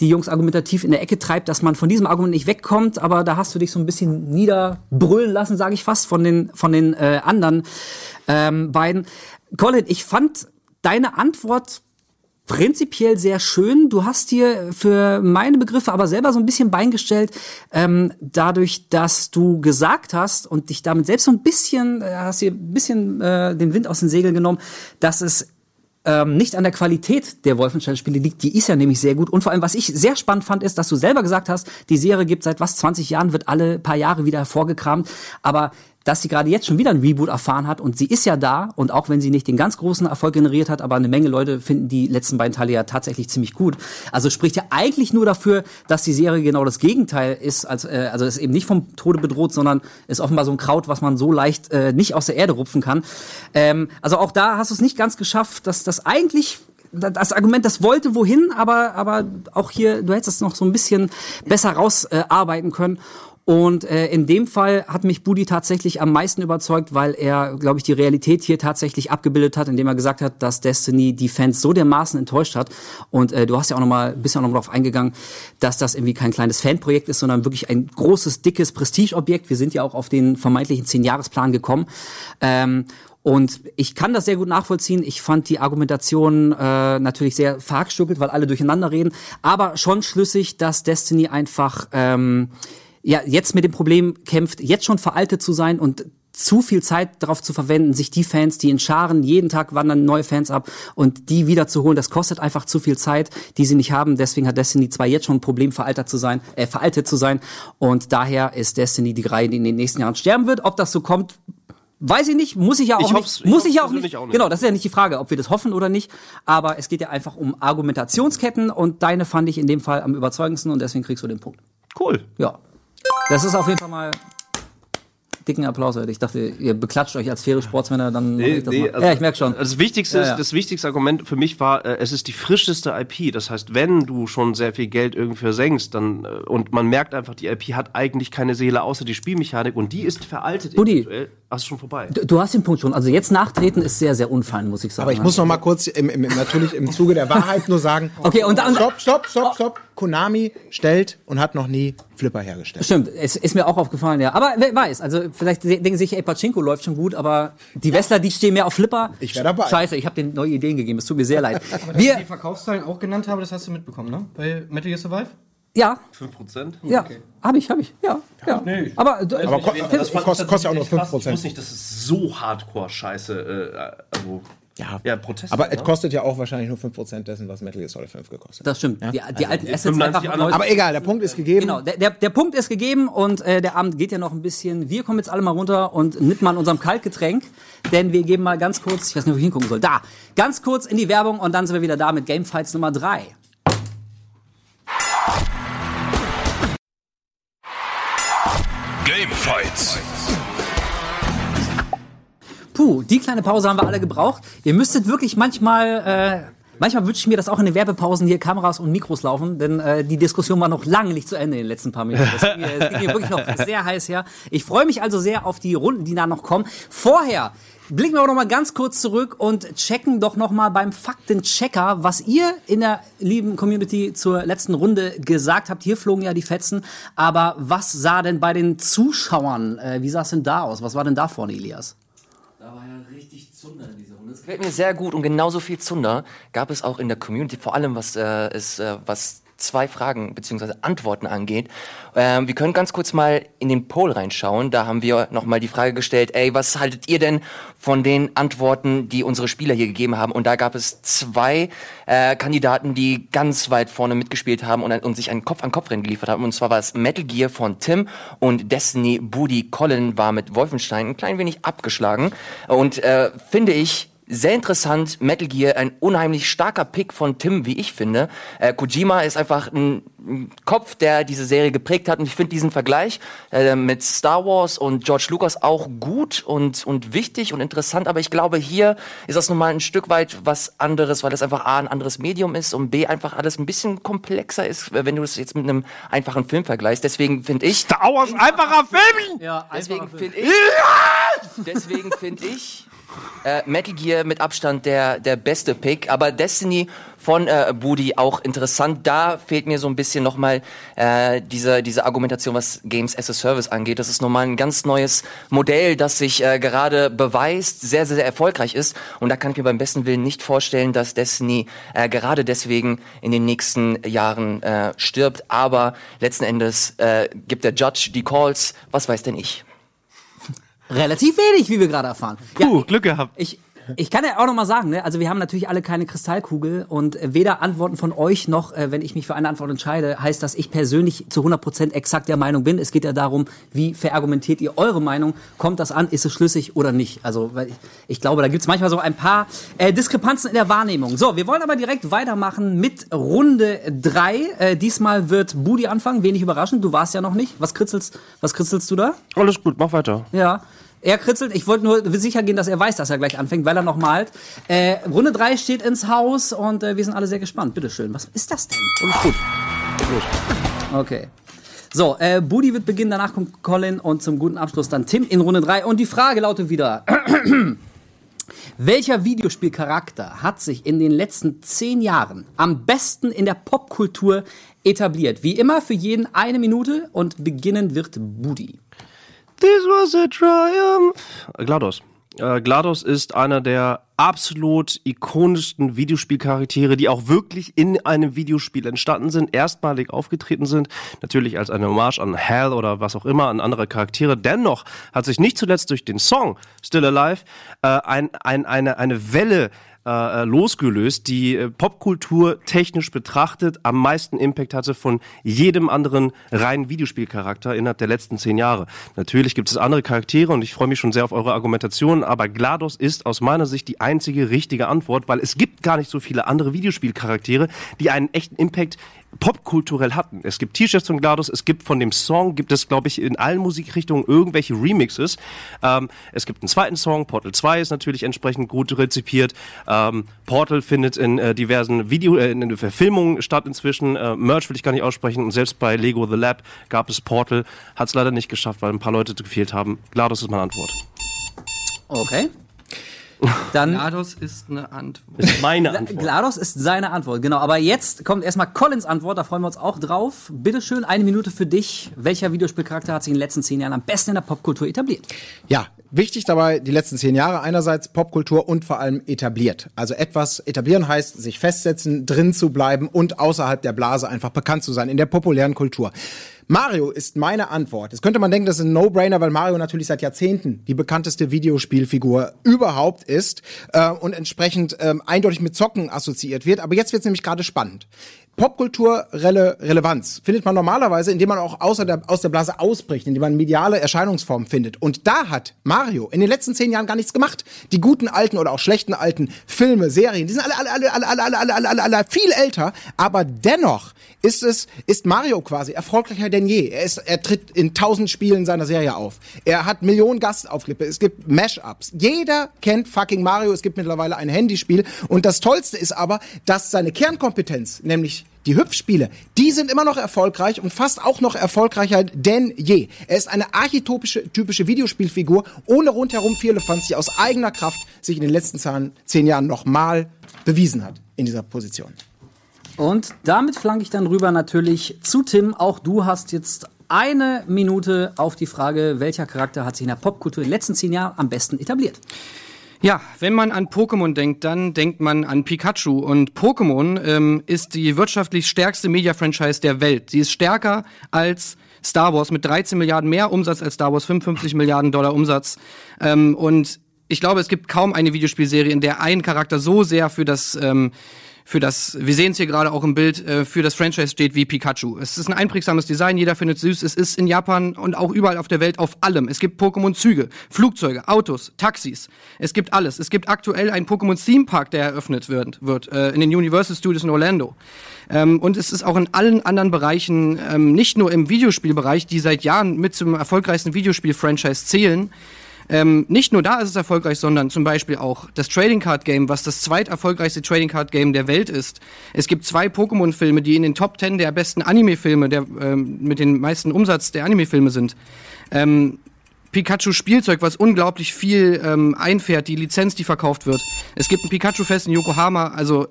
die Jungs argumentativ in der Ecke treibt, dass man von diesem Argument nicht wegkommt, aber da hast du dich so ein bisschen niederbrüllen lassen, sage ich fast, von den, von den äh, anderen ähm, beiden. Colin, ich fand deine Antwort prinzipiell sehr schön. Du hast dir für meine Begriffe aber selber so ein bisschen beingestellt, ähm, dadurch, dass du gesagt hast und dich damit selbst so ein bisschen, äh, hast dir ein bisschen äh, den Wind aus den Segeln genommen, dass es ähm, nicht an der Qualität der Wolfenstein-Spiele liegt, die ist ja nämlich sehr gut. Und vor allem, was ich sehr spannend fand, ist, dass du selber gesagt hast, die Serie gibt seit was, 20 Jahren, wird alle paar Jahre wieder hervorgekramt. Aber dass sie gerade jetzt schon wieder ein Reboot erfahren hat und sie ist ja da und auch wenn sie nicht den ganz großen Erfolg generiert hat, aber eine Menge Leute finden die letzten beiden Teile ja tatsächlich ziemlich gut. Also spricht ja eigentlich nur dafür, dass die Serie genau das Gegenteil ist, als, äh, also ist eben nicht vom Tode bedroht, sondern ist offenbar so ein Kraut, was man so leicht äh, nicht aus der Erde rupfen kann. Ähm, also auch da hast du es nicht ganz geschafft, dass das eigentlich das Argument, das wollte wohin, aber, aber auch hier, du hättest es noch so ein bisschen besser rausarbeiten äh, können. Und äh, in dem Fall hat mich Budi tatsächlich am meisten überzeugt, weil er, glaube ich, die Realität hier tatsächlich abgebildet hat, indem er gesagt hat, dass Destiny die Fans so dermaßen enttäuscht hat. Und äh, du hast ja auch noch mal, bist ja auch noch mal darauf eingegangen, dass das irgendwie kein kleines Fanprojekt ist, sondern wirklich ein großes, dickes Prestigeobjekt. Wir sind ja auch auf den vermeintlichen Zehn-Jahres-Plan gekommen. Ähm, und ich kann das sehr gut nachvollziehen. Ich fand die Argumentation äh, natürlich sehr verhackstückelt, weil alle durcheinander reden, aber schon schlüssig, dass Destiny einfach ähm, ja jetzt mit dem Problem kämpft, jetzt schon veraltet zu sein und zu viel Zeit darauf zu verwenden, sich die Fans, die in Scharen jeden Tag wandern neue Fans ab und die wieder zu holen, das kostet einfach zu viel Zeit, die sie nicht haben. Deswegen hat Destiny 2 jetzt schon ein Problem, veraltet zu sein, äh, veraltet zu sein. Und daher ist Destiny die Reihe, die in den nächsten Jahren sterben wird. Ob das so kommt, Weiß ich nicht, muss ich ja auch Ich nicht. hoff's- ich muss hoff's ich ja auch nicht. auch nicht. Genau, das ist ja nicht die Frage, ob wir das hoffen oder nicht. Aber es geht ja einfach um Argumentationsketten und deine fand ich in dem Fall am überzeugendsten und deswegen kriegst du den Punkt. Cool. Ja. Das ist auf jeden Fall mal dicken Applaus. Leute. Ich dachte, ihr beklatscht euch als faire Sportsmänner, dann mach ich das mal. also- ja, ich merke schon. Das wichtigste, Ja, ja. Ist, das wichtigste Argument für mich war, äh, es ist die frischeste IP. Das heißt, wenn du schon sehr viel Geld irgendwie versenkst, dann äh, und man merkt einfach, die IP hat eigentlich keine Seele außer die Spielmechanik und die ist veraltet. Buddy. eventuell. Ach, ist schon vorbei. Du, du hast den Punkt schon. Also jetzt nachtreten ist sehr, sehr unfein, muss ich sagen. Aber ich muss noch mal kurz im, im, im, natürlich im Zuge der Wahrheit nur sagen. Okay, und dann- Stopp, stopp, stopp, stopp. Konami stellt und hat noch nie Flipper hergestellt. Stimmt, es ist mir auch aufgefallen, ja. Aber wer weiß, also vielleicht denken sich, ey, Pachinko läuft schon gut, aber die Westler, die stehen mehr auf Flipper. Ich wär dabei. Scheiße, ich habe denen neue Ideen gegeben, es tut mir sehr leid. Dass ich Wir, die Verkaufszahlen auch genannt habe, das hast du mitbekommen, ne? Bei Metal Gear Survive? ja, 5%? ja, habe ich, habe ich, ja, ja. Nee. Aber, äh, Aber ko Das kostet, kostet ja auch nur tatsächlich krass. 5%. Ich wusste nicht, dass es so Hardcore-Scheiße, äh, also, Ja. ja, Protest. Aber es kostet ja auch wahrscheinlich nur 5% dessen, was Metal Gear Solid 5 gekostet hat. das stimmt. Die, Also die alten Assets 95 einfach neu- Aber egal, der Punkt ist gegeben. Genau, der, der, der Punkt ist gegeben und äh, der Abend geht ja noch ein bisschen. Wir kommen jetzt alle mal runter und nippen mal an unserem Kaltgetränk, denn wir geben mal ganz kurz, ich weiß nicht, wo ich hingucken soll, da, ganz kurz in die Werbung und dann sind wir wieder da mit Gamefights Nummer drei. Gamefights. Puh, die kleine Pause haben wir alle gebraucht. Ihr müsstet wirklich manchmal Manchmal wünsche ich mir, dass auch in den Werbepausen hier Kameras und Mikros laufen, denn äh, die Diskussion war noch lange nicht zu Ende in den letzten paar Minuten. Es ging, hier- es ging hier wirklich noch sehr heiß her. Ich freue mich also sehr auf die Runden, die da noch kommen. Vorher blicken wir aber noch mal ganz kurz zurück und checken doch noch mal beim Faktenchecker, was ihr in der lieben Community zur letzten Runde gesagt habt. Hier flogen ja die Fetzen, aber was sah denn bei den Zuschauern, äh, wie sah es denn da aus? Was war denn da vorne, Elias? War ja richtig Zunder in dieser Runde. Das gefällt mir sehr gut und genauso viel Zunder gab es auch in der Community, vor allem was äh, ist, äh, was zwei Fragen bzw. Antworten angeht. Ähm, wir können ganz kurz mal in den Poll reinschauen. Da haben wir nochmal die Frage gestellt, ey, was haltet ihr denn von den Antworten, die unsere Spieler hier gegeben haben? Und da gab es zwei äh, Kandidaten, die ganz weit vorne mitgespielt haben und, und sich ein Kopf-an-Kopf-Rennen geliefert haben. Und zwar war es Metal Gear von Tim und Destiny Booty Colin war mit Wolfenstein ein klein wenig abgeschlagen. Und äh, finde ich, sehr interessant, Metal Gear, ein unheimlich starker Pick von Tim, wie ich finde. Äh, Kojima ist einfach ein, ein Kopf, der diese Serie geprägt hat und ich finde diesen Vergleich äh, mit Star Wars und George Lucas auch gut und, und wichtig und interessant, aber ich glaube, hier ist das nochmal ein Stück weit was anderes, weil das einfach A, ein anderes Medium ist und B, einfach alles ein bisschen komplexer ist, wenn du das jetzt mit einem einfachen Film vergleichst. Deswegen finde ich, Star Wars, einfacher Film! Ja, Deswegen finde ich, deswegen finde ich äh, Metal Gear mit Abstand der der beste Pick, aber Destiny von äh, Budi auch interessant. Da fehlt mir so ein bisschen nochmal äh, diese diese Argumentation, was Games as a Service angeht. Das ist nochmal ein ganz neues Modell, das sich äh, gerade beweist, sehr, sehr sehr erfolgreich ist. Und da kann ich mir beim besten Willen nicht vorstellen, dass Destiny äh, gerade deswegen in den nächsten Jahren äh, stirbt. Aber letzten Endes äh, gibt der Judge die Calls. Was weiß denn ich? Relativ wenig, wie wir gerade erfahren. Ja, Puh, Glück gehabt. Ich, ich kann ja auch noch mal sagen, ne, also wir haben natürlich alle keine Kristallkugel und äh, weder Antworten von euch noch, äh, wenn ich mich für eine Antwort entscheide, heißt, dass ich persönlich zu 100% exakt der Meinung bin. Es geht ja darum, wie verargumentiert ihr eure Meinung? Kommt das an? Ist es schlüssig oder nicht? Also weil ich, ich glaube, da gibt's manchmal so ein paar äh, Diskrepanzen in der Wahrnehmung. So, wir wollen aber direkt weitermachen mit Runde drei. Äh, diesmal wird Budi anfangen, wenig überraschend. Du warst ja noch nicht. Was kritzelst, was kritzelst du da? Alles gut, mach weiter. Ja. Er kritzelt. Ich wollte nur sicher gehen, dass er weiß, dass er gleich anfängt, weil er noch malt. Äh, Runde 3 steht ins Haus und äh, wir sind alle sehr gespannt. Bitteschön. Was ist das denn? Alles gut. Okay. So, äh, Budi wird beginnen, danach kommt Colin und zum guten Abschluss dann Tim in Runde 3. Und die Frage lautet wieder. Welcher Videospielcharakter hat sich in den letzten zehn Jahren am besten in der Popkultur etabliert? Wie immer für jeden eine Minute und beginnen wird Budi. This was a triumph. GLaDOS. Äh, GLaDOS ist einer der absolut ikonischsten Videospielcharaktere, die auch wirklich in einem Videospiel entstanden sind, erstmalig aufgetreten sind. Natürlich als eine Hommage an Hal oder was auch immer, an andere Charaktere. Dennoch hat sich nicht zuletzt durch den Song Still Alive äh, ein, ein, eine, eine Welle äh, losgelöst, die äh, Popkultur technisch betrachtet am meisten Impact hatte von jedem anderen reinen Videospielcharakter innerhalb der letzten zehn Jahre. Natürlich gibt es andere Charaktere und ich freue mich schon sehr auf eure Argumentation, aber GLaDOS ist aus meiner Sicht die einzige richtige Antwort, weil es gibt gar nicht so viele andere Videospielcharaktere, die einen echten Impact popkulturell hatten. Es gibt T-Shirts von GLaDOS, es gibt von dem Song, gibt es, glaube ich, in allen Musikrichtungen irgendwelche Remixes. Ähm, es gibt einen zweiten Song, Portal 2 ist natürlich entsprechend gut rezipiert. Ähm, Portal findet in äh, diversen Video, äh, in Verfilmungen statt inzwischen. Äh, Merch will ich gar nicht aussprechen. Und selbst bei Lego The Lab gab es Portal, hat es leider nicht geschafft, weil ein paar Leute gefehlt haben. GLaDOS ist meine Antwort. Okay. Dann GLaDOS ist eine Antwort. Ist meine Antwort. GLaDOS ist seine Antwort, genau. Aber jetzt kommt erstmal Collins Antwort, da freuen wir uns auch drauf. Bitte schön, eine Minute für dich. Welcher Videospielcharakter hat sich in den letzten zehn Jahren am besten in der Popkultur etabliert? Ja, wichtig dabei die letzten zehn Jahre einerseits Popkultur und vor allem etabliert. Also etwas etablieren heißt, sich festsetzen, drin zu bleiben und außerhalb der Blase einfach bekannt zu sein in der populären Kultur. Mario ist meine Antwort. Jetzt könnte man denken, das ist ein No-Brainer, weil Mario natürlich seit Jahrzehnten die bekannteste Videospielfigur überhaupt ist äh, und entsprechend ähm, eindeutig mit Zocken assoziiert wird. Aber jetzt wird es nämlich gerade spannend. Popkulturelle Relevanz findet man normalerweise, indem man auch außer der, aus der Blase ausbricht, indem man mediale Erscheinungsformen findet. Und da hat Mario in den letzten zehn Jahren gar nichts gemacht. Die guten alten oder auch schlechten alten Filme, Serien, die sind alle, alle, alle, alle, alle, alle, alle, alle, alle, viel älter. Aber dennoch ist es, ist Mario quasi erfolgreicher denn je. Er, ist, er tritt in tausend Spielen seiner Serie auf. Er hat Millionen Gastauftritte. Es gibt Mashups. Jeder kennt fucking Mario. Es gibt mittlerweile ein Handyspiel. Und das Tollste ist aber, dass seine Kernkompetenz, nämlich die Hüpfspiele, die sind immer noch erfolgreich und fast auch noch erfolgreicher denn je. Er ist eine archetypische typische Videospielfigur ohne rundherum Firlefanz, die aus eigener Kraft sich in den letzten zehn Jahren nochmal bewiesen hat in dieser Position. Und damit flanke ich dann rüber natürlich zu Tim. Auch du hast jetzt eine Minute auf die Frage, welcher Charakter hat sich in der Popkultur in den letzten zehn Jahren am besten etabliert? Ja, wenn man an Pokémon denkt, dann denkt man an Pikachu. Und Pokémon ähm, ist die wirtschaftlich stärkste Media-Franchise der Welt. Sie ist stärker als Star Wars mit 13 Milliarden mehr Umsatz als Star Wars, 55 Milliarden Dollar Umsatz. Ähm, und ich glaube, es gibt kaum eine Videospielserie, in der ein Charakter so sehr für das ähm, für das, wir sehen es hier gerade auch im Bild, äh, für das Franchise steht wie Pikachu. Es ist ein einprägsames Design, jeder findet es süß. Es ist in Japan und auch überall auf der Welt auf allem. Es gibt Pokémon-Züge, Flugzeuge, Autos, Taxis. Es gibt alles. Es gibt aktuell einen Pokémon-Theme-Park, der eröffnet wird, wird äh, in den Universal Studios in Orlando. Ähm, und es ist auch in allen anderen Bereichen, ähm, nicht nur im Videospielbereich, die seit Jahren mit zum erfolgreichsten Videospiel-Franchise zählen, ähm, nicht nur da ist es erfolgreich, sondern zum Beispiel auch das Trading Card Game, was das zweiterfolgreichste Trading Card Game der Welt ist. Es gibt zwei Pokémon-Filme, die in den Top Ten der besten Anime-Filme, der ähm, mit den meisten Umsatz der Anime-Filme sind. Ähm, Pikachu Spielzeug, was unglaublich viel ähm, einfährt, die Lizenz, die verkauft wird. Es gibt ein Pikachu-Fest in Yokohama, also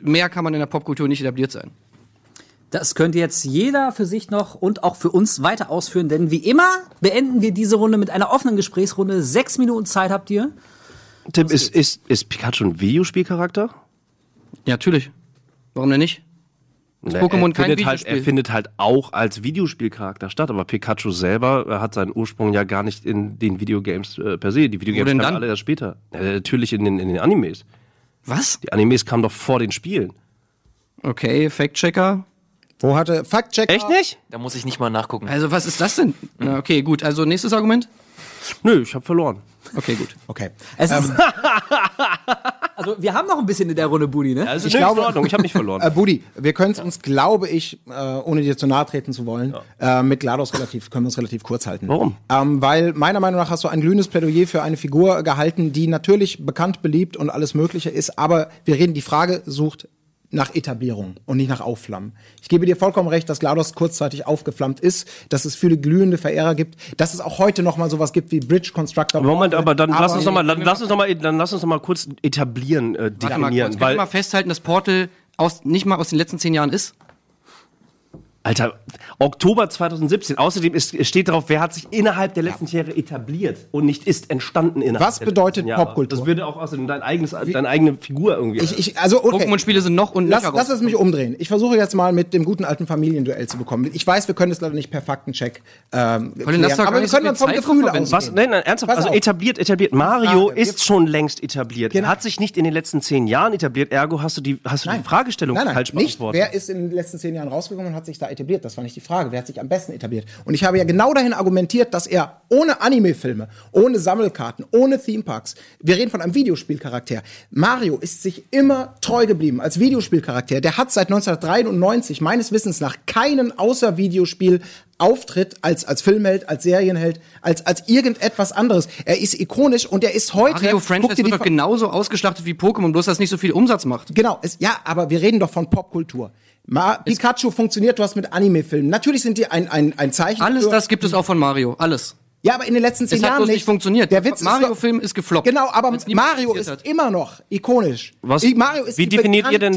mehr kann man in der Popkultur nicht etabliert sein. Das könnte jetzt jeder für sich noch und auch für uns weiter ausführen, denn wie immer beenden wir diese Runde mit einer offenen Gesprächsrunde. Sechs Minuten Zeit habt ihr. Tim, ist, ist, ist Pikachu ein Videospielcharakter? Ja, natürlich. Warum denn nicht? Ist Pokémon er kein findet halt, Videospiel? Er findet halt auch als Videospielcharakter statt, aber Pikachu selber hat seinen Ursprung ja gar nicht in den Videogames äh, per se. Die Videogames kamen dann? alle erst später. Ja, natürlich in den, in den Animes. Was? Die Animes kamen doch vor den Spielen. Okay, Fact-Checker. Wo hatte Fact-Checker? Echt nicht? Da muss ich nicht mal nachgucken. Also was ist das denn? Na, okay, gut. Also nächstes Argument? Nö, ich habe verloren. Okay, gut. Okay. Es ist also wir haben noch ein bisschen in der Runde, Budi, ne? Also Ich ich nö, glaube- in Ordnung, ich habe nicht verloren. Äh, Budi, wir können es uns, glaube ich, äh, ohne dir zu nahe treten zu wollen, äh, mit GLaDOS relativ, können wir uns relativ kurz halten. Warum? Ähm, weil meiner Meinung nach hast du ein glühendes Plädoyer für eine Figur gehalten, die natürlich bekannt, beliebt und alles Mögliche ist, aber wir reden, die Frage sucht nach Etablierung und nicht nach Aufflammen. Ich gebe dir vollkommen recht, dass GLaDOS kurzzeitig aufgeflammt ist, dass es viele glühende Verehrer gibt, dass es auch heute noch mal sowas gibt wie Bridge Constructor. Moment, aber dann lass uns noch mal, Aber- dann lass uns noch mal, dann lass uns noch mal kurz etablieren, äh, Warte mal kurz. definieren, weil mal festhalten, dass Portal aus, nicht mal aus den letzten zehn Jahren ist? Alter, Oktober 2017. Außerdem ist, steht drauf, wer hat sich innerhalb der letzten Jahre etabliert und nicht ist entstanden innerhalb Was der bedeutet letzten Jahre. Popkultur? Das würde auch außerdem dein eigenes, deine eigene Figur irgendwie. Ich, ich, also okay. Pokémon-Spiele sind noch und Lass, lass es mich umdrehen. Ich versuche jetzt mal mit dem guten alten Familienduell zu bekommen. Ich weiß, wir können es leider nicht per Faktencheck ähm, klären, aber wir nicht können dann vom Gefühl ausgehen. was? Nein, nein, ernsthaft. Pass Also auf. etabliert, etabliert. Mario Frage. ist schon längst etabliert. Genau. Er hat sich nicht in den letzten zehn Jahren etabliert. Ergo hast du die, hast du die Fragestellung nein, nein, falsch nicht, beantwortet. wer ist in den letzten zehn Jahren rausgekommen und hat sich da etabliert? Das war nicht die Frage. Wer hat sich am besten etabliert? Und ich habe ja genau dahin argumentiert, dass er ohne Anime-Filme, ohne Sammelkarten, ohne Themeparks, wir reden von einem Videospielcharakter. Mario ist sich immer treu geblieben als Videospielcharakter. Der hat seit 1993 meines Wissens nach keinen außer Videospiel Auftritt als, als Filmheld, als Serienheld, als, als irgendetwas anderes. Er ist ikonisch und er ist heute. Mario Franchise wird doch genauso ausgeschlachtet wie Pokémon, bloß dass nicht so viel Umsatz macht. Genau, es, ja, aber wir reden doch von Popkultur. Ma Pikachu funktioniert, du hast mit Anime-Filmen. Natürlich sind die ein, ein, ein Zeichen. Alles das gibt es auch von Mario. Alles. Ja, aber in den letzten zehn Es hat Jahren bloß nicht. nicht funktioniert. Der Witz Mario-Film ist, ist gefloppt. Genau, aber Mario ist hat. immer noch ikonisch. Was- Mario ist wie die definiert ihr denn-.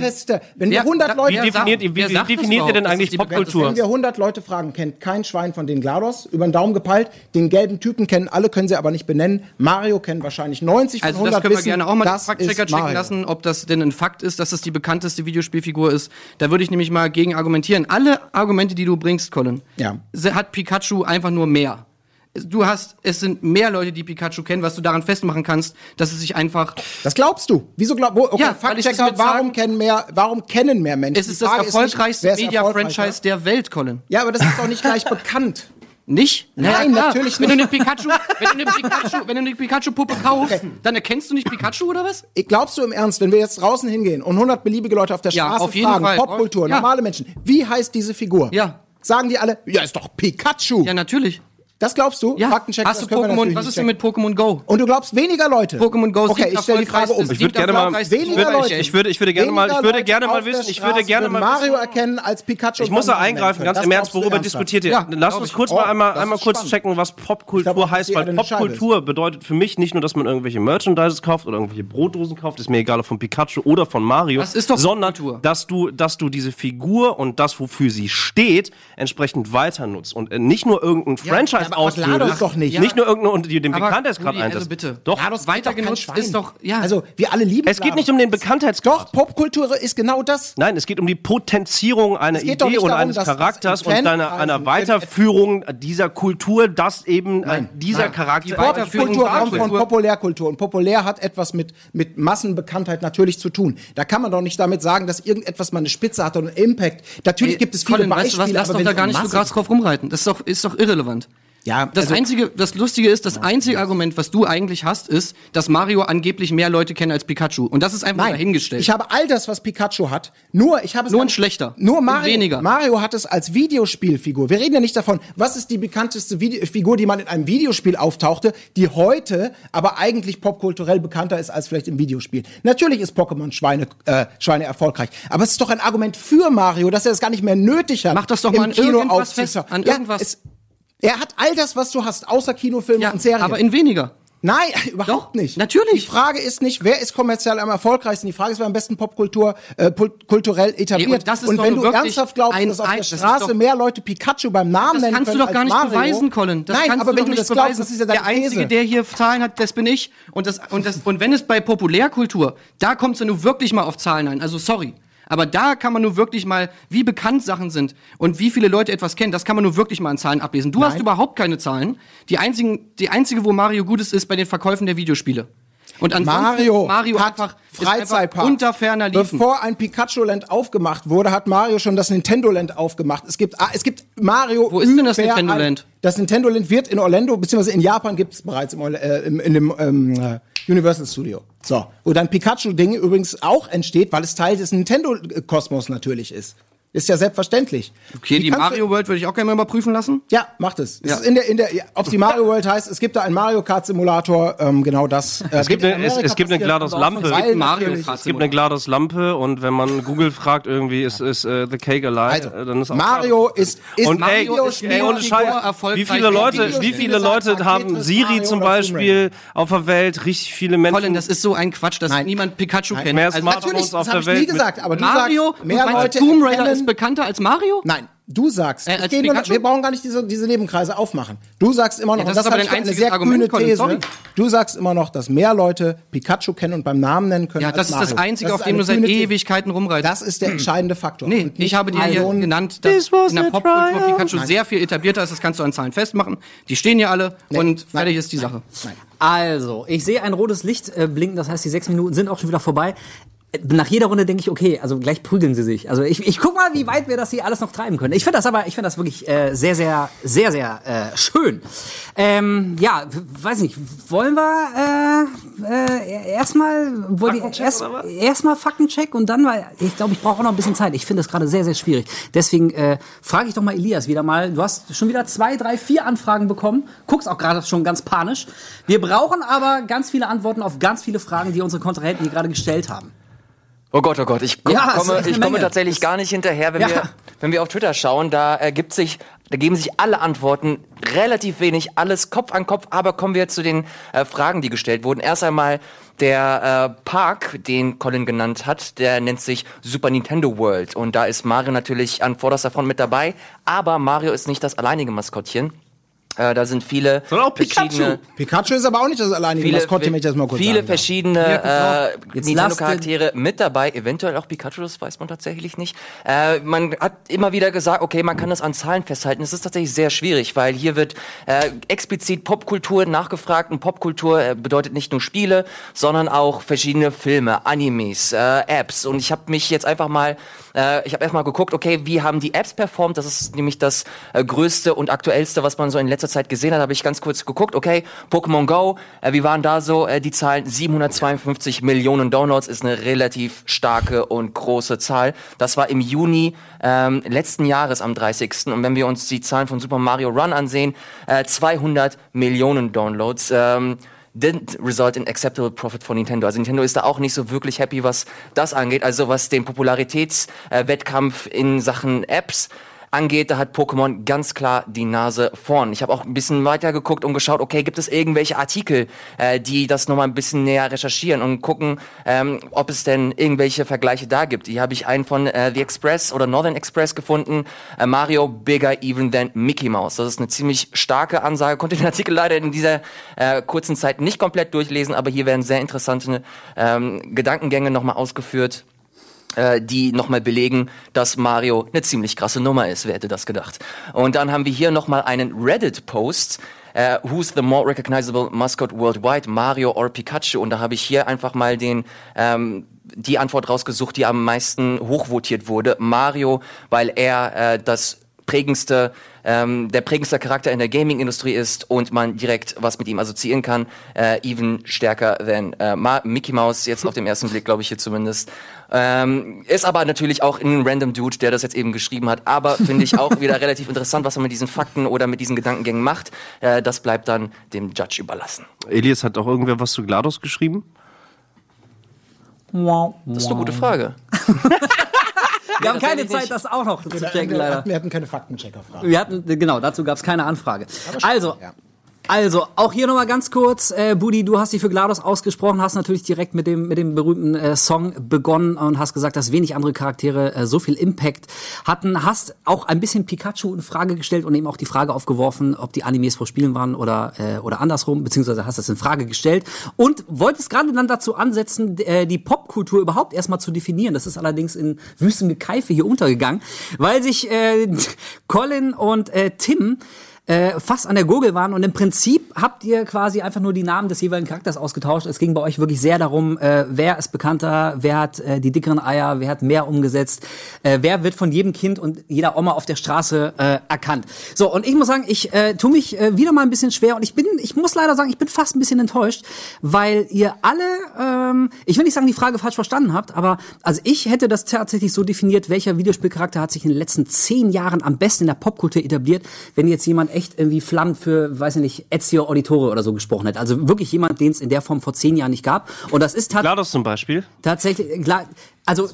Wenn wir Wer- 100 da- Leute Wie definiert, ihr- wie, wie das definiert ihr denn eigentlich Popkultur? Wenn wir 100 Leute fragen, kennt kein Schwein von den GLaDOS, über den Daumen gepeilt. Den gelben Typen kennen alle, können sie aber nicht benennen. Mario kennen wahrscheinlich 90 von Also 100 das können wir wissen, gerne auch mal das Faktchecker checken Mario. lassen, ob das denn ein Fakt ist, dass es die bekannteste Videospielfigur ist. Da würde ich nämlich mal gegen argumentieren. Alle Argumente, die du bringst, Colin, Ja. hat Pikachu einfach nur mehr. Du hast, es sind mehr Leute, die Pikachu kennen, was du daran festmachen kannst, dass es sich einfach, Das glaubst du? Wieso glaub, wo, okay, Ja, Faktchecker, warum kennen mehr, warum kennen mehr Menschen? es ist das erfolgreichste Media-Franchise der Welt, Colin. Ja, aber das ist doch nicht gleich bekannt. Nicht? Nein, klar. natürlich wenn nicht. Du eine Pikachu, wenn du eine Pikachu, wenn du eine Pikachu-Puppe kaufst, dann erkennst du nicht Pikachu oder was? Ich- Glaubst du im Ernst, wenn wir jetzt draußen hingehen und 100 beliebige Leute auf der Ja, Straße auf jeden fragen, Fall. Popkultur, Ja. normale Menschen, wie heißt diese Figur? Ja. sagen die alle, ja, ist doch Pikachu. Ja, natürlich. Das glaubst du? Ja. Faktencheck, Hast das du Pokémon, was ist denn mit Pokémon Go? Und du glaubst weniger Leute? Pokémon Go Okay, ich stelle die Frage um. Ich würde gerne mal- Weniger. Leute. Ich würde, ich würde gerne mal, ich würde gerne mal wissen, ich würde gerne mal Mario wissen. erkennen als Pikachu. Ich muss da eingreifen, ganz im Ernst, worüber diskutiert ihr? Lass uns kurz Oh, mal einmal, einmal kurz checken, was Popkultur heißt, weil Popkultur bedeutet für mich nicht nur, dass man irgendwelche Merchandises kauft oder irgendwelche Brotdosen kauft, ist mir egal, ob von Pikachu oder von Mario, Das ist doch sondern dass du, dass du diese Figur und das, wofür sie steht, entsprechend weiter nutzt und äh, nicht nur irgendein Franchise aber GLaDOS ausbildest, doch nicht. nicht nur irgendeine unter den Bekanntheitsgrad Rudi, also bitte. Doch, GLaDOS Weiter genutzt ist doch- ja. Also, wir alle lieben es geht nicht um den Bekanntheitsgrad. Doch, Popkultur ist genau das. Nein, es geht um die Potenzierung einer Idee oder eines Charakters und einer in- Weiterführung dieser Kultur, dass eben äh, dieser Charakter. Die Weiterführung Kultur war kommt von Kultur. Populärkultur und populär hat etwas mit, mit Massenbekanntheit natürlich zu tun. Da kann man doch nicht damit sagen, dass irgendetwas mal eine Spitze hat und einen Impact. Natürlich gibt es viele Colin, weißt Beispiele, du was, lass aber doch da gar nicht so krass drauf rumreiten. Das ist doch, ist doch irrelevant. Ja, Das also- einzige, das Lustige ist, das einzige Argument, was du eigentlich hast, ist, dass Mario angeblich mehr Leute kennen als Pikachu. Und das ist einfach Nein, dahingestellt. ich habe all das, was Pikachu hat. Nur, ich habe es Nur ein schlechter. Nur Mario, weniger. Mario hat es als Videospielfigur. Wir reden ja nicht davon, was ist die bekannteste Vide Figur, die man in einem Videospiel auftauchte, die heute aber eigentlich popkulturell bekannter ist als vielleicht im Videospiel. Natürlich ist Pokémon Schweine, äh, Schweine erfolgreich, aber es ist doch ein Argument für Mario, dass er es gar nicht mehr nötig hat. Mach das doch mal an Kino irgendwas fest, an ja, irgendwas. Es, er hat all das, was du hast, außer Kinofilme ja, und Serien. aber in weniger. Nein, überhaupt Doch, nicht. natürlich. Die Frage ist nicht, wer ist kommerziell am erfolgreichsten. Die Frage ist, wer am besten Popkultur äh, kulturell etabliert. Nee, und das ist doch wenn du ernsthaft glaubst, ein- dass auf ein- der das Straße doch- mehr Leute Pikachu beim Namen Das nennen kannst du können doch gar nicht Mario, beweisen, Colin. Das Nein, aber du wenn du das beweisen. glaubst, das ist ja deine der Einzige, These. der hier Zahlen hat, das bin ich. Und, das, und, das, und wenn es bei Populärkultur, da kommst du nur wirklich mal auf Zahlen ein. Also sorry. Aber da kann man nur wirklich mal, wie bekannt Sachen sind und wie viele Leute etwas kennen, das kann man nur wirklich mal an Zahlen ablesen. Du hast überhaupt keine Zahlen. Die, einzigen, die einzige, wo Mario gut ist, ist bei den Verkäufen der Videospiele. Und ansonsten Mario, Mario hat einfach, Freizeitpark. unter ferner Liefen. Bevor ein Pikachu-Land aufgemacht wurde, hat Mario schon das Nintendo-Land aufgemacht. Es gibt, es gibt Mario. Wo ist denn das Nintendo-Land? Das Nintendo-Land wird in Orlando, beziehungsweise in Japan gibt es bereits im, äh, im, in dem ähm, äh, Universal Studio. So. Wo dann Pikachu-Ding übrigens auch entsteht, weil es Teil des Nintendo-Kosmos natürlich ist. Ist ja selbstverständlich. Okay, Wie die Mario World würde ich auch gerne mal überprüfen lassen. Ja, macht es. es Ja. ist in der, in der, ja, ob die Mario World heißt, es gibt da einen Mario Kart Simulator, ähm, genau das. Äh, Es gibt eine- es- es gibt eine GLaDOS Lampe. Weil Mario natürlich- Kart Es gibt eine GLaDOS-Lampe und wenn man Google fragt, irgendwie ist, ist äh, The Cake Alive, Also, äh, dann ist auch Mario ist, ist und ey, Mario ist ey, ohne Scheiß, wie erfolgreich. viele Leute, wie viele Leute haben Siri Mario zum Beispiel auf der Welt? Richtig viele Menschen. Colin, das ist so ein Quatsch, dass Nein. niemand Pikachu kennt. mehr Also Smartphones Natürlich, auf das habe der ich nie Welt. gesagt, aber du Mario, sagst, mehr Leute Tomb Raider ist bekannter als Mario? Nein, du sagst, Äh, Pikachu? wir brauchen gar nicht diese, diese Nebenkreise aufmachen. Du sagst immer noch, Ja, das und das ist aber dein eine sehr Argument, grüne Colin, These. sorry. Du sagst immer noch, dass mehr Leute Pikachu kennen und beim Namen nennen können Ja, als das ist das. Einzige, Das auf dem du seit. Ewigkeiten rumreitest. Das ist der entscheidende Faktor. Nee, Und ich habe dir hier Millionen- genannt, dass in der Popkultur. Pikachu sehr viel etablierter ist. Das kannst du an Zahlen festmachen. Die stehen ja alle und fertig ist die Sache. Also, ich sehe ein rotes Licht äh, blinken, das heißt, die sechs Minuten sind auch schon wieder vorbei. Nach jeder Runde denke ich, okay, also gleich prügeln sie sich. Also ich, ich guck mal, wie weit wir das hier alles noch treiben können. Ich finde das aber, ich finde das wirklich äh, sehr, sehr, sehr, sehr äh, schön. Ähm, ja, weiß nicht, wollen wir äh, äh, erstmal erst, erstmal Faktencheck und dann, weil ich glaube, ich brauche auch noch ein bisschen Zeit. Ich finde das gerade sehr, sehr schwierig. Deswegen äh, frage ich doch mal Elias wieder mal. Du hast schon wieder zwei, drei, vier Anfragen bekommen. Guckst auch gerade schon ganz panisch. Wir brauchen aber ganz viele Antworten auf ganz viele Fragen, die unsere Kontrahenten hier gerade gestellt haben. Oh Gott, oh Gott, ich, Ja, komme, ich komme tatsächlich gar nicht hinterher, wenn, Ja. wir, wenn wir auf Twitter schauen, da ergibt sich, da geben sich alle Antworten relativ wenig, alles Kopf an Kopf, aber kommen wir zu den äh, Fragen, die gestellt wurden. Erst einmal der äh, Park, den Colin genannt hat, der nennt sich Super Nintendo World und da ist Mario natürlich an vorderster Front mit dabei, aber Mario ist nicht das alleinige Maskottchen. Äh, da sind viele Sondern auch Pikachu. verschiedene Pikachu ist aber auch nicht das alleinige viele, Maskottchen, wenn ich das mal kurz viele sagen verschiedene äh, Nintendo-Charaktere mit dabei, eventuell auch Pikachu, das weiß man tatsächlich nicht. Äh, man hat immer wieder gesagt, okay, man kann das an Zahlen festhalten. Es ist tatsächlich sehr schwierig, weil hier wird äh, explizit Popkultur nachgefragt und Popkultur äh, bedeutet nicht nur Spiele, sondern auch verschiedene Filme, Animes, äh, Apps. Und ich habe mich jetzt einfach mal Äh, ich habe erstmal geguckt, okay, wie haben die Apps performt? Das ist nämlich das äh, größte und aktuellste, was man so in letzter Zeit gesehen hat. Habe ich ganz kurz geguckt, okay, Pokémon Go, äh, wie waren da so äh, die Zahlen? 752 Millionen Downloads ist eine relativ starke und große Zahl. Das war im Juni ähm, letzten Jahres am 30. Und wenn wir uns die Zahlen von Super Mario Run ansehen, äh, 200 Millionen Downloads. Ähm, didn't result in acceptable profit for Nintendo. Also Nintendo ist da auch nicht so wirklich happy, was das angeht. Also was den Popularitätswettkampf in Sachen Apps angeht, da hat Pokémon ganz klar die Nase vorn. Ich habe auch ein bisschen weiter geguckt und geschaut, okay, gibt es irgendwelche Artikel, äh, die das nochmal ein bisschen näher recherchieren und gucken, ähm, ob es denn irgendwelche Vergleiche da gibt. Hier habe ich einen von äh, The Express oder Northern Express gefunden, äh, Mario bigger even than Mickey Mouse. Das ist eine ziemlich starke Ansage. Konnte den Artikel leider in dieser äh, kurzen Zeit nicht komplett durchlesen, aber hier werden sehr interessante ähm, Gedankengänge nochmal ausgeführt äh, die nochmal belegen, dass Mario eine ziemlich krasse Nummer ist. Wer hätte das gedacht? Und dann haben wir hier nochmal einen Reddit-Post. Äh, who's the more recognizable mascot worldwide, Mario or Pikachu? Und da habe ich hier einfach mal den ähm, die Antwort rausgesucht, die am meisten hochvotiert wurde. Mario, weil er äh, das prägendste, ähm, der prägendste Charakter in der Gaming-Industrie ist und man direkt was mit ihm assoziieren kann, äh, even stärker than äh, Mickey Mouse, jetzt auf dem ersten Blick, glaube ich hier zumindest. Ähm, ist aber natürlich auch ein random Dude, der das jetzt eben geschrieben hat, aber finde ich auch wieder relativ interessant, was er mit diesen Fakten oder mit diesen Gedankengängen macht. Äh, das bleibt dann dem Judge überlassen. Elias hat auch irgendwer was zu GLaDOS geschrieben? Das ist eine gute Frage. Wir haben das keine Zeit, das auch noch zu checken, wir, leider. hatten, wir hatten keine Faktenchecker-Frage. Wir hatten, genau, dazu gab es keine Anfrage. schon, Also, ja. Also, auch hier nochmal ganz kurz, äh, Budi, du hast dich für GLaDOS ausgesprochen, hast natürlich direkt mit dem, mit dem berühmten äh, Song begonnen und hast gesagt, dass wenig andere Charaktere äh, so viel Impact hatten, hast auch ein bisschen Pikachu in Frage gestellt und eben auch die Frage aufgeworfen, ob die Animes vor Spielen waren oder, äh, oder andersrum, beziehungsweise hast das in Frage gestellt und wolltest gerade dann dazu ansetzen, äh, die Popkultur überhaupt erstmal zu definieren. Das ist allerdings in wüstem Gekeife hier untergegangen, weil sich äh, Colin und äh, Tim äh, fast an der Gurgel waren und im Prinzip habt ihr quasi einfach nur die Namen des jeweiligen Charakters ausgetauscht. Es ging bei euch wirklich sehr darum, äh, wer ist bekannter, wer hat äh, die dickeren Eier, wer hat mehr umgesetzt, äh, wer wird von jedem Kind und jeder Oma auf der Straße äh, erkannt. So, und ich muss sagen, ich äh, tue mich äh, wieder mal ein bisschen schwer und ich bin, ich muss leider sagen, ich bin fast ein bisschen enttäuscht, weil ihr alle, ähm, ich will nicht sagen, die Frage falsch verstanden habt, aber also ich hätte das tatsächlich so definiert, welcher Videospielcharakter hat sich in den letzten zehn Jahren am besten in der Popkultur etabliert, wenn jetzt jemand echt irgendwie flammt für, weiß ich nicht, Ezio Auditore oder so gesprochen hätte. Also wirklich jemand, den es in der Form vor zehn Jahren nicht gab. Und das ist tat GLaDOS zum Beispiel. tatsächlich, klar, also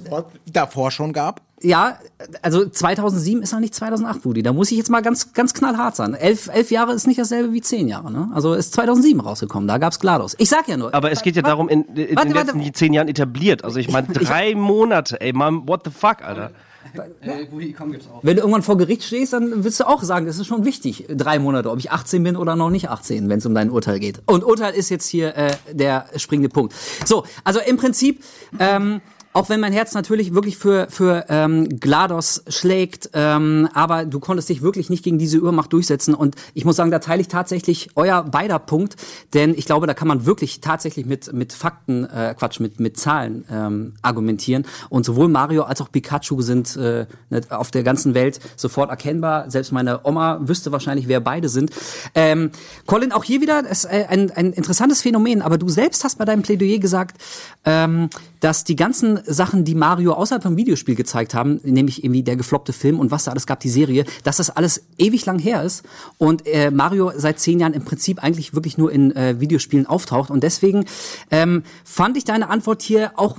Davor schon gab. ja, also 2007 ist noch nicht 2008, Budi. Da muss ich jetzt mal ganz, ganz knallhart sein. Elf, elf Jahre ist nicht dasselbe wie zehn Jahre. Ne? Also ist 2007 rausgekommen, da gab's GLaDOS. Ich sag ja nur. Aber es geht ja darum, in, in Warte, den warte. letzten zehn Jahren etabliert. Also ich meine, drei Monate, ey, Mann, what the fuck, Alter. Wenn du irgendwann vor Gericht stehst, dann willst du auch sagen, das ist schon wichtig, drei Monate, ob ich 18 bin oder noch nicht 18, wenn es um dein Urteil geht. Und Urteil ist jetzt hier äh, der springende Punkt. So, also im Prinzip, ähm, auch wenn mein Herz natürlich wirklich für, für ähm, GLaDOS schlägt, ähm, aber du konntest dich wirklich nicht gegen diese Übermacht durchsetzen. Und ich muss sagen, da teile ich tatsächlich euer beider Punkt, denn ich glaube, da kann man wirklich tatsächlich mit, mit Fakten, äh, Quatsch, mit, mit Zahlen ähm, argumentieren. Und sowohl Mario als auch Pikachu sind äh, nicht auf der ganzen Welt sofort erkennbar. Selbst meine Oma wüsste wahrscheinlich, wer beide sind. Ähm, Colin, auch hier wieder ist äh, ein, ein interessantes Phänomen, aber du selbst hast bei deinem Plädoyer gesagt, ähm, dass die ganzen Sachen, die Mario außerhalb vom Videospiel gezeigt haben, nämlich irgendwie der gefloppte Film und was da alles gab, die Serie, dass das alles ewig lang her ist und äh, Mario seit zehn Jahren im Prinzip eigentlich wirklich nur in äh, Videospielen auftaucht und deswegen ähm, fand ich deine Antwort hier auch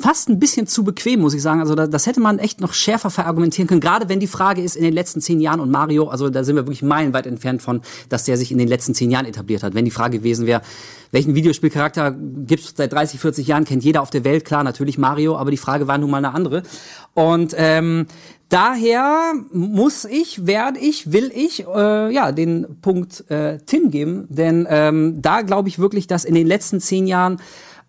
fast ein bisschen zu bequem, muss ich sagen. Also da, das hätte man echt noch schärfer verargumentieren können, gerade wenn die Frage ist in den letzten zehn Jahren und Mario, also da sind wir wirklich meilenweit entfernt von, dass der sich in den letzten zehn Jahren etabliert hat. Wenn die Frage gewesen wäre, welchen Videospielcharakter gibt's seit 30, 40 Jahren, kennt jeder auf der Welt, klar, natürlich Mario, aber die Frage war nun mal eine andere. Und ähm, daher muss ich, werde ich, will ich äh, ja den Punkt äh, Tim geben, denn ähm, da glaube ich wirklich, dass in den letzten zehn Jahren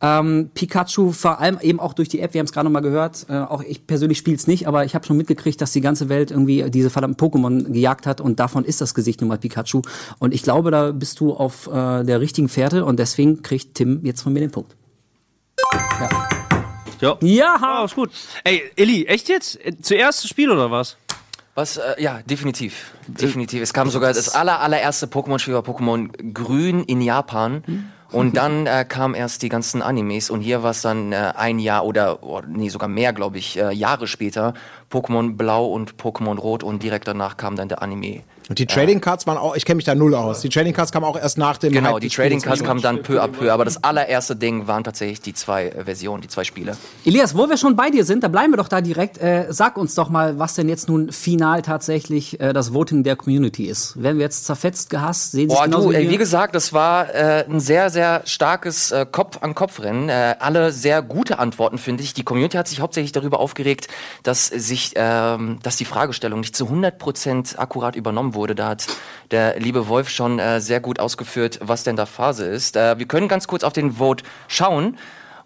ähm, Pikachu vor allem eben auch durch die App, wir haben es gerade noch mal gehört, äh, auch ich persönlich spiele es nicht, aber ich habe schon mitgekriegt, dass die ganze Welt irgendwie diese verdammten Pokémon gejagt hat und davon ist das Gesicht nun mal Pikachu. Und ich glaube, da bist du auf äh, der richtigen Fährte und deswegen kriegt Tim jetzt von mir den Punkt. Ja. Ja. Ah, ist gut. Ey, Illy, echt jetzt? Äh, Zuerst das Spiel oder was? Was, äh, ja, definitiv. Definitiv. Es kam sogar das aller, allererste Pokémon-Spiel war Pokémon Grün in Japan. Und dann äh, kamen erst die ganzen Animes und hier war es dann äh, ein Jahr oder, oh, nee, sogar mehr, glaube ich, äh, Jahre später Pokémon Blau und Pokémon Rot und direkt danach kam dann der Anime. Und die Trading Cards waren auch, ich kenne mich da null aus. Die Trading Cards kamen auch erst nach dem Genau, Hype die Trading. Cards kamen dann peu à peu, aber das allererste Ding waren tatsächlich die zwei äh, Versionen, die zwei Spiele. Elias, wo wir schon bei dir sind, da bleiben wir doch da direkt. Äh, sag uns doch mal, was denn jetzt nun final tatsächlich äh, das Voting der Community ist. Werden wir jetzt zerfetzt, gehasst? Sehen Sie es Boah, genauso du, wie wir? wie gesagt, das war äh, ein sehr, sehr starkes äh, Kopf-an-Kopf-Rennen. Äh, alle sehr gute Antworten, finde ich. Die Community hat sich hauptsächlich darüber aufgeregt, dass sich, ähm, dass die Fragestellung nicht zu 100% akkurat übernommen wurde. Da hat der liebe Wolf schon äh, sehr gut ausgeführt, was denn da Phase ist. Äh, wir können ganz kurz auf den Vote schauen.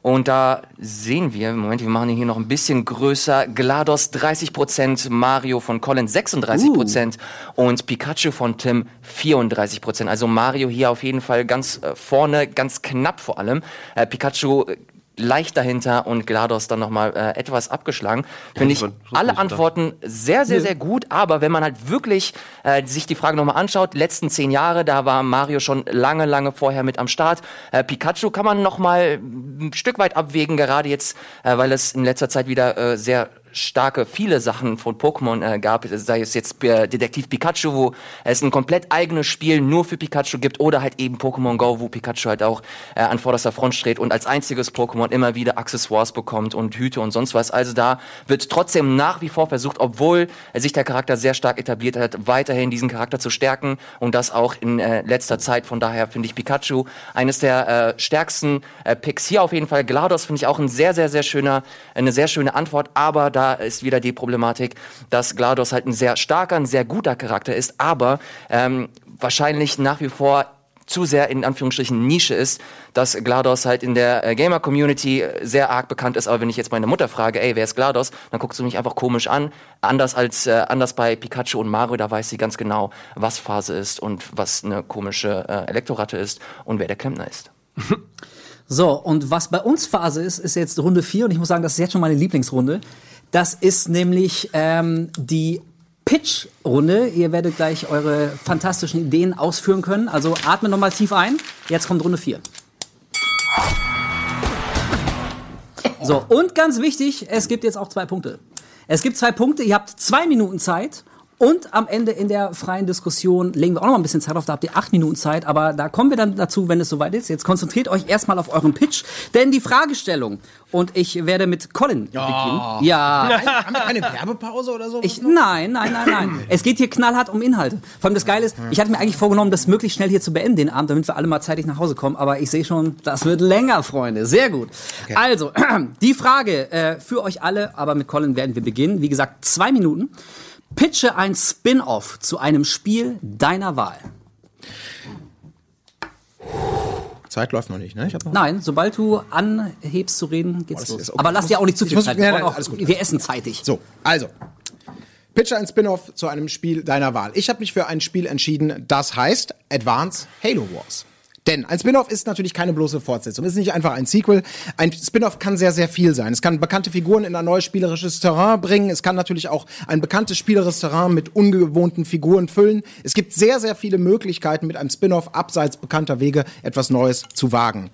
Und da sehen wir, Moment, wir machen ihn hier noch ein bisschen größer. GLaDOS 30%, Mario von Colin 36% und Pikachu von Tim 34%. Also Mario hier auf jeden Fall ganz äh, vorne, ganz knapp vor allem. Äh, Pikachu äh, leicht dahinter und GLaDOS dann nochmal äh, etwas abgeschlagen. Finde ich alle. Antworten sehr, sehr, sehr gut. Aber wenn man halt wirklich äh, sich die Frage nochmal anschaut, die letzten zehn Jahre, da war Mario schon lange, lange vorher mit am Start. Äh, Pikachu kann man nochmal ein Stück weit abwägen, gerade jetzt, äh, weil es in letzter Zeit wieder äh, sehr starke, viele Sachen von Pokémon äh, gab, sei es jetzt äh, Detektiv Pikachu, wo es ein komplett eigenes Spiel nur für Pikachu gibt, oder halt eben Pokémon Go, wo Pikachu halt auch äh, an vorderster Front steht und als einziges Pokémon immer wieder Accessoires bekommt und Hüte und sonst was. Also da wird trotzdem nach wie vor versucht, obwohl sich der Charakter sehr stark etabliert hat, weiterhin diesen Charakter zu stärken und das auch in äh, letzter Zeit. Von daher finde ich Pikachu eines der äh, stärksten äh, Picks. Hier auf jeden Fall GLaDOS finde ich auch ein sehr, sehr, sehr schöner, eine sehr schöne Antwort, aber da ist wieder die Problematik, dass GLaDOS halt ein sehr starker, ein sehr guter Charakter ist, aber ähm, wahrscheinlich nach wie vor zu sehr in Anführungsstrichen Nische ist, dass GLaDOS halt in der äh, Gamer-Community äh, sehr arg bekannt ist. Aber wenn ich jetzt meine Mutter frage, ey, wer ist GLaDOS, dann guckt sie mich einfach komisch an. Anders als äh, anders bei Pikachu und Mario, da weiß sie ganz genau, was Phase ist und was eine komische äh, Elektroratte ist und wer der Klempner ist. So, und was bei uns Phase ist, ist jetzt Runde 4 und ich muss sagen, das ist jetzt schon meine Lieblingsrunde. Das ist nämlich ähm, die Pitch-Runde. Ihr werdet gleich eure fantastischen Ideen ausführen können. Also atme nochmal tief ein. Jetzt kommt Runde 4. So, und ganz wichtig, es gibt jetzt auch zwei Punkte. Es gibt zwei Punkte, ihr habt zwei Minuten Zeit. Und am Ende in der freien Diskussion legen wir auch noch mal ein bisschen Zeit auf. Da habt ihr acht Minuten Zeit, aber da kommen wir dann dazu, wenn es soweit ist. Jetzt konzentriert euch erstmal auf euren Pitch, denn die Fragestellung. Und ich werde mit Colin beginnen. Ja. Haben wir keine Werbepause oder so? Ich, nein, nein, nein, nein. Es geht hier knallhart um Inhalte. Vor allem das Geile ist, ich hatte mir eigentlich vorgenommen, das möglichst schnell hier zu beenden, den Abend, damit wir alle mal zeitig nach Hause kommen. Aber ich sehe schon, das wird länger, Freunde. Sehr gut. Also, die Frage äh, für euch alle, aber mit Colin werden wir beginnen. Wie gesagt, zwei Minuten. Pitche ein Spin-off zu einem Spiel deiner Wahl. Zeit läuft noch nicht, ne? Noch Nein, sobald du anhebst zu reden, geht's das los. okay. Aber lass dir auch nicht zu viel muss- Zeit. Wir, nein, auch, wir essen zeitig. So, also. Pitche ein Spin-off zu einem Spiel deiner Wahl. Ich habe mich für ein Spiel entschieden, das heißt Advance Halo Wars. Denn ein Spin-off ist natürlich keine bloße Fortsetzung. Es ist nicht einfach ein Sequel. Ein Spin-off kann sehr, sehr viel sein. Es kann bekannte Figuren in ein neues spielerisches Terrain bringen. Es kann natürlich auch ein bekanntes spielerisches Terrain mit ungewohnten Figuren füllen. Es gibt sehr, sehr viele Möglichkeiten, mit einem Spin-off abseits bekannter Wege etwas Neues zu wagen.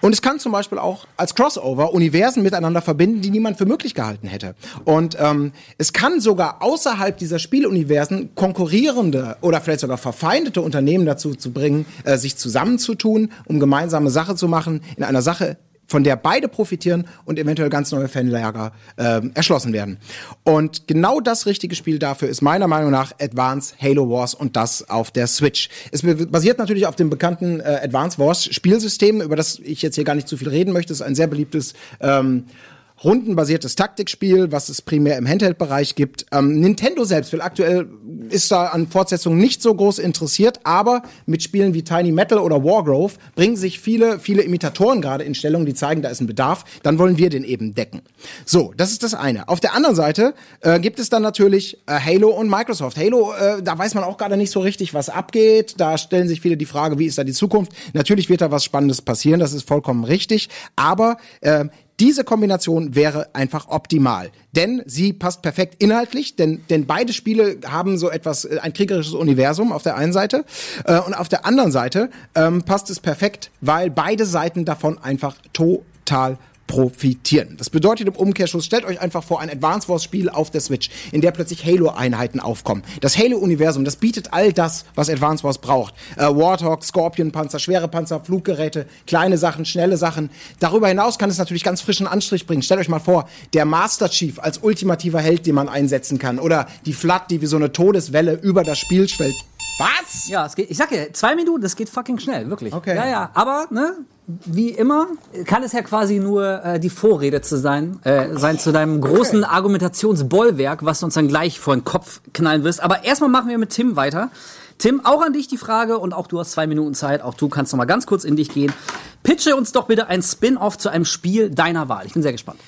Und es kann zum Beispiel auch als Crossover Universen miteinander verbinden, die niemand für möglich gehalten hätte. Und ähm, es kann sogar außerhalb dieser Spieluniversen konkurrierende oder vielleicht sogar verfeindete Unternehmen dazu zu bringen, äh, sich zusammenzutun, um gemeinsame Sache zu machen, in einer Sache, von der beide profitieren und eventuell ganz neue Fanlager ähm, erschlossen werden. Und genau das richtige Spiel dafür ist meiner Meinung nach Advance Halo Wars und das auf der Switch. Es basiert natürlich auf dem bekannten äh, Advance Wars Spielsystem, über das ich jetzt hier gar nicht zu viel reden möchte. Es ist ein sehr beliebtes ähm, rundenbasiertes Taktikspiel, was es primär im Handheld-Bereich gibt. Ähm, Nintendo selbst will aktuell ist da an Fortsetzungen nicht so groß interessiert, aber mit Spielen wie Tiny Metal oder Wargrove bringen sich viele, viele Imitatoren gerade in Stellung, die zeigen, da ist ein Bedarf. Dann wollen wir den eben decken. So, das ist das eine. Auf der anderen Seite äh, gibt es dann natürlich äh, Halo und Microsoft. Halo, äh, da weiß man auch gerade nicht so richtig, was abgeht. Da stellen sich viele die Frage, wie ist da die Zukunft? Natürlich wird da was Spannendes passieren, das ist vollkommen richtig. Aber äh, Diese Kombination wäre einfach optimal, denn sie passt perfekt inhaltlich, denn, denn beide Spiele haben so etwas, äh, ein kriegerisches Universum auf der einen Seite äh, und auf der anderen Seite ähm, passt es perfekt, weil beide Seiten davon einfach total profitieren. Das bedeutet im Umkehrschluss, stellt euch einfach vor, ein Advance Wars Spiel auf der Switch, in der plötzlich Halo-Einheiten aufkommen. Das Halo-Universum, das bietet all das, was Advance Wars braucht. Äh, Warthog, Scorpion-Panzer, schwere Panzer, Fluggeräte, kleine Sachen, schnelle Sachen. Darüber hinaus kann es natürlich ganz frischen Anstrich bringen. Stellt euch mal vor, der Master Chief als ultimativer Held, den man einsetzen kann. Oder die Flat, die wie so eine Todeswelle über das Spiel schwellt. Was? Ja, es geht, ich sag ja, zwei Minuten, das geht fucking schnell, wirklich. Okay. Ja, ja, aber, ne, wie immer, kann es ja quasi nur äh, die Vorrede zu sein, äh, sein zu deinem großen Argumentationsbollwerk, was du uns dann gleich vor den Kopf knallen wirst. Aber erstmal machen wir mit Tim weiter. Tim, auch an dich die Frage und auch du hast zwei Minuten Zeit. Auch du kannst noch mal ganz kurz in dich gehen. Pitche uns doch bitte ein Spin-off zu einem Spiel deiner Wahl. Ich bin sehr gespannt.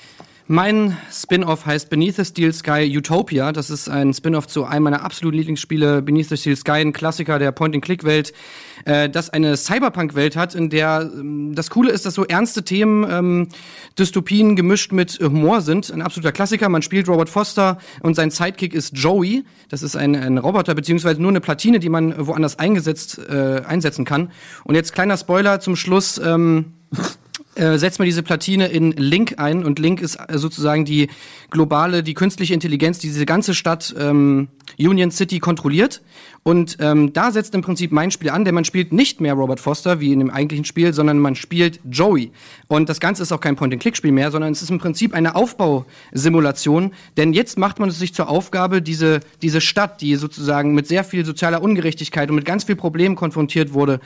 Mein Spin-off heißt Beneath the Steel Sky Utopia. Das ist ein Spin-off zu einem meiner absoluten Lieblingsspiele, Beneath the Steel Sky, ein Klassiker der Point-and-Click-Welt, äh, das eine Cyberpunk-Welt hat, in der ähm, das Coole ist, dass so ernste Themen, ähm, Dystopien gemischt mit Humor sind. Ein absoluter Klassiker. Man spielt Robert Foster und sein Sidekick ist Joey. Das ist ein, ein Roboter, beziehungsweise nur eine Platine, die man woanders eingesetzt, äh, einsetzen kann. Und jetzt kleiner Spoiler zum Schluss. Ähm, äh, setzt man diese Platine in Link ein und Link ist äh, sozusagen die globale, die künstliche Intelligenz, die diese ganze Stadt ähm, Union City kontrolliert. Und ähm, da setzt im Prinzip mein Spiel an, denn man spielt nicht mehr Robert Foster wie in dem eigentlichen Spiel, sondern man spielt Joey. Und das Ganze ist auch kein Point-and-Click-Spiel mehr, sondern es ist im Prinzip eine Aufbausimulation. Denn jetzt macht man es sich zur Aufgabe, diese, diese Stadt, die sozusagen mit sehr viel sozialer Ungerechtigkeit und mit ganz viel Problemen konfrontiert wurde,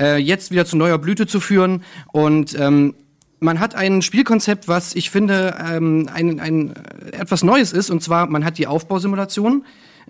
äh, jetzt wieder zu neuer Blüte zu führen. Und ähm, man hat ein Spielkonzept, was ich finde ähm, ein, ein äh, etwas Neues ist. Und zwar, man hat die Aufbausimulation.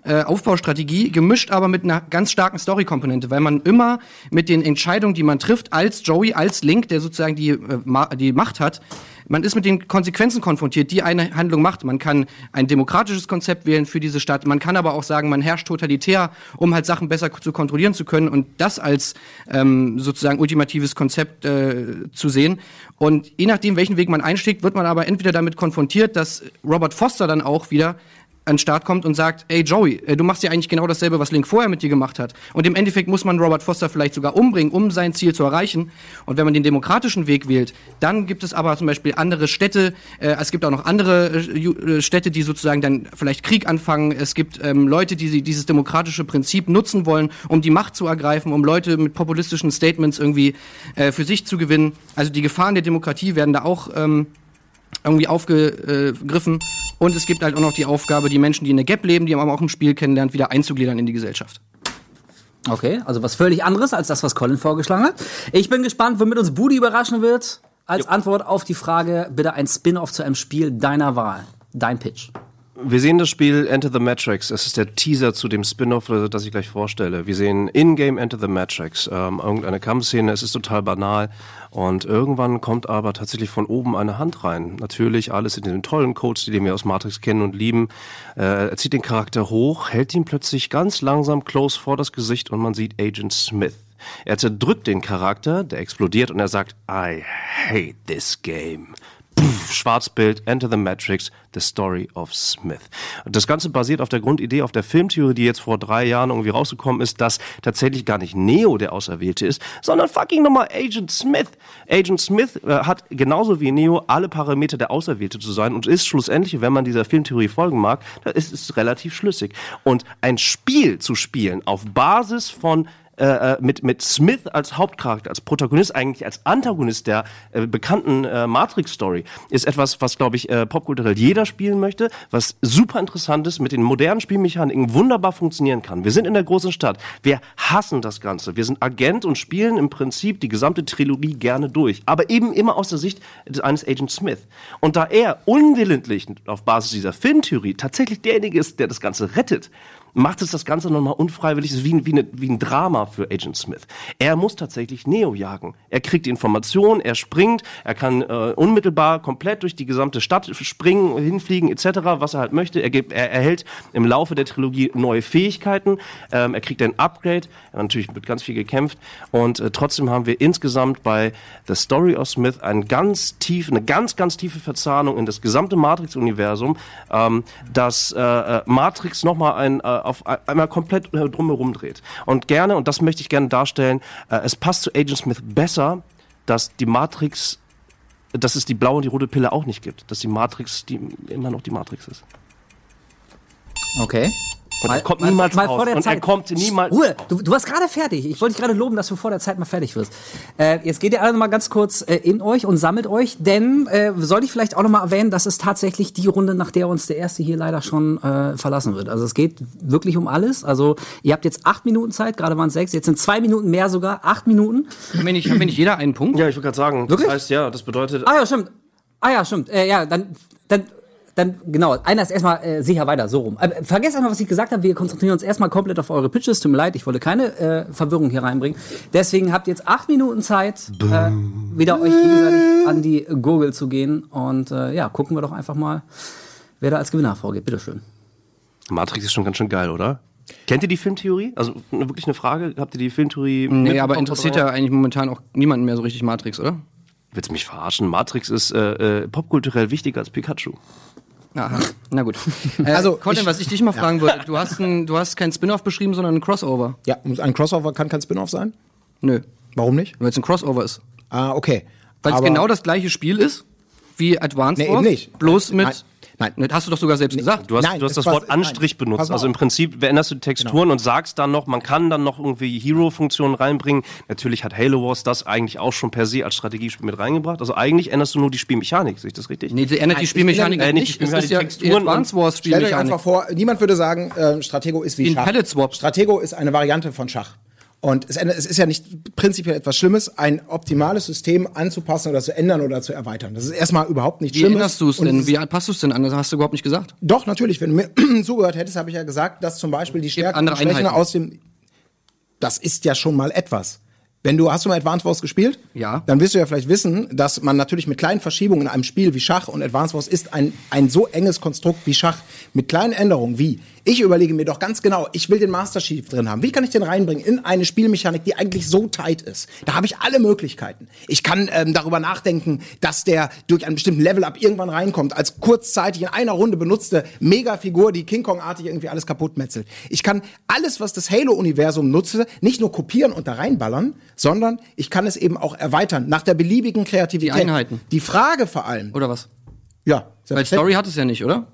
Äh, Aufbaustrategie, gemischt aber mit einer ganz starken Story-Komponente, weil man immer mit den Entscheidungen, die man trifft, als Joey, als Link, der sozusagen die, äh, ma die Macht hat, man ist mit den Konsequenzen konfrontiert, die eine Handlung macht. Man kann ein demokratisches Konzept wählen für diese Stadt. Man kann aber auch sagen, man herrscht totalitär, um halt Sachen besser zu kontrollieren zu können und das als ähm, sozusagen ultimatives Konzept äh, zu sehen. Und je nachdem, welchen Weg man einschlägt, wird man aber entweder damit konfrontiert, dass Robert Foster dann auch wieder an den Start kommt und sagt, ey Joey, äh, du machst ja eigentlich genau dasselbe, was Link vorher mit dir gemacht hat. Und im Endeffekt muss man Robert Foster vielleicht sogar umbringen, um sein Ziel zu erreichen. Und wenn man den demokratischen Weg wählt, dann gibt es aber zum Beispiel andere Städte, äh, es gibt auch noch andere äh, äh Städte, die sozusagen dann vielleicht Krieg anfangen. Es gibt ähm, Leute, die dieses demokratische Prinzip nutzen wollen, um die Macht zu ergreifen, um Leute mit populistischen Statements irgendwie äh, für sich zu gewinnen. Also die Gefahren der Demokratie werden da auch ähm, irgendwie aufgegriffen. Und es gibt halt auch noch die Aufgabe, die Menschen, die in der Gap leben, die man auch im Spiel kennenlernt, wieder einzugliedern in die Gesellschaft. Okay, also was völlig anderes als das, was Colin vorgeschlagen hat. Ich bin gespannt, womit uns Budi überraschen wird. Als Antwort auf die Frage, bitte ein Spin-off zu einem Spiel deiner Wahl. Dein Pitch. Wir sehen das Spiel Enter the Matrix. Es ist der Teaser zu dem Spin-off, das ich gleich vorstelle. Wir sehen In-Game Enter the Matrix. Ähm, irgendeine Kampfszene. Es ist total banal. Und irgendwann kommt aber tatsächlich von oben eine Hand rein. Natürlich alles in den tollen Codes, die wir aus Matrix kennen und lieben. Äh, er zieht den Charakter hoch, hält ihn plötzlich ganz langsam close vor das Gesicht und man sieht Agent Smith. Er zerdrückt den Charakter, der explodiert und er sagt, I hate this game. Schwarzbild, Enter the Matrix, The Story of Smith. Das Ganze basiert auf der Grundidee, auf der Filmtheorie, die jetzt vor drei Jahren irgendwie rausgekommen ist, dass tatsächlich gar nicht Neo der Auserwählte ist, sondern fucking nochmal Agent Smith. Agent Smith äh, hat genauso wie Neo alle Parameter der Auserwählte zu sein und ist schlussendlich, wenn man dieser Filmtheorie folgen mag, da ist es relativ schlüssig. Und ein Spiel zu spielen auf Basis von äh, äh, mit, mit Smith als Hauptcharakter, als Protagonist, eigentlich als Antagonist der äh, bekannten äh, Matrix-Story, ist etwas, was, glaube ich, äh, popkulturell jeder spielen möchte, was super interessant ist, mit den modernen Spielmechaniken wunderbar funktionieren kann. Wir sind in der großen Stadt. Wir hassen das Ganze. Wir sind Agent und spielen im Prinzip die gesamte Trilogie gerne durch. Aber eben immer aus der Sicht eines Agent Smith. Und da er unwillentlich auf Basis dieser Filmtheorie tatsächlich derjenige ist, der das Ganze rettet, macht es das Ganze nochmal unfreiwillig, es ist wie, ein- wie, eine, wie ein Drama für Agent Smith. Er muss tatsächlich Neo jagen. Er kriegt die Information, er springt, er kann äh, unmittelbar komplett durch die gesamte Stadt springen, hinfliegen etc., was er halt möchte. Er, gibt, er erhält im Laufe der Trilogie neue Fähigkeiten, ähm, er kriegt ein Upgrade, er natürlich mit ganz viel gekämpft und äh, trotzdem haben wir insgesamt bei The Story of Smith einen ganz tief, eine ganz, ganz tiefe Verzahnung in das gesamte Matrix-Universum, ähm, dass äh, äh, Matrix nochmal ein, äh, auf ein- einmal komplett drumherum dreht. Und gerne, und das möchte ich gerne darstellen, äh, es passt zu Agent Smith besser, dass die Matrix, dass es die blaue und die rote Pille auch nicht gibt. Dass die Matrix die, immer noch die Matrix ist. Okay. Und er kommt niemals raus. vor der Und er Zeit. kommt niemals- Ruhe, du, du warst gerade fertig. Ich wollte dich gerade loben, dass du vor der Zeit mal fertig wirst. Äh, jetzt geht ihr alle noch mal ganz kurz äh, in euch und sammelt euch, denn äh, soll ich vielleicht auch noch mal erwähnen, das ist tatsächlich die Runde, nach der uns der erste hier leider schon äh, verlassen wird. Also es geht wirklich um alles. Also ihr habt jetzt acht Minuten Zeit, gerade waren es sechs, jetzt sind zwei Minuten mehr sogar, acht Minuten. Haben wir nicht, haben wir nicht jeder einen Punkt? Ja, ich wollte gerade sagen, Wirklich? das heißt, ja, das bedeutet, Ah ja, stimmt. Ah ja, stimmt. Äh, ja, dann, dann, dann, genau. Einer ist erstmal äh, sicher weiter, so rum. Aber vergesst einmal, was ich gesagt habe. Wir konzentrieren uns erstmal komplett auf eure Pitches. Tut mir leid, ich wollte keine äh, Verwirrung hier reinbringen. Deswegen habt ihr jetzt acht Minuten Zeit, äh, wieder euch gegenseitig an die Gurgel zu gehen. Und äh, ja, gucken wir doch einfach mal, wer da als Gewinner vorgeht. Bitteschön. Matrix ist schon ganz schön geil, oder? Kennt ihr die Filmtheorie? Also wirklich eine Frage. Habt ihr die Filmtheorie? Nee, aber interessiert ja eigentlich momentan auch niemanden mehr so richtig Matrix, oder? Willst du mich verarschen? Matrix ist äh, äh, popkulturell wichtiger als Pikachu. Aha, na gut. Äh, Also, Colin, was ich dich mal fragen wollte, du hast, ein, du hast kein Spin-off beschrieben, sondern ein Crossover. Ja, ein Crossover kann kein Spin-off sein? Nö, Warum nicht? weil es ein Crossover ist. Ah, okay. Weil es genau das gleiche Spiel ist wie Advance Nee, Wars, eben nicht. bloß mit... Nein. Ne, Hast du doch sogar selbst gesagt. Du hast, Nein, du hast das Wort Anstrich nein, benutzt. Also im. Genau. Prinzip veränderst du die Texturen und sagst dann noch, man kann dann noch irgendwie Hero-Funktionen reinbringen. Natürlich hat Halo Wars das eigentlich auch schon per se als Strategiespiel mit reingebracht. Also eigentlich änderst du nur die Spielmechanik, sehe ich das richtig? Nee, die ändert die Spielmechanik äh, nicht die nicht. Es ist ja Spielmechanik, Advance Wars Stellt euch Spielmechanik. einfach vor, niemand würde sagen, äh, Stratego ist wie, Wie Schach. Palette Swap. Stratego ist eine Variante von Schach. Und es, es ist ja nicht prinzipiell etwas Schlimmes, ein optimales System anzupassen oder zu ändern oder zu erweitern. Das ist erstmal überhaupt nicht Wie Schlimmes. änderst du es denn? Wie passt du es denn an? Das hast du überhaupt nicht gesagt. Doch, natürlich. Wenn du mir zugehört hättest, habe ich ja gesagt, dass zum Beispiel die Stärken und Schwächen aus dem. Das ist ja schon mal etwas. Wenn du, hast du mal Advance Wars gespielt? Ja. Dann wirst du ja vielleicht wissen, dass man natürlich mit kleinen Verschiebungen in einem Spiel wie Schach und Advance Wars ist ein, ein so enges Konstrukt wie Schach mit kleinen Änderungen wie, ich überlege mir doch ganz genau, ich will den Master Chief drin haben. Wie kann ich den reinbringen in eine Spielmechanik, die eigentlich so tight ist? Da habe ich alle Möglichkeiten. Ich kann ähm, darüber nachdenken, dass der durch einen bestimmten Level-Up irgendwann reinkommt, als kurzzeitig in einer Runde benutzte Megafigur, die King Kong-artig irgendwie alles kaputt metzelt. Ich kann alles, was das Halo-Universum nutze, nicht nur kopieren und da reinballern, sondern ich kann es eben auch erweitern, nach der beliebigen Kreativität. Die Einheiten. Die Frage vor allem, Oder was? ja, Weil. Story hat es ja nicht, oder?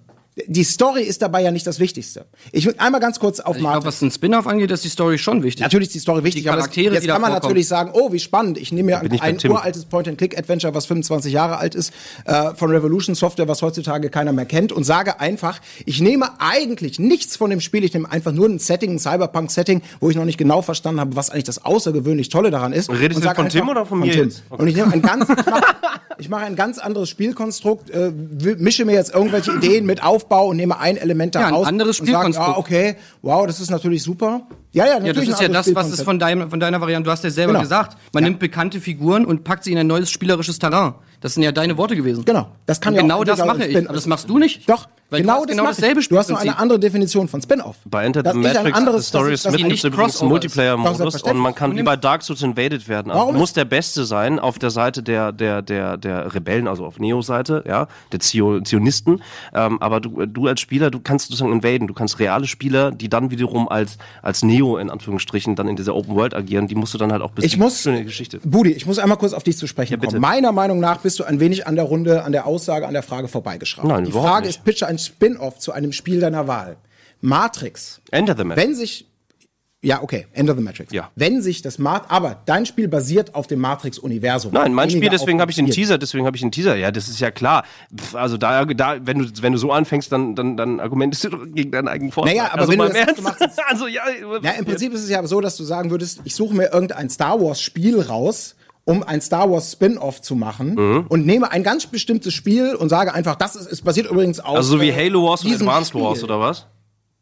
Die Story ist dabei ja nicht das Wichtigste. Ich will einmal ganz kurz auf Ich glaube, was ein Spin-off angeht, ist die Story schon wichtig. Natürlich ist die Story wichtig, Die aber Charaktere, das, jetzt kann man vorkommen. natürlich sagen, oh, wie spannend. Ich nehme mir ein Tim. uraltes Point-and-Click-Adventure, was 25 Jahre alt ist, äh, von Revolution Software, was heutzutage keiner mehr kennt, und sage einfach, ich nehme eigentlich nichts von dem Spiel, ich nehme einfach nur ein Setting, ein Cyberpunk-Setting, wo ich noch nicht genau verstanden habe, was eigentlich das außergewöhnlich Tolle daran ist. Redest und du von Tim oder von mir Tim. jetzt? Und ich nehme ein ganz, ich mache, ein ganz anderes Spielkonstrukt, äh, mische mir jetzt irgendwelche Ideen mit Aufbau und nehme ein Element Ja, ein daraus. anderes und sag, Spielkonstrukt. Ah, okay, wow, das ist natürlich super. Ja, ja, Ja, natürlich das ist ja das, was es von, deinem, von deiner Variante, du hast ja selber Genau. gesagt, man Ja. nimmt bekannte Figuren und packt sie in ein neues spielerisches Terrain. Das sind ja deine Worte gewesen. Genau, das kann und ja genau auch das mache ich. Aber das machst du nicht. Doch, Weil genau du hast das genau dasselbe Du hast nur eine andere Definition von Spin-off. Bei Enter the ist ein Matrix, Story ist- Smith das gibt nicht übrigens. Multiplayer-Modus und man kann wie bei Dark Souls invaded werden. Also muss der Beste sein auf der Seite der, der, der, der Rebellen, also auf Neo-Seite, ja, der Zio Zionisten. Ähm, aber du, du als Spieler, du kannst sozusagen invaden. Du kannst reale Spieler, die dann wiederum als, als Neo in Anführungsstrichen dann in dieser Open World agieren, die musst du dann halt auch bis Ich muss, schöne Geschichte. Budi, ich muss einmal kurz auf dich zu sprechen bitte. kommen. Meiner Meinung nach bist du ein wenig an der Runde, an der Aussage, an der Frage vorbeigeschraubt. Nein, Die Frage nicht. ist, pitche ein Spin-off zu einem Spiel deiner Wahl. Matrix. Enter the Matrix. Wenn sich ja, okay, End of the Matrix. Ja. Wenn sich das Mat aber dein Spiel basiert auf dem Matrix-Universum. Nein, mein Spiel, deswegen habe ich den. Teaser, deswegen habe ich den Teaser. Ja, das ist ja klar. Pff, Also da, da wenn du wenn du so anfängst, dann dann dann argumentierst du doch gegen deinen eigenen Vorteil. Naja, aber also wenn du das Ernst. machst, also ja, Ja, im Prinzip ist es ja so, dass du sagen würdest, ich suche mir irgendein Star Wars Spiel raus, um ein Star Wars Spin-off zu machen Mhm. und nehme ein ganz bestimmtes Spiel und sage einfach, das ist, es basiert übrigens auf also so wie äh, Halo Wars und Advanced Spiel. Wars oder was?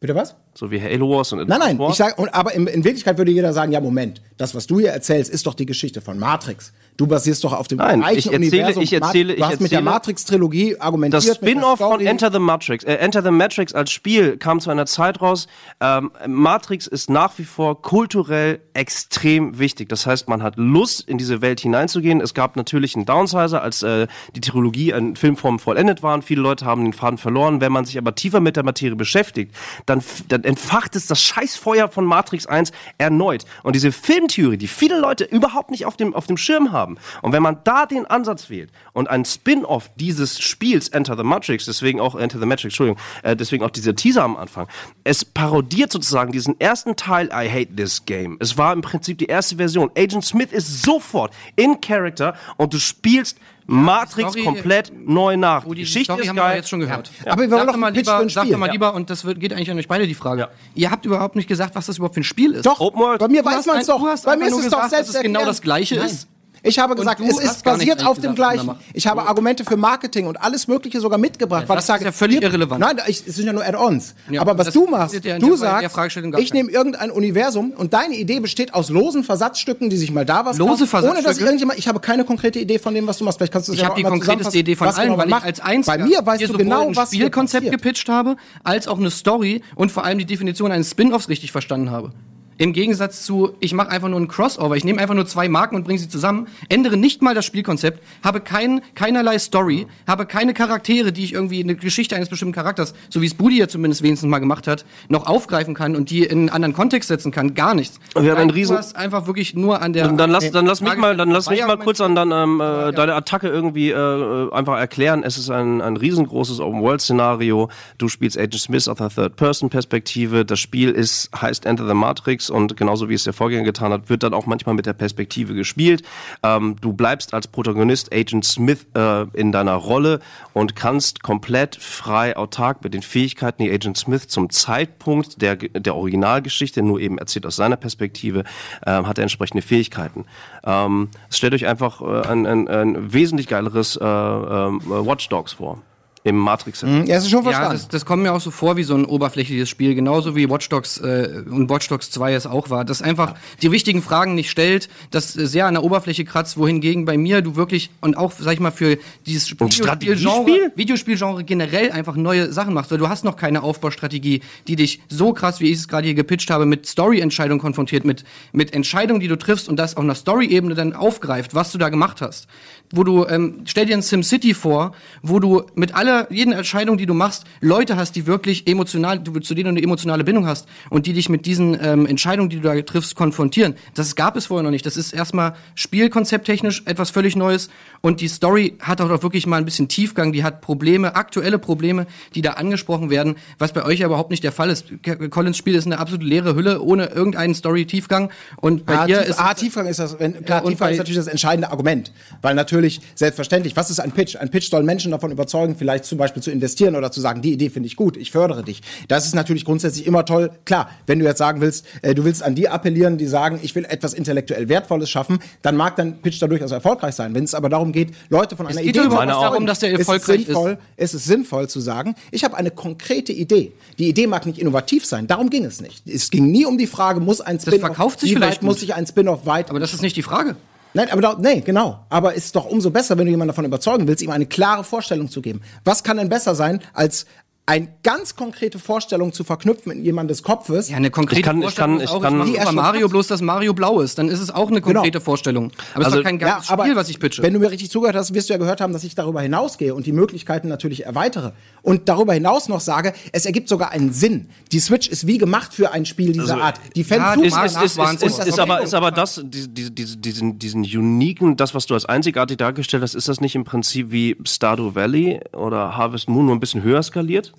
Bitte was? So wie Halo Wars und Nein, nein, Advance ich sag, und, aber in, in Wirklichkeit würde jeder sagen, ja, Moment, das, was du hier erzählst, ist doch die Geschichte von Matrix. Du basierst doch auf dem Nein, gleichen ich erzähle- Universum. ich erzähle- du hast ich mit der erzähle- Matrix-Trilogie argumentiert. Das Spin-off von. Enter the Matrix, äh, Enter the Matrix als Spiel kam zu einer Zeit raus. Ähm, Matrix ist nach wie vor kulturell extrem wichtig. Das heißt, man hat Lust, in diese Welt hineinzugehen. Es gab natürlich einen Downsizer, als äh, die Trilogie in Filmform vollendet waren. Viele Leute haben den Faden verloren. Wenn man sich aber tiefer mit der Materie beschäftigt, dann, dann entfacht es das Scheißfeuer von Matrix 1 erneut. Und diese Filmtheorie, die viele Leute überhaupt nicht auf dem, auf dem Schirm haben. Und wenn man da den Ansatz wählt und ein Spin-off dieses Spiels Enter the Matrix, deswegen auch Enter the Matrix, Entschuldigung, äh, deswegen auch dieser Teaser am Anfang, es parodiert sozusagen diesen ersten Teil I Hate This Game. Es war im Prinzip die erste Version. Agent Smith ist sofort in Character und du spielst Matrix Story- komplett neu nach. Oh, die Geschichte Story ist haben wir geil. jetzt schon gehört. Aber wir wollen doch mal lieber, ein sag Spiel. doch mal Ja. lieber, und das wird, geht eigentlich an euch beide die Frage. Ja. Ihr habt überhaupt nicht gesagt, was das überhaupt für ein Spiel ist. Doch, Open World. bei mir Du weiß man es doch. du hast Bei mir ist es doch selbst dass es genau das Gleiche Nein. ist. Ich habe gesagt, es ist basiert auf dem gesagt, Gleichen. Ich habe Argumente für Marketing und alles Mögliche sogar mitgebracht. weil das sage, ist ja völlig hier- irrelevant. Nein, ich, es sind ja nur Add-ons. Ja, Aber was das du machst, ja du sagst, ich nehme irgendein Universum und deine Idee besteht aus losen Versatzstücken, die sich mal da was Lose kaufen, ohne dass irgendjemand, ich habe keine konkrete Idee von dem, was du machst. Vielleicht kannst du es Ich ja habe die konkreteste Idee von allen, genau weil ich als einziger Bei mir weißt du genau, ein was Spielkonzept gepitcht habe, als auch eine Story und vor allem die Definition eines Spin-offs richtig verstanden habe. Im Gegensatz zu, ich mache einfach nur ein Crossover, ich nehme einfach nur zwei Marken und bringe sie zusammen, ändere nicht mal das Spielkonzept, habe kein, keinerlei Story, habe keine Charaktere, die ich irgendwie eine Geschichte eines bestimmten Charakters, so wie es Budi ja zumindest wenigstens mal gemacht hat, noch aufgreifen kann und die in einen anderen Kontext setzen kann, gar nichts. Wir haben einen riesen- Du hast einfach wirklich nur an der. Dann, dann lass, dann lass mich mal, dann lass mich mal ja kurz an dann ähm, äh, deine Attacke irgendwie äh, einfach erklären. Es ist ein, ein riesengroßes Open-World-Szenario. Du spielst Agent Smith aus der Third-Person-Perspektive. Das Spiel ist heißt Enter the Matrix und genauso wie es der Vorgänger getan hat, wird dann auch manchmal mit der Perspektive gespielt. Ähm, du bleibst als Protagonist Agent Smith äh, in deiner Rolle und kannst komplett frei autark mit den Fähigkeiten, die Agent Smith zum Zeitpunkt der, der Originalgeschichte, nur eben erzählt aus seiner Perspektive, ähm, hat er entsprechende Fähigkeiten. Ähm, stellt euch einfach äh, ein, ein, ein wesentlich geileres äh, ähm, Watch Dogs vor. Im matrix Ja, es ist schon Ja, verstanden. das, das kommt mir auch so vor wie so ein oberflächliches Spiel, genauso wie Watch Dogs äh, und Watch Dogs 2 es auch war. Das einfach die wichtigen Fragen nicht stellt, das äh, sehr an der Oberfläche kratzt, wohingegen bei mir du wirklich und auch, sag ich mal, für dieses Und Videospielgenre? Videospielgenre generell einfach neue Sachen machst, weil du hast noch keine Aufbaustrategie, die dich so krass, wie ich es gerade hier gepitcht habe, mit Story-Entscheidungen konfrontiert, mit, mit Entscheidungen, die du triffst und das auf einer Story-Ebene dann aufgreift, was du da gemacht hast. Wo du, ähm, stell dir ein SimCity vor, wo du mit aller, jeden Entscheidung, die du machst, Leute hast, die wirklich emotional, du, zu denen du eine emotionale Bindung hast und die dich mit diesen ähm, Entscheidungen, die du da triffst, konfrontieren. Das gab es vorher noch nicht. Das ist erstmal spielkonzepttechnisch etwas völlig Neues und die Story hat auch wirklich mal ein bisschen Tiefgang, die hat Probleme, aktuelle Probleme, die da angesprochen werden, was bei euch ja überhaupt nicht der Fall ist. Collins Spiel ist eine absolute leere Hülle ohne irgendeinen Story-Tiefgang und bei Ah, dir tief, ist ah, Tiefgang ist das, wenn, klar, Ja, Tiefgang ist natürlich das entscheidende Argument. Weil natürlich, selbstverständlich, was ist ein Pitch? Ein Pitch soll Menschen davon überzeugen, vielleicht zum Beispiel zu investieren oder zu sagen, die Idee finde ich gut, ich fördere dich. Das ist natürlich grundsätzlich immer toll. Klar, wenn du jetzt sagen willst, äh, du willst an die appellieren, die sagen, ich will etwas intellektuell Wertvolles schaffen, dann mag dein Pitch da durchaus erfolgreich sein. Wenn es aber darum geht, Leute von einer geht Idee zu überhaupt darum, dass der ist es erfolgreich ist. sinnvoll, ist es sinnvoll zu sagen, ich habe eine konkrete Idee. Die Idee mag nicht innovativ sein, darum ging es nicht. Es ging nie um die Frage, muss ein Spin-off, wie vielleicht weit muss sich ein Spin-off weit aber das ist nicht die Frage. Nein, aber da, nee, genau. Aber ist doch umso besser, wenn du jemanden davon überzeugen willst, ihm eine klare Vorstellung zu geben. Was kann denn besser sein, als eine ganz konkrete Vorstellung zu verknüpfen in jemandes Kopfes? Ja, eine konkrete Ich kann- ich Vorstellung kann- ist ich auch, kann- ich Super erst- Mario bloß, dass Mario blau ist. Dann ist es auch eine konkrete Genau. Vorstellung. Aber es Also- ist doch kein ganzes Spiel, was ich pitche. Wenn du mir richtig zugehört hast, wirst du ja gehört haben, dass ich darüber hinausgehe und die Möglichkeiten natürlich erweitere. Und darüber hinaus noch sage, es ergibt sogar einen Sinn. Die Switch ist wie gemacht für ein Spiel dieser Also, Art. Die Fans ja, suchen ist, ist, ist, ist, ist, ist, aber, ist aber das, die, die, die, diesen, diesen uniken, das, was du als einzigartig dargestellt hast, ist das nicht im Prinzip wie Stardew Valley oder Harvest Moon nur ein bisschen höher skaliert?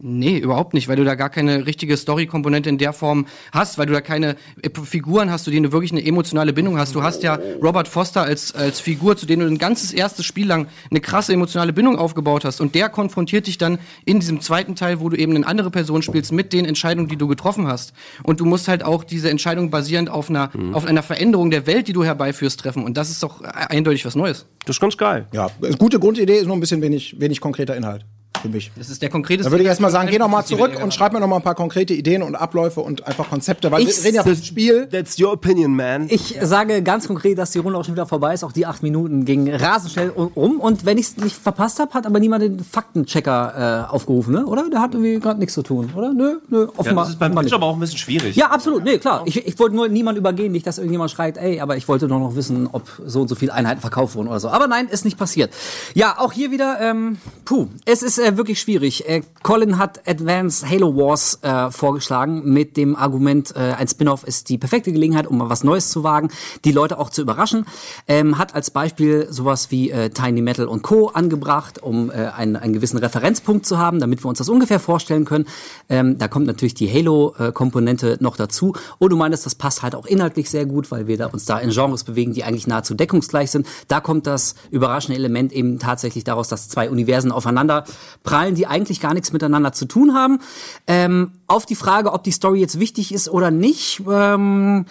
Nee, überhaupt nicht, weil du da gar keine richtige Story-Komponente in der Form hast, weil du da keine äh, Figuren hast, zu denen du wirklich eine emotionale Bindung hast. Du hast ja Robert Foster als, als Figur, zu dem du ein ganzes erstes Spiel lang eine krasse emotionale Bindung aufgebaut hast. Und der konfrontiert dich dann in diesem zweiten Teil, wo du eben eine andere Person spielst, mit den Entscheidungen, die du getroffen hast. Und du musst halt auch diese Entscheidung basierend auf einer, auf einer Veränderung der Welt, die du herbeiführst, treffen. Und das ist doch äh, eindeutig was Neues. Das ist ganz geil. Ja, gute Grundidee ist nur ein bisschen wenig, wenig konkreter Inhalt. Für mich. Das ist der konkrete Da würde ich erstmal sagen, geh noch mal zurück und schreib mir noch mal ein paar konkrete Ideen und Abläufe und einfach Konzepte, weil Ich- wir reden ja vom Spiel. That's your opinion, man. Ich sage ganz konkret, dass die Runde auch schon wieder vorbei ist. Auch die acht Minuten gingen rasend schnell um. Und wenn ich es nicht verpasst habe, hat aber niemand den Faktenchecker äh, aufgerufen, ne? oder? Der hat irgendwie gerade nichts zu tun, oder? Nö, nö, ja, offenbar. das ist beim Pitch aber auch ein bisschen schwierig. Ja, absolut. Nee, klar. Ich, ich wollte nur niemand übergehen, nicht, dass irgendjemand schreit, ey, aber ich wollte doch noch wissen, ob so und so viele Einheiten verkauft wurden oder so. Aber nein, ist nicht passiert. Ja, auch hier wieder, ähm, puh, es ist äh, wirklich schwierig. Äh, Colin hat Advanced Halo Wars äh, vorgeschlagen mit dem Argument, äh, ein Spin-off ist die perfekte Gelegenheit, um mal was Neues zu wagen, die Leute auch zu überraschen. Ähm, hat als Beispiel sowas wie äh, Tiny Metal und Co. angebracht, um äh, einen, einen gewissen Referenzpunkt zu haben, damit wir uns das ungefähr vorstellen können. Ähm, da kommt natürlich die Halo-Komponente noch dazu. Und du meinst, das passt halt auch inhaltlich sehr gut, weil wir da uns da in Genres bewegen, die eigentlich nahezu deckungsgleich sind. Da kommt das überraschende Element eben tatsächlich daraus, dass zwei Universen aufeinander prallen, die eigentlich gar nichts miteinander zu tun haben. Ähm, auf die Frage, ob die Story jetzt wichtig ist oder nicht, ähm,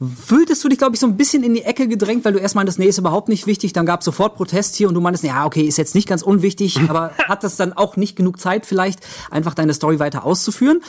fühltest du dich, glaube ich, so ein bisschen in die Ecke gedrängt, weil du erst meintest, nee, ist überhaupt nicht wichtig, dann gab es sofort Protest hier und du meintest, ja, okay, ist jetzt nicht ganz unwichtig, aber hat das dann auch nicht genug Zeit vielleicht, einfach deine Story weiter auszuführen?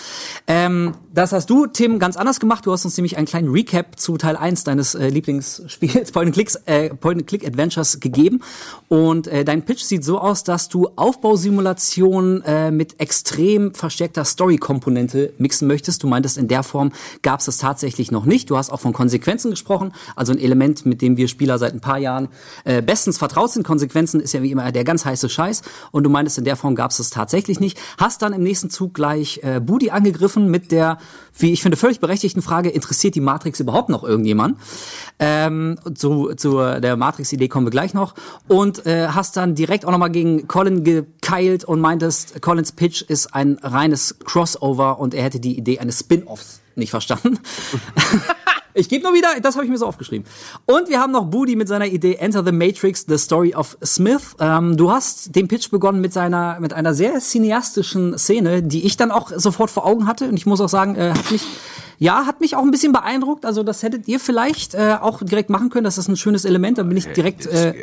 Ähm, das hast du, Tim, ganz anders gemacht. Du hast uns nämlich einen kleinen Recap zu Teil 1 deines äh, Lieblingsspiels Point-and-Clicks, äh, Point-and-Click-Adventures gegeben und äh, dein Pitch sieht so aus, dass du Aufbausimulationen äh, mit extrem verstärkter Story-Komponente mixen möchtest. Du meintest, in der Form gab es das tatsächlich noch nicht. Du hast auch von Konsequenzen gesprochen, also ein Element, mit dem wir Spieler seit ein paar Jahren äh, bestens vertraut sind. Konsequenzen ist ja wie immer der ganz heiße Scheiß und du meintest, in der Form gab es das tatsächlich nicht. Hast dann im nächsten Zug gleich äh, Budi angegriffen mit der, wie ich finde, völlig berechtigten Frage, interessiert die Matrix überhaupt noch irgendjemand? Ähm, zu, zu der Matrix-Idee kommen wir gleich noch. Und äh, hast dann direkt auch nochmal gegen Colin gekeilt und meintest, Collins Pitch ist ein reines Crossover und er hätte die Idee eines Spin-Offs nicht verstanden. Ich gebe nur wieder, das habe ich mir so aufgeschrieben. Und wir haben noch Budi mit seiner Idee Enter the Matrix, The Story of Smith. Ähm, du hast den Pitch begonnen mit seiner, mit einer sehr cineastischen Szene, die ich dann auch sofort vor Augen hatte. Und ich muss auch sagen, äh, hat mich, ja, hat mich auch ein bisschen beeindruckt. Also das hättet ihr vielleicht äh, auch direkt machen können. Das ist ein schönes Element. Dann bin ich direkt, äh,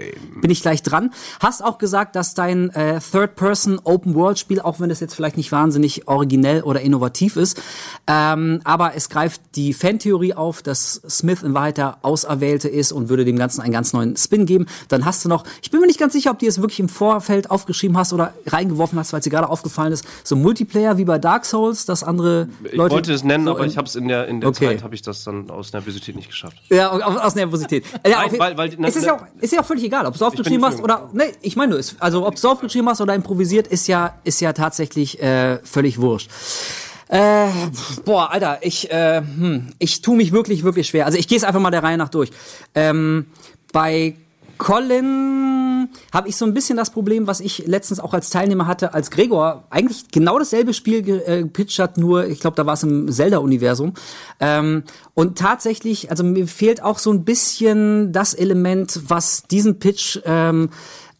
bin ich gleich dran. Hast auch gesagt, dass dein äh, Third-Person Open-World-Spiel, auch wenn es jetzt vielleicht nicht wahnsinnig originell oder innovativ ist, ähm, aber es greift die Fantheorie auf, dass Smith in Wahrheit der Auserwählte ist und würde dem Ganzen einen ganz neuen Spin geben. Dann hast du noch, ich bin mir nicht ganz sicher, ob du es wirklich im Vorfeld aufgeschrieben hast oder reingeworfen hast, weil es dir gerade aufgefallen ist, so Multiplayer wie bei Dark Souls, dass andere Ich Leute wollte es nennen, so aber ich habe es in der, in der Okay. Zeit, habe ich das dann aus Nervosität nicht geschafft. Ja, aus, Nervosität. Ja, Nein, weil- weil- es ist ja, auch, ist ja auch völlig egal, ob du es aufgeschrieben hast oder. Nee, ich meine, nur, es- also ob du es aufgeschrieben hast oder improvisiert, ist ja, ist ja tatsächlich äh, völlig wurscht. Äh, boah, Alter, ich, äh, hm, ich tue mich wirklich, wirklich schwer. Also ich gehe es einfach mal der Reihe nach durch. Ähm, bei Colin habe ich so ein bisschen das Problem, was ich letztens auch als Teilnehmer hatte, als Gregor eigentlich genau dasselbe Spiel äh, gepitcht hat, nur ich glaube, da war es im Zelda-Universum. Ähm, und tatsächlich, also mir fehlt auch so ein bisschen das Element, was diesen Pitch ähm,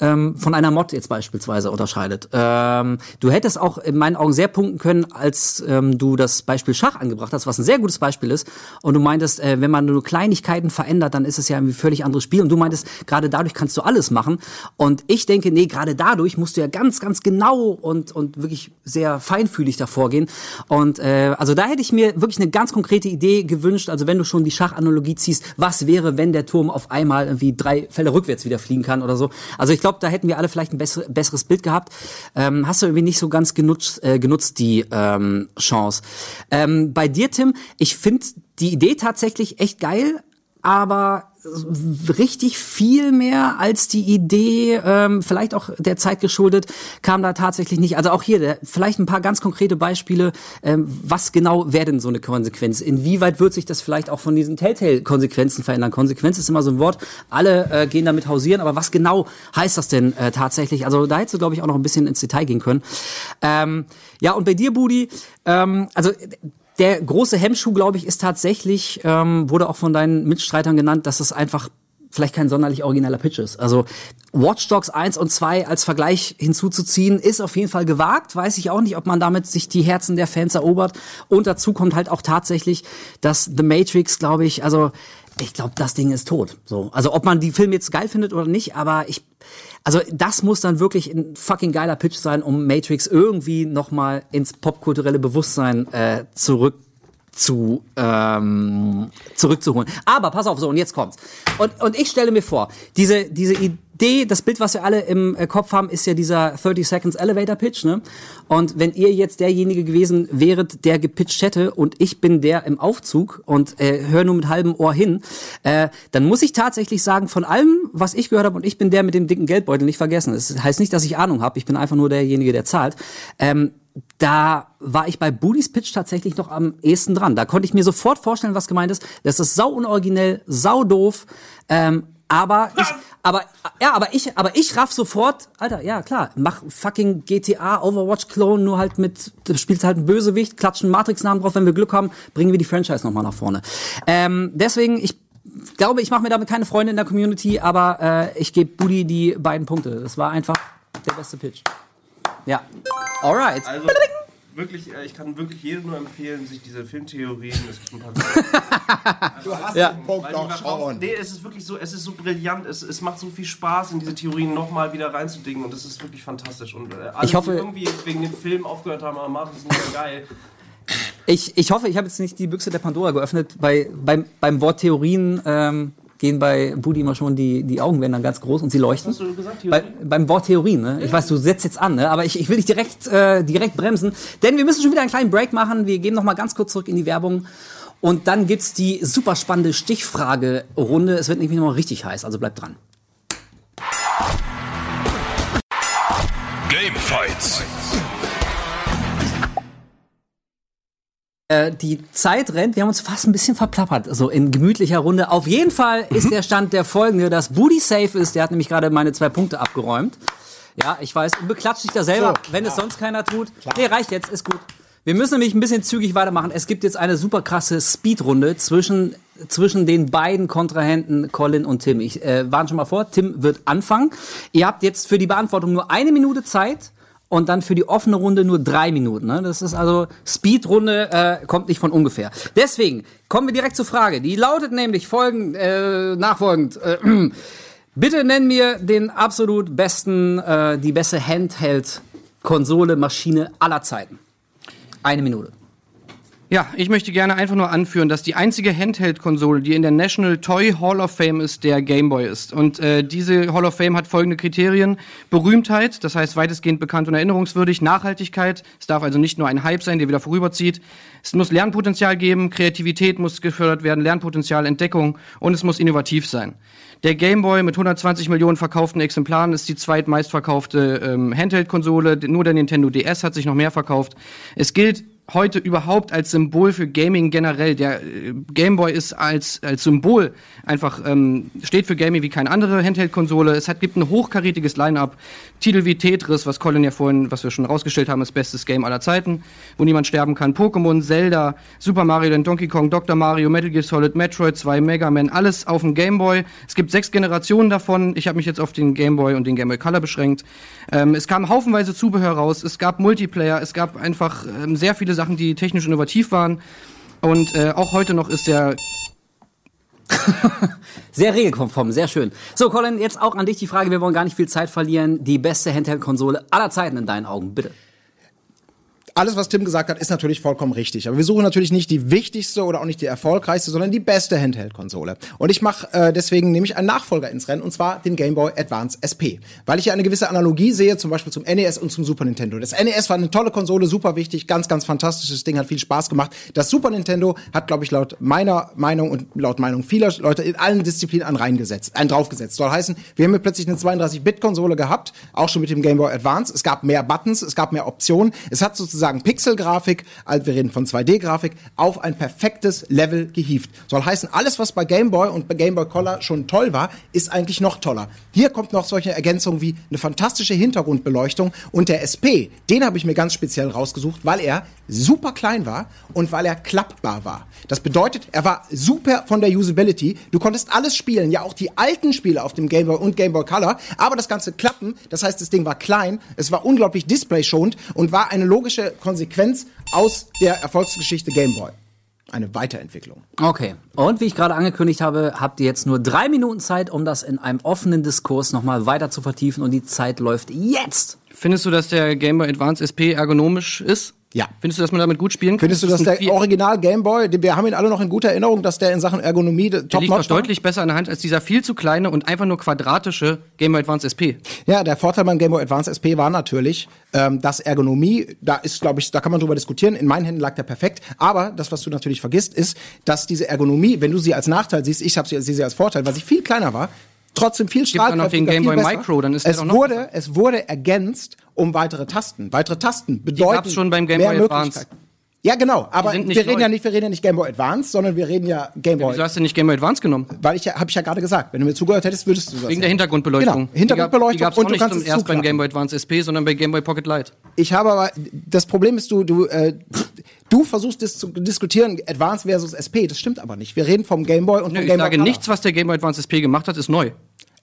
ähm, von einer Mod jetzt beispielsweise unterscheidet. Ähm, du hättest auch in meinen Augen sehr punkten können, als ähm, du das Beispiel Schach angebracht hast, was ein sehr gutes Beispiel ist. Und du meintest, äh, wenn man nur Kleinigkeiten verändert, dann ist es ja ein völlig anderes Spiel. Und du meintest, gerade dadurch kannst du alles machen. Und ich denke, nee, gerade dadurch musst du ja ganz, ganz genau und, und wirklich sehr feinfühlig davor gehen. Und äh, also da hätte ich mir wirklich eine ganz konkrete Idee gewünscht. Also wenn du schon die Schachanalogie ziehst, was wäre, wenn der Turm auf einmal irgendwie drei Fälle rückwärts wieder fliegen kann oder so. Also ich glaube, da hätten wir alle vielleicht ein besser, besseres Bild gehabt. Ähm, hast du irgendwie nicht so ganz genutzt, äh, genutzt die ähm, Chance. Ähm, bei dir, Tim, ich finde die Idee tatsächlich echt geil, aber richtig viel mehr als die Idee, ähm, vielleicht auch der Zeit geschuldet, kam da tatsächlich nicht. Also auch hier, der, vielleicht ein paar ganz konkrete Beispiele, ähm, was genau wäre denn so eine Konsequenz? Inwieweit wird sich das vielleicht auch von diesen Telltale-Konsequenzen verändern? Konsequenz ist immer so ein Wort, alle äh, gehen damit hausieren, aber was genau heißt das denn äh, tatsächlich? Also da hättest du, glaube ich, auch noch ein bisschen ins Detail gehen können. Ähm, ja, und bei dir, Budi, ähm, also der große Hemmschuh, glaube ich, ist tatsächlich, ähm, wurde auch von deinen Mitstreitern genannt, dass es einfach vielleicht kein sonderlich origineller Pitch ist. Also Watch Dogs 1 und 2 als Vergleich hinzuzuziehen, ist auf jeden Fall gewagt. Weiß ich auch nicht, ob man damit sich die Herzen der Fans erobert. Und dazu kommt halt auch tatsächlich, dass The Matrix, glaube ich, also ich glaube, das Ding ist tot. So, also ob man die Filme jetzt geil findet oder nicht, aber ich, also das muss dann wirklich ein fucking geiler Pitch sein, um Matrix irgendwie noch mal ins popkulturelle Bewusstsein äh, zurück zu ähm, zurückzuholen. Aber pass auf, so und jetzt kommt's. Und und ich stelle mir vor, diese diese Idee, das Bild, was wir alle im äh, Kopf haben, ist ja dieser 30 Seconds Elevator Pitch, ne? Und wenn ihr jetzt derjenige gewesen wäret, der gepitcht hätte und ich bin der im Aufzug und äh, höre nur mit halbem Ohr hin, äh, dann muss ich tatsächlich sagen, von allem, was ich gehört habe und ich bin der mit dem dicken Geldbeutel, nicht vergessen. Das heißt nicht, dass ich Ahnung habe. Ich bin einfach nur derjenige, der zahlt. Ähm, da war ich bei Booties Pitch tatsächlich noch am ehesten dran. Da konnte ich mir sofort vorstellen, was gemeint ist. Das ist sau unoriginell, sau doof. Ähm, aber ich, aber ja, aber ich, aber ich raff sofort, Alter, ja klar, mach fucking GTA Overwatch Clone nur halt mit, du spielst halt einen Bösewicht, klatschen Matrix-Namen drauf, wenn wir Glück haben, bringen wir die Franchise nochmal nach vorne. Ähm, deswegen, ich glaube, ich mache mir damit keine Freunde in der Community, aber äh, ich gebe Booty die beiden Punkte. Das war einfach der beste Pitch. Ja. Alright. Also wirklich, äh, ich kann wirklich jedem nur empfehlen, sich diese Filmtheorien, es gibt ein paar Du hast Ja. den Punkt verkaufen- schon. Nee, es ist wirklich so, es ist so brillant, es, es macht so viel Spaß, in diese Theorien nochmal wieder reinzudingen und es ist wirklich fantastisch. Und äh, alle, Ich hoffe- die irgendwie wegen dem Film aufgehört haben, aber Martin ist nicht mehr geil. Ich, ich hoffe, ich habe jetzt nicht die Büchse der Pandora geöffnet. Bei, beim, beim Wort Theorien ähm, gehen bei Budi immer schon die, die Augen werden dann ganz groß und sie leuchten. hast du gesagt, Bei, beim Wort Theorien, ne? Ich weiß, du setzt jetzt an, ne? aber ich, ich will dich direkt, äh, direkt bremsen. Denn wir müssen schon wieder einen kleinen Break machen. Wir gehen noch mal ganz kurz zurück in die Werbung. Und dann gibt's die super spannende Stichfrage-Runde. Es wird nämlich noch mal richtig heiß, also bleibt dran. Gamefights. Äh, die Zeit rennt, wir haben uns fast ein bisschen verplappert, so in gemütlicher Runde. Auf jeden Fall ist der Stand der folgende, dass Booty safe ist, der hat nämlich gerade meine zwei Punkte abgeräumt. Ja, ich weiß, und beklatscht dich da selber, So, wenn es sonst keiner tut. Nee, reicht jetzt, ist gut. Wir müssen nämlich ein bisschen zügig weitermachen. Es gibt jetzt eine super krasse Speedrunde zwischen, zwischen den beiden Kontrahenten Colin und Tim. Ich äh, warne schon mal vor, Tim wird anfangen. Ihr habt jetzt für die Beantwortung nur eine Minute Zeit und dann für die offene Runde nur drei Minuten. Ne? Das ist also Speedrunde, äh, kommt nicht von ungefähr. Deswegen kommen wir direkt zur Frage. Die lautet nämlich folgend, äh, nachfolgend. Äh, bitte nenn mir den absolut besten, äh, die beste Handheld-Konsole, Maschine aller Zeiten. Eine Minute. Ja, ich möchte gerne einfach nur anführen, dass die einzige Handheld-Konsole, die in der National Toy Hall of Fame ist, der Game Boy ist. Und äh, diese Hall of Fame hat folgende Kriterien. Berühmtheit, das heißt weitestgehend bekannt und erinnerungswürdig. Nachhaltigkeit, es darf also nicht nur ein Hype sein, der wieder vorüberzieht. Es muss Lernpotenzial geben, Kreativität muss gefördert werden, Lernpotenzial, Entdeckung und es muss innovativ sein. Der Game Boy mit 120 Millionen verkauften Exemplaren ist die zweitmeistverkaufte ähm, Handheld-Konsole. Nur der Nintendo DS hat sich noch mehr verkauft. Es gilt heute überhaupt als Symbol für Gaming generell. Der äh, Game Boy ist als, als Symbol einfach, ähm, steht für Gaming wie keine andere Handheld-Konsole. Es hat, gibt ein hochkarätiges Line-Up. Titel wie Tetris, was Colin ja vorhin, was wir schon rausgestellt haben, ist bestes Game aller Zeiten, wo niemand sterben kann. Pokémon, Zelda, Super Mario, Land, Donkey Kong, Dr. Mario, Metal Gear Solid, Metroid 2, Mega Man, alles auf dem Game Boy. Es gibt sechs Generationen davon. Ich habe mich jetzt auf den Game Boy und den Game Boy Color beschränkt. Ähm, es kam haufenweise Zubehör raus. Es gab Multiplayer. Es gab einfach ähm, sehr viele Sachen, die technisch innovativ waren. Und äh, auch heute noch ist der Sehr regelkonform, sehr schön. So, Colin, jetzt auch an dich die Frage, wir wollen gar nicht viel Zeit verlieren. Die beste Handheld-Konsole aller Zeiten in deinen Augen, bitte. Alles, was Tim gesagt hat, ist natürlich vollkommen richtig. Aber wir suchen natürlich nicht die wichtigste oder auch nicht die erfolgreichste, sondern die beste Handheld-Konsole. Und ich mache äh, deswegen nämlich einen Nachfolger ins Rennen, und zwar den Game Boy Advance SP. Weil ich hier eine gewisse Analogie sehe, zum Beispiel zum NES und zum Super Nintendo. Das NES war eine tolle Konsole, super wichtig, ganz, ganz fantastisches Ding, hat viel Spaß gemacht. Das Super Nintendo hat, glaube ich, laut meiner Meinung und laut Meinung vieler Leute in allen Disziplinen einen reingesetzt, einen draufgesetzt. Soll heißen, wir haben hier plötzlich eine 32-Bit-Konsole gehabt, auch schon mit dem Game Boy Advance. Es gab mehr Buttons, es gab mehr Optionen. Es hat sozusagen Pixelgrafik, also wir reden von 2D-Grafik, auf ein perfektes Level gehievt. Soll heißen, alles, was bei Game Boy und bei Game Boy Color schon toll war, ist eigentlich noch toller. Hier kommt noch solche Ergänzungen wie eine fantastische Hintergrundbeleuchtung und der SP, den habe ich mir ganz speziell rausgesucht, weil er super klein war und weil er klappbar war. Das bedeutet, er war super von der Usability. Du konntest alles spielen, ja auch die alten Spiele auf dem Game Boy und Game Boy Color, aber das ganze klappen, das heißt, das Ding war klein, es war unglaublich displayschonend und war eine logische Konsequenz aus der Erfolgsgeschichte Game Boy. eine Weiterentwicklung. Okay. Und wie ich gerade angekündigt habe, habt ihr jetzt nur drei Minuten Zeit, um das in einem offenen Diskurs nochmal weiter zu vertiefen. Und die Zeit läuft jetzt. Findest du, dass der Game Boy Advance SP ergonomisch ist? Ja. Findest du, dass man damit gut spielen kann? Findest du, Das dass ein der Original Game Boy, den- wir haben ihn alle noch in guter Erinnerung, dass der in Sachen Ergonomie der liegt war? deutlich besser in der Hand als dieser viel zu kleine und einfach nur quadratische Game Boy Advance SP. Ja, der Vorteil beim Game Boy Advance SP war natürlich, ähm, dass Ergonomie, da ist, glaube ich, da kann man drüber diskutieren. In meinen Händen lag der perfekt. Aber das, was du natürlich vergisst, ist, dass diese Ergonomie, wenn du sie als Nachteil siehst, ich habe sie, sehe sie als Vorteil, weil sie viel kleiner war, trotzdem viel Gibt den strahlkräftiger, Game Boy besser. Micro, dann ist der es doch noch wurde, besser. es wurde ergänzt um weitere Tasten. Weitere Tasten bedeuten gab's schon beim Game mehr Boy Advance. Ja, genau. Aber wir reden neu. ja nicht, wir reden ja nicht Game Boy Advance, sondern wir reden ja Game Boy. Wieso hast du nicht Game Boy Advance genommen? Weil ich ja, habe ich ja gerade gesagt, wenn du mir zugehört hättest, würdest du das Wegen der. Hintergrundbeleuchtung. Genau, Hintergrundbeleuchtung Die gab es und du nicht kannst zum es erst beim. Game Boy Advance SP, sondern bei Game Boy Pocket Lite. Ich habe aber, das Problem ist, du, du, äh, du versuchst das zu diskutieren, Advance versus SP. Das stimmt aber nicht. Wir reden vom Game Boy und Nö, vom ich Game Boy sage Color. nichts, was der Game Boy Advance SP gemacht hat, ist neu.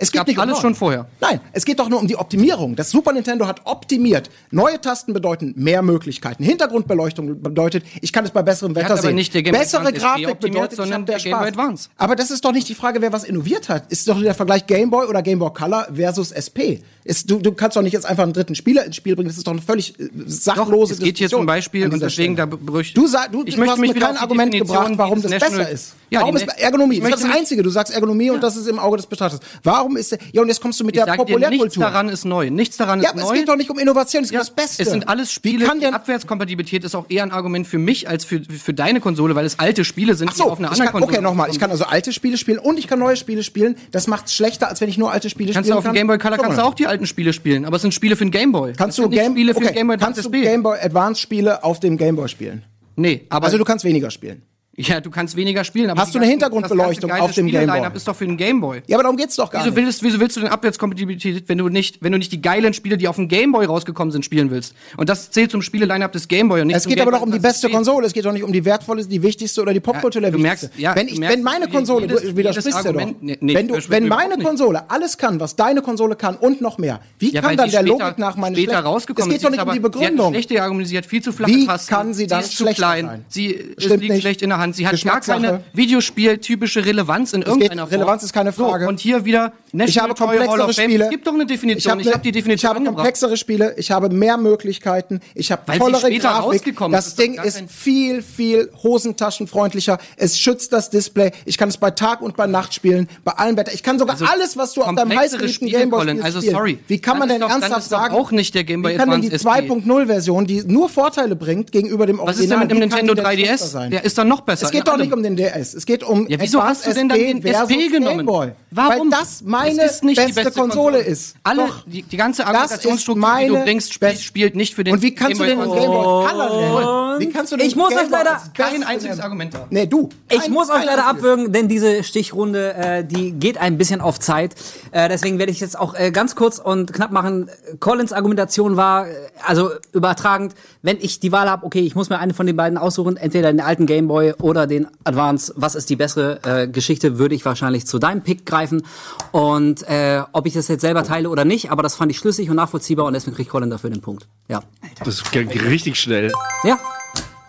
Es geht gab nicht um alles neu. schon vorher. Nein, es geht doch nur um die Optimierung. Das Super Nintendo hat optimiert. Neue Tasten bedeuten mehr Möglichkeiten. Hintergrundbeleuchtung bedeutet, ich kann es bei besserem Wetter sehen. nicht der Game Bessere Grafik bedeutet, ich der Game Boy Spaß. Advance. Aber das ist doch nicht die Frage, wer was innoviert hat. Ist doch der Vergleich Game Boy oder Game Boy Color versus SP. Ist, du, du kannst doch nicht jetzt einfach einen dritten Spieler ins Spiel bringen. Das ist doch eine völlig äh, sachlose es geht hier zum Beispiel, und deswegen Stelle. da berücht. Du, sag, du, ich du möchte hast mich mir kein Argument gebracht, warum das dieses besser National- ist. Ja, warum ist Ne- Ergonomie? Das ist das Einzige. Du sagst Ergonomie und das ist im Auge des Betrachters. Warum ist der, ja, und jetzt kommst du mit Ich der dir, nichts Populärkultur. daran ist neu. Nichts daran ja, ist aber neu. es geht doch nicht um Innovation, es geht Ja, um das Beste. Es sind alles Spiele. Kann die der, Abwärtskompatibilität ist auch eher ein Argument für mich als für, für deine Konsole, weil es alte Spiele sind, Ach so, die auf einer ich anderen kann, Konsole. okay, nochmal. Ich kann also alte Spiele spielen und ich kann neue Spiele spielen. Das macht's schlechter, als wenn ich nur alte Spiele Kannst du auf dem. Game Boy Color kannst du auch die alten Spiele spielen, aber es sind Spiele für den Game Boy. Kannst du Game, Spiele für okay, den Game Boy kannst du SP. Game Boy Advance Spiele auf dem Game Boy spielen? nee, aber Also du kannst weniger spielen. Ja, du kannst weniger spielen. Aber Hast du eine ganzen- Hintergrundbeleuchtung das auf dem geile Game Boy? Spiele-Line-Up ist doch für den Game Boy. Ja, aber darum geht's doch gar Wieso nicht. willst, wieso willst du denn Abwärtskompatibilität, wenn du nicht, wenn du nicht die geilen Spiele, die auf dem Game Boy rausgekommen sind, spielen willst? Und das zählt zum Spiele-Line-Up des Game Boy und nicht Es geht aber doch um die beste SP. Konsole. Es geht doch nicht um die wertvolle, die wichtigste oder die popkulturelle Ja, du merkst- ja, wenn, du ich, merkst, wenn meine Konsole, jedes- du widersprichst ja doch. Nee, nee, wenn du, wenn meine nicht. Konsole alles kann, was deine Konsole kann und noch mehr, wie Ja, kann dann der Logik nach meine später schlecht- rausgekommen Es geht doch nicht um die Sie hat Begründung. schlecht argumentiert, viel zu flache Wie kann sie dann schlechter klein. sein? Sie liegt nicht. schlecht in der Hand. Sie hat gar keine Videospiel-typische Relevanz in irgendeiner Form. Relevanz ist keine Frage. So, und hier wieder Ich habe komplexere. Spiele. Es gibt doch eine Definition. Ich habe ne- die Definition Ich habe angebracht. komplexere Spiele. Ich habe mehr Möglichkeiten. Ich habe Weil tollere Grafik. Das ist, Ding ist viel, viel hosentaschenfreundlicher. Es schützt das Display. Ich kann es bei Tag und bei Nacht spielen. Bei allem Wetter. Ich kann sogar alles, was du auf deinem heißgeliebten Gameboy spielst, Also sorry. Wie kann Dann man denn doch- dann ernsthaft sagen? auch nicht der Game Boy Wie kann denn die Advance SP? 2.0-Version, die nur Vorteile bringt gegenüber dem Original, Was ist denn mit dem Nintendo die denn schlechter 3DS? sein? Der ist doch noch besser. Es geht doch allem. nicht um den DS. Es geht um Ja, wieso hast du denn dann den SP genommen? Gameboy. Warum? Weil das meine ist nicht die beste, Konsole, ist. Alle, Doch. die, die ganze Das Argumentationsstruktur, die du bringst, spielt, nicht für den Und wie kannst du den Advance. Game Boy Color nennen? Wie kannst du Ich muss euch leider Kein einziges? Argument da. Nee, du. Ich Kein- muss euch leider einziges. abwürgen, denn diese Stichrunde, äh, die geht ein bisschen auf Zeit. Äh, deswegen werde ich jetzt auch äh, ganz kurz und knapp machen. Collins Argumentation war, äh, also übertragend, wenn ich die Wahl habe, okay, ich muss mir eine von den beiden aussuchen, entweder den alten Gameboy oder den Advance, was ist die bessere äh, Geschichte, würde ich wahrscheinlich zu deinem Pick greifen. Und äh, ob ich das jetzt selber teile oder nicht, aber das fand ich schlüssig und nachvollziehbar und deswegen kriegt Colin dafür den Punkt. Ja. Das ging richtig schnell. Ja.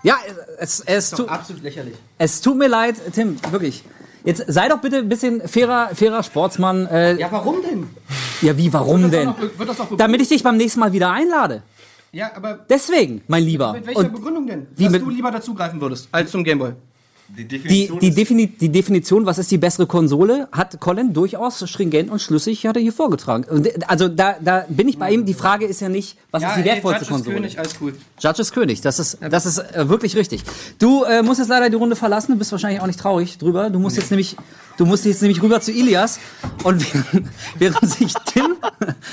Ja, es, es, tu, Absolut lächerlich. es tut mir leid, Tim, wirklich. Jetzt sei doch bitte ein bisschen fairer, fairer Sportsmann. Äh, ja. Ja, warum denn? wie, warum denn? doch noch- wird? Damit ich dich beim nächsten Mal wieder einlade. Ja, aber Deswegen, mein Lieber. mit welcher Und Begründung denn? wie Dass mit- du lieber dazugreifen würdest als zum Gameboy. Die die, Definition die, ist- Defini die Definition, was ist die bessere Konsole, hat Colin durchaus stringent und schlüssig hat er hier vorgetragen. Und, Also da, da bin ich bei ihm. Die Frage ist ja nicht, was ist die wertvollste Konsole? König, alles cool. Judge ist König, das ist, das ist äh, wirklich richtig. Du äh, musst jetzt leider die Runde verlassen, du bist wahrscheinlich auch nicht traurig drüber. Du musst jetzt nämlich, du musst jetzt nämlich rüber zu Ilias und während, während sich Tim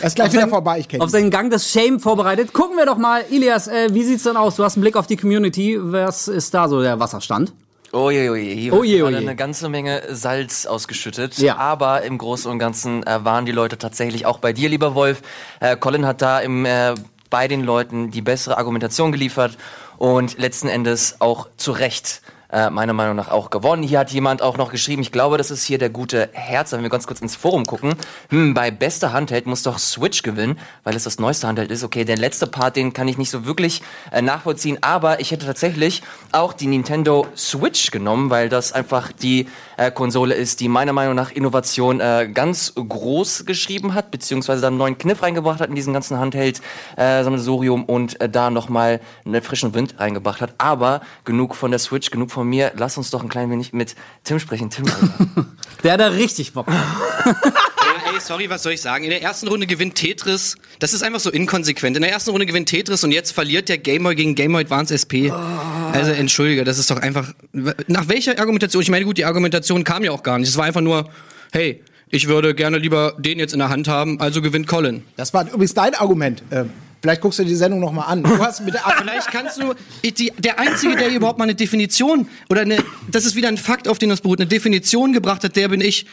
Er ist gleich auf wieder seinen- vorbei, ich kenn auf seinen Gang des Shame vorbereitet. Gucken wir doch mal, Ilias, äh, wie sieht's denn aus? Du hast einen Blick auf die Community. Was ist da so der Wasserstand? Oh je, oh je, hier Oh je, wird oh gerade je. eine ganze Menge Salz ausgeschüttet. Ja. Aber im Großen und Ganzen äh, waren die Leute tatsächlich auch bei dir, lieber Wolf. Äh, Colin hat da im, äh, bei den Leuten die bessere Argumentation geliefert und letzten Endes auch zu Recht äh, meiner Meinung nach auch gewonnen. Hier hat jemand auch noch geschrieben, ich glaube, das ist hier der gute Herz, wenn wir ganz kurz ins Forum gucken. Hm, bei bester Handheld muss doch Switch gewinnen, weil es das neueste Handheld ist. Okay, der letzte Part, den kann ich nicht so wirklich äh, nachvollziehen, aber ich hätte tatsächlich auch die Nintendo Switch genommen, weil das einfach die äh, Konsole ist, die meiner Meinung nach Innovation äh, ganz groß geschrieben hat, beziehungsweise dann einen neuen Kniff reingebracht hat in diesen ganzen Handheld-Sammelsurium und äh, da nochmal einen frischen Wind reingebracht hat. Aber genug von der Switch, genug von mir. Lass uns doch ein klein wenig mit Tim sprechen. Tim, Alter. Der hat da richtig Bock. Ja, ey, sorry, was soll ich sagen? In der ersten Runde gewinnt Tetris. Das ist einfach so inkonsequent. In der ersten Runde gewinnt Tetris und jetzt verliert der Game Boy gegen Game Boy Advance SP. Also entschuldige, das ist doch einfach. Nach welcher Argumentation? Ich meine, gut, die Argumentation kam ja auch gar nicht. Es war einfach nur, hey, ich würde gerne lieber den jetzt in der Hand haben, also gewinnt Colin. Das war übrigens dein Argument. Ähm, vielleicht guckst du dir die Sendung noch mal an. Du hast mit der Vielleicht kannst du, die, der Einzige, der hier überhaupt mal eine Definition, oder eine, das ist wieder ein Fakt, auf den das beruht, eine Definition gebracht hat, der bin ich.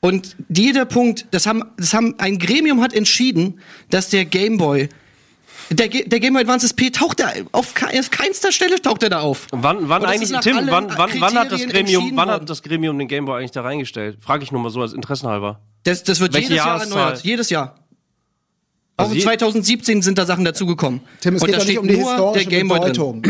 Und jeder Punkt, das haben, das haben, ein Gremium hat entschieden, dass der Gameboy, der, der Game Boy Advance SP taucht da, auf, auf keinster Stelle taucht er da auf. Wann, wann eigentlich, Tim, wann, wann, wann hat das Gremium, wann hat das Gremium den Gameboy eigentlich da reingestellt? Frage ich nur mal so als Interessenhalber. Das, das wird Welche jedes Jahr erneuert, jedes Jahr. Auch Also in je- 2017 sind da Sachen dazugekommen. Tim, es und geht da nicht um die historische drin. Bedeutung.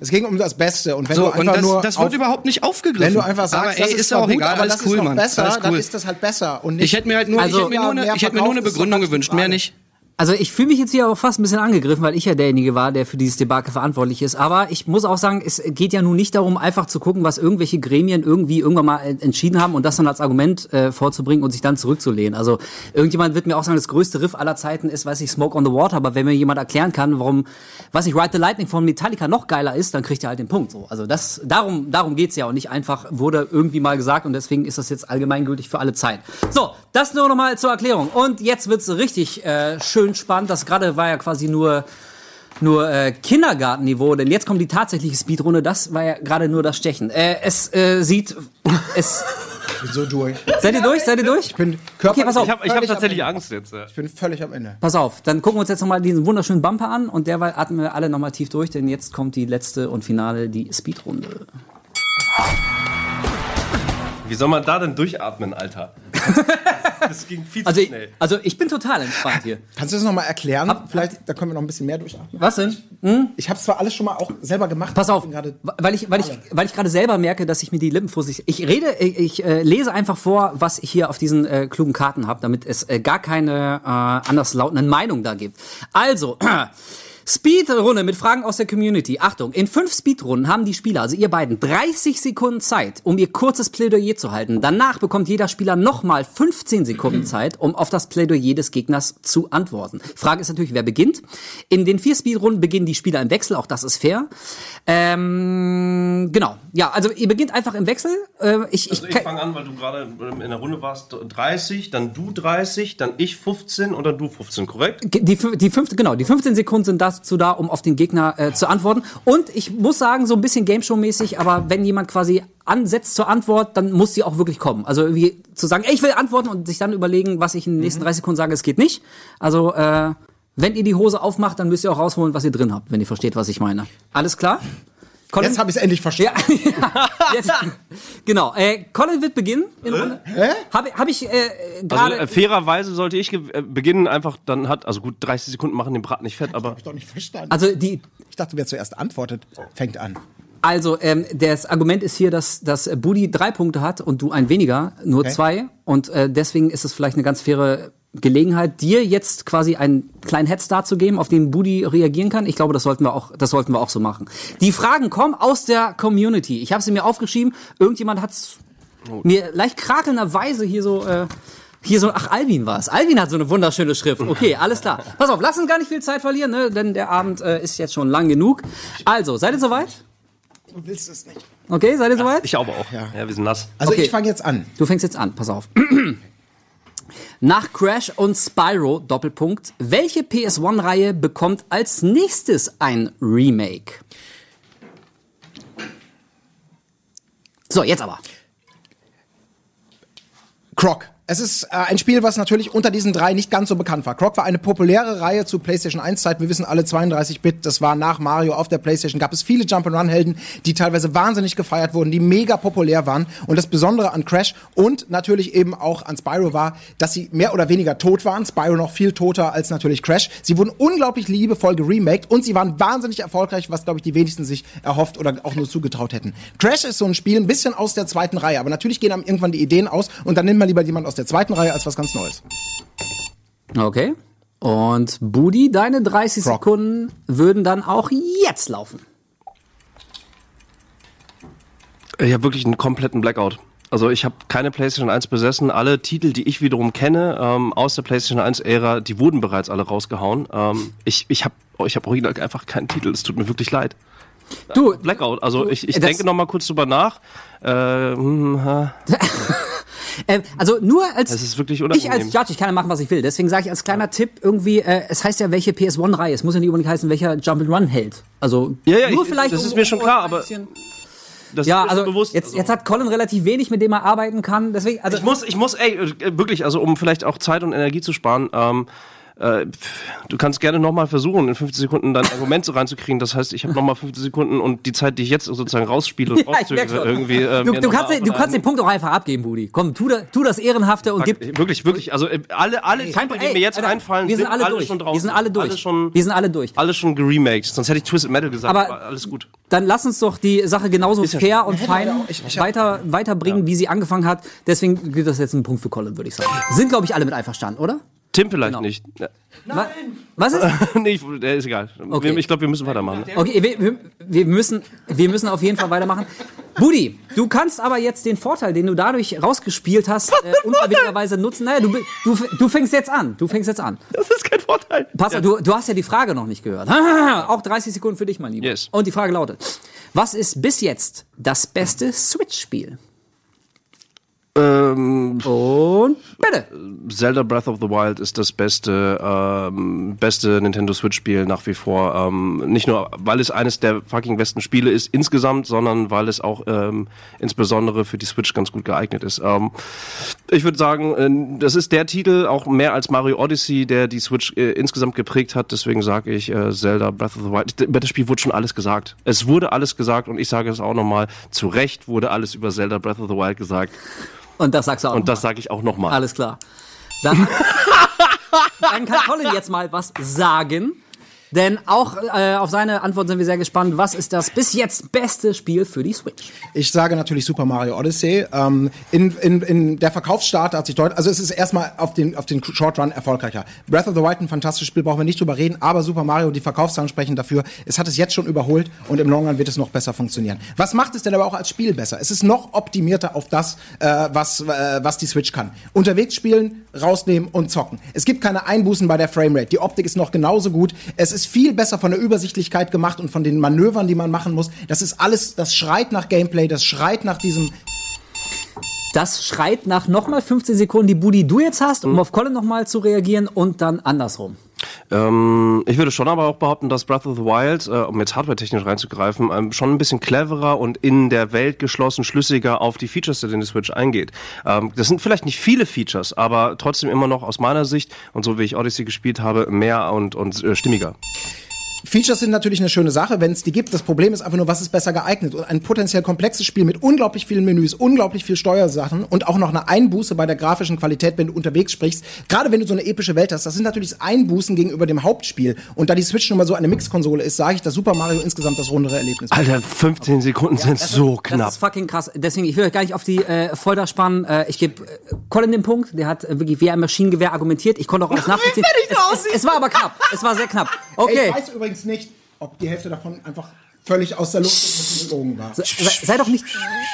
es ging um das Beste. Und wenn So, du einfach das, nur das wird auf, überhaupt nicht aufgegriffen. wenn du einfach sagst, aber, ey, das ist, ist ja auch gut, egal, aber das cool, ist noch Mann. besser, dann cool. ist das halt besser. Und nicht, Ich hätte mir halt nur, Also- ich hätte mir nur, eine, ich hätte mir nur eine ist Begründung gewünscht, mehr nicht. Also ich fühle mich jetzt hier auch fast ein bisschen angegriffen, weil ich ja derjenige war, der für dieses Debakel verantwortlich ist. Aber ich muss auch sagen, es geht ja nun nicht darum, einfach zu gucken, was irgendwelche Gremien irgendwie irgendwann mal entschieden haben und das dann als Argument äh, vorzubringen und sich dann zurückzulehnen. Also irgendjemand wird mir auch sagen, das größte Riff aller Zeiten ist, weiß ich, Smoke on the Water. Aber wenn mir jemand erklären kann, warum, weiß ich, Ride the Lightning von Metallica noch geiler ist, dann kriegt er halt den Punkt. So. Also das, darum, darum geht's ja und nicht einfach wurde irgendwie mal gesagt und deswegen ist das jetzt allgemeingültig für alle Zeit. So, das nur noch mal zur Erklärung. Und jetzt wird's richtig äh, schön spannend. Das gerade war ja quasi nur nur äh, Kindergartenniveau, denn jetzt kommt die tatsächliche Speedrunde. Das war ja gerade nur das Stechen. Äh, es äh, sieht, es. Ich bin so durch. Seid ihr durch? Seid ihr durch? Ich bin körperlich, Okay, pass auf. Ich habe hab völlig am tatsächlich Ende. Angst jetzt. ja. Ich bin völlig am Ende. Pass auf, dann gucken wir uns jetzt nochmal diesen wunderschönen Bumper an und derweil atmen wir alle nochmal tief durch, denn jetzt kommt die letzte und finale, die Speedrunde. Wie soll man da denn durchatmen, Alter? Das ging viel zu Also ich, schnell. also ich bin total entspannt hier. Kannst du das noch mal erklären? Vielleicht, da können wir noch ein bisschen mehr durchatmen. Was denn? Ich habe zwar alles schon mal auch selber gemacht. Pass ich auf, weil ich, weil ich, weil ich gerade selber merke, dass ich mir die Lippen vorsichtig. Ich rede, ich, ich äh, lese einfach vor, was ich hier auf diesen äh, klugen Karten habe, damit es äh, gar keine äh, anderslautenden Meinungen da gibt. Also. Speedrunde mit Fragen aus der Community. Achtung, in fünf Speedrunden haben die Spieler, also ihr beiden, 30 Sekunden Zeit, um ihr kurzes Plädoyer zu halten. Danach bekommt jeder Spieler nochmal 15 Sekunden Zeit, um auf das Plädoyer des Gegners zu antworten. Frage ist natürlich, wer beginnt. In den vier Speedrunden beginnen die Spieler im Wechsel, auch das ist fair. Ähm, genau. Ja, also ihr beginnt einfach im Wechsel. Äh, ich, Also ich fange an, weil du gerade in der Runde warst, 30, dann du 30, dann ich 15 und dann du 15, korrekt? Die, die fünfte, genau, die 15 Sekunden sind dazu da, um auf den Gegner äh, zu antworten. Und ich muss sagen, so ein bisschen Game Show-mäßig, aber wenn jemand quasi ansetzt zur Antwort, dann muss sie auch wirklich kommen. Also irgendwie zu sagen, ey, ich will antworten und sich dann überlegen, was ich in den nächsten 30 Sekunden sage, es geht nicht. Also, äh, wenn ihr die Hose aufmacht, dann müsst ihr auch rausholen, was ihr drin habt, wenn ihr versteht, was ich meine. Alles klar? Colin? Jetzt habe ich es endlich verstanden. ja, jetzt, genau. Äh, Colin wird beginnen. In Runde. Hä? Habe hab ich äh, Also gerade. äh, fairerweise sollte ich äh, beginnen, einfach dann hat, also gut, 30 Sekunden machen den Braten nicht fett, aber Hab ich doch nicht verstanden. also die, ich dachte, wer zuerst antwortet, fängt an. Also, ähm, das Argument ist hier, dass, dass Budi drei Punkte hat und du ein weniger, nur Okay. zwei. Und äh, deswegen ist es vielleicht eine ganz faire Gelegenheit, dir jetzt quasi einen kleinen Headstart zu geben, auf den Budi reagieren kann. Ich glaube, das sollten wir auch, das sollten wir auch so machen. Die Fragen kommen aus der Community. Ich habe sie mir aufgeschrieben. Irgendjemand hat's mir leicht krakelnderweise hier so. Äh, hier so, ach, Alvin war es. Alvin hat so eine wunderschöne Schrift. Okay, alles klar. Pass auf, lass uns gar nicht viel Zeit verlieren, ne? denn der Abend äh, ist jetzt schon lang genug. Also, seid ihr soweit? Du willst es nicht. Okay, seid ihr soweit? ich aber auch. Ja, wir sind nass. Also Okay. ich fange jetzt an. Du fängst jetzt an, pass auf. Nach Crash und Spyro, Doppelpunkt, welche PS1-Reihe bekommt als nächstes ein Remake? So, jetzt aber. Croc. Es ist äh, ein Spiel, was natürlich unter diesen drei nicht ganz so bekannt war. Croc war eine populäre Reihe zu PlayStation 1 Zeit. Wir wissen alle 32-Bit. Das war nach Mario auf der PlayStation. Gab es viele Jump'n'Run Helden, die teilweise wahnsinnig gefeiert wurden, die mega populär waren. Und das Besondere an Crash und natürlich eben auch an Spyro war, dass sie mehr oder weniger tot waren. Spyro noch viel toter als natürlich Crash. Sie wurden unglaublich liebevoll geremaked und sie waren wahnsinnig erfolgreich, was glaube ich die wenigsten sich erhofft oder auch nur zugetraut hätten. Crash ist so ein Spiel ein bisschen aus der zweiten Reihe, aber natürlich gehen einem irgendwann die Ideen aus und dann nimmt man lieber jemand aus der zweiten Reihe als was ganz Neues. Okay. Und Budi, deine 30 Rock. Sekunden würden dann auch jetzt laufen. Ich habe wirklich einen kompletten Blackout. Also ich habe keine PlayStation 1 besessen. Alle Titel, die ich wiederum kenne ähm, aus der PlayStation 1-Ära, die wurden bereits alle rausgehauen. Ähm, ich ich habe ich hab original einfach keinen Titel. Es tut mir wirklich leid. Du, Blackout. Also ich, ich das- denke noch mal kurz drüber nach. Äh, hm, ha. äh, also nur als Es ist wirklich ich unangenehm. als Judge, ich kann ja machen, was ich will. Deswegen sage ich als kleiner Tipp irgendwie, äh, es heißt ja welche PS1-Reihe. Es muss ja nicht unbedingt heißen, welcher Jump'n'Run hält. Also Ja, ja, nur ich- vielleicht. das ist mir schon klar, ein aber- bisschen- Das ja, also bewusst. jetzt, also. jetzt hat Colin relativ wenig, mit dem er arbeiten kann. Deswegen, also Ich muss, ich muss, ey, äh, wirklich, also um vielleicht auch Zeit und Energie zu sparen, ähm, äh, du kannst gerne nochmal versuchen, in 50 Sekunden dein Argument so reinzukriegen. Das heißt, ich habe nochmal 50 Sekunden und die Zeit, die ich jetzt sozusagen rausspiele und Ja, rauszögere, irgendwie. Äh, du, du, kannst, den- du kannst den Punkt auch einfach abgeben, Budi. Komm, tu, da, tu das Ehrenhafte und gib. Wirklich, wirklich. Also äh, alle, alle Kein Titel, Ey, die mir jetzt Alter, einfallen, wir sind alle durch. schon draußen. Wir sind alle durch. Alle schon, wir sind alle durch. alle schon geremaked. Sonst hätte ich Twisted Metal gesagt, Aber- aber, alles gut. Dann lass uns doch die Sache genauso ja fair und fein ich- ich weiter, weiterbringen, wie sie angefangen hat. Deswegen gibt das jetzt einen Punkt für Colin, würde ich sagen. Sind, glaube ich, alle mit einverstanden, oder? Tim vielleicht Genau. nicht. Ja. Nein. Was ist? nee, ist egal. Okay. Ich glaube, wir müssen weitermachen. Okay, wir, wir- müssen, wir müssen auf jeden Fall weitermachen. Budi, du kannst aber jetzt den Vorteil, den du dadurch rausgespielt hast, äh, unverwitterweise nutzen. Naja, du, du, du fängst jetzt an. Du fängst jetzt an. Das ist kein Vorteil. Pass auf, du, du hast ja die Frage noch nicht gehört. Auch 30 Sekunden für dich, mein Lieber. Yes. Und die Frage lautet: Was ist bis jetzt das beste Switch-Spiel? Ähm, Und bitte. Zelda Breath of the Wild ist das beste, ähm, beste Nintendo Switch-Spiel nach wie vor. Ähm, nicht nur, weil es eines der fucking besten Spiele ist insgesamt, sondern weil es auch ähm, insbesondere für die Switch ganz gut geeignet ist. Ähm, ich würde sagen, äh, das ist der Titel, auch mehr als Mario Odyssey, der die Switch äh, insgesamt geprägt hat. Deswegen sage ich äh, Zelda Breath of the Wild. Über das Spiel wurde schon alles gesagt. Es wurde alles gesagt und ich sage es auch nochmal. Zu Recht wurde alles über Zelda Breath of the Wild gesagt. Und das sagst du auch. Und das sage ich auch nochmal. Alles klar. Dann, dann kann Colin jetzt mal was sagen. Denn auch äh, auf seine Antwort sind wir sehr gespannt. Was ist das bis jetzt beste Spiel für die Switch? Ich sage natürlich Super Mario Odyssey. Ähm, in, in, in der Verkaufsstart hat sich deutlich, also es ist erstmal auf den, auf den Short Run erfolgreicher. Breath of the Wild ein fantastisches Spiel, brauchen wir nicht drüber reden, aber Super Mario, die Verkaufszahlen sprechen dafür. Es hat es jetzt schon überholt und im Long Run wird es noch besser funktionieren. Was macht es denn aber auch als Spiel besser? Es ist noch optimierter auf das, äh, was, äh, was die Switch kann. Unterwegs spielen, rausnehmen und zocken. Es gibt keine Einbußen bei der Framerate. Die Optik ist noch genauso gut. Es ist viel besser von der Übersichtlichkeit gemacht und von den Manövern, die man machen muss. Das ist alles, das schreit nach Gameplay, das schreit nach diesem Das schreit nach nochmal 15 Sekunden, die Budi du jetzt hast, um auf Colin nochmal zu reagieren und dann andersrum. Ähm, ich würde schon aber auch behaupten, dass Breath of the Wild, äh, um jetzt hardware-technisch reinzugreifen, ähm, schon ein bisschen cleverer und in der Welt geschlossen schlüssiger auf die Features der Nintendo Switch eingeht. Ähm, das sind vielleicht nicht viele Features, aber trotzdem immer noch aus meiner Sicht und so wie ich Odyssey gespielt habe, mehr und, und äh, stimmiger. Features sind natürlich eine schöne Sache, wenn es die gibt. Das Problem ist einfach nur, was ist besser geeignet? Und ein potenziell komplexes Spiel mit unglaublich vielen Menüs, unglaublich viel Steuersachen und auch noch eine Einbuße bei der grafischen Qualität, wenn du unterwegs sprichst. Gerade wenn du so eine epische Welt hast, das sind natürlich Einbußen gegenüber dem Hauptspiel. Und da die Switch nun mal so eine Mixkonsole ist, sage ich, dass Super Mario insgesamt das rundere Erlebnis. Alter, 15 Sekunden sind so Das knapp. ist fucking krass. Deswegen, ich will euch gar nicht auf die äh, Folter spannen. Äh, ich gebe äh, Colin den Punkt. Der hat äh, wirklich wie ein Maschinengewehr argumentiert. Ich konnte auch alles nachvollziehen. Es, es, es war aber knapp. Es war sehr knapp. Ey, Okay. Ich weiß übrigens nicht, ob die Hälfte davon einfach völlig aus der Luft und gelogen war. Se, sei doch nicht.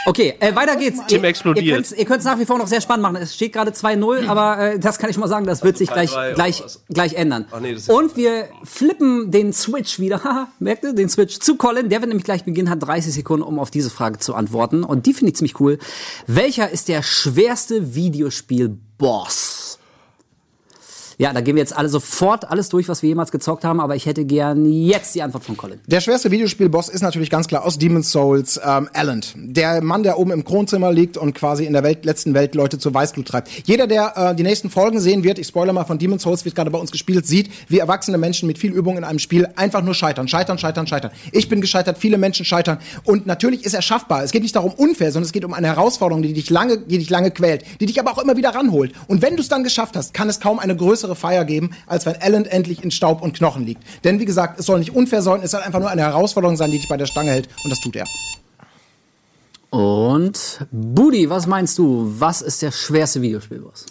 Okay, äh, weiter geht's. Tim ihr, explodiert. Ihr könnt es nach wie vor noch sehr spannend machen. Es steht gerade 2-0, aber äh, das kann ich mal sagen, das wird sich gleich, 3-3 oder gleich, was? gleich ändern. Ach nee, das ist- Und wir flippen den Switch wieder. Haha, merkt ihr? Den Switch zu Colin. Der wird nämlich gleich beginnen, hat 30 Sekunden, um auf diese Frage zu antworten. Und die finde ich ziemlich cool. Welcher ist der schwerste Videospiel-Boss? Ja, da gehen wir jetzt alle sofort alles durch, was wir jemals gezockt haben, aber ich hätte gern jetzt die Antwort von Colin. Der schwerste Videospielboss ist natürlich ganz klar aus Demon's Souls ähm, Alan. Der Mann, der oben im Kronzimmer liegt und quasi in der Welt, letzten Welt Leute zur Weißglut treibt. Jeder, der äh, die nächsten Folgen sehen wird, ich spoiler mal von Demon's Souls, wird gerade bei uns gespielt, sieht, wie erwachsene Menschen mit viel Übung in einem Spiel einfach nur scheitern, scheitern, scheitern, scheitern. Ich bin gescheitert, viele Menschen scheitern. Und natürlich ist er schaffbar. Es geht nicht darum unfair, sondern es geht um eine Herausforderung, die dich lange, die dich lange quält, die dich aber auch immer wieder ranholt. Und wenn du es dann geschafft hast, kann es kaum eine größere Feier geben, als wenn Alan endlich in Staub und Knochen liegt. Denn wie gesagt, es soll nicht unfair sein, es soll einfach nur eine Herausforderung sein, die dich bei der Stange hält. Und das tut er. Und Budi, was meinst du? Was ist der schwerste Videospielboss?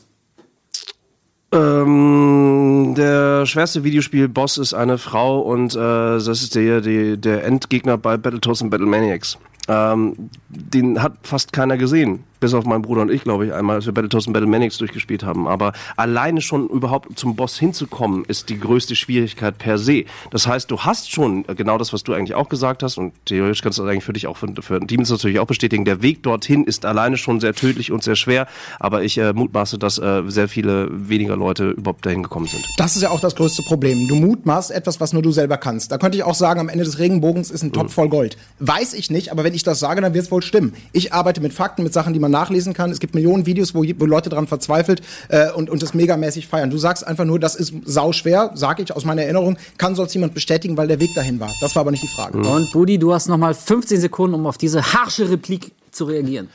Ähm, der schwerste Videospiel-Boss ist eine Frau und äh, das ist der, der, der Endgegner bei Battletoads und Battlemaniacs. Ähm, den hat fast keiner gesehen. Bis auf meinen Bruder und ich, glaube ich, einmal, als wir Battletoads und Battlemaniacs durchgespielt haben. Aber alleine schon überhaupt zum Boss hinzukommen, ist die größte Schwierigkeit per se. Das heißt, du hast schon genau das, was du eigentlich auch gesagt hast, und theoretisch kannst du das eigentlich für dich auch für, für Demons natürlich auch bestätigen. Der Weg dorthin ist alleine schon sehr tödlich und sehr schwer, aber ich äh, mutmaße, dass äh, sehr viele weniger Leute überhaupt dahin gekommen sind. Das ist ja auch das größte Problem. Du mutmaßt etwas, was nur du selber kannst. Da könnte ich auch sagen, am Ende des Regenbogens ist ein Topf voll Gold. Weiß ich nicht, aber wenn ich das sage, dann wird es wohl stimmen. Ich arbeite mit Fakten, mit Sachen, die man nachlesen kann. Es gibt Millionen Videos, wo, wo Leute dran verzweifelt äh, und, und das megamäßig feiern. Du sagst einfach nur, das ist sau schwer, sage ich aus meiner Erinnerung. Kann sonst jemand bestätigen, weil der Weg dahin war. Das war aber nicht die Frage. Und Budi, du hast nochmal 15 Sekunden, um auf diese harsche Replik zu reagieren.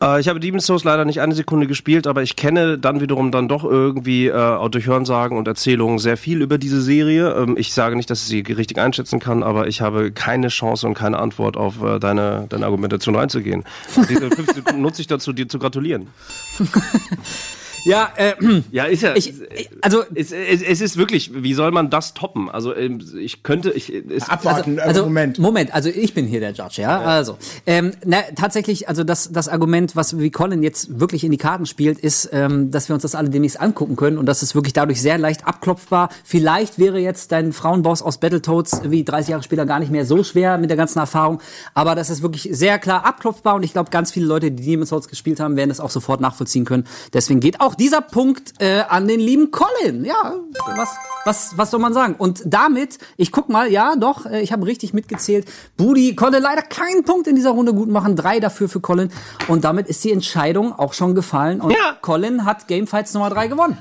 Äh, ich habe Demon's Souls leider nicht eine Sekunde gespielt, aber ich kenne dann wiederum dann doch irgendwie äh, auch durch Hörensagen und Erzählungen sehr viel über diese Serie. Ähm, ich sage nicht, dass ich sie richtig einschätzen kann, aber ich habe keine Chance und keine Antwort auf äh, deine, deine Argumentation einzugehen. Diese fünf Sekunden nutze ich dazu, dir zu gratulieren. Ja, äh, Ja, ist ja. Ich- ich- also- es, es, es ist wirklich, wie soll man das toppen? Also ähm, ich könnte, ich es, Abwarten, also, äh, Moment. Moment, also ich bin hier der Judge, ja. Also, ähm, na, tatsächlich, also das, das Argument, was wie Colin jetzt wirklich in die Karten spielt, ist, ähm, dass wir uns das alle demnächst angucken können und das ist wirklich dadurch sehr leicht abklopfbar. Vielleicht wäre jetzt dein Frauenboss aus Battletoads wie 30 Jahre später gar nicht mehr so schwer mit der ganzen Erfahrung, aber das ist wirklich sehr klar abklopfbar und ich glaube, ganz viele Leute, die Demon's Souls gespielt haben, werden das auch sofort nachvollziehen können. Deswegen geht auch dieser Punkt äh, an den lieben Colin. Ja, was, was, was soll man sagen? Und damit, ich guck mal, ja, doch, äh, ich habe richtig mitgezählt. Budi konnte leider keinen Punkt in dieser Runde gut machen, drei dafür für Colin. Und damit ist die Entscheidung auch schon gefallen. Und Ja. Colin hat Gamefights Nummer drei gewonnen.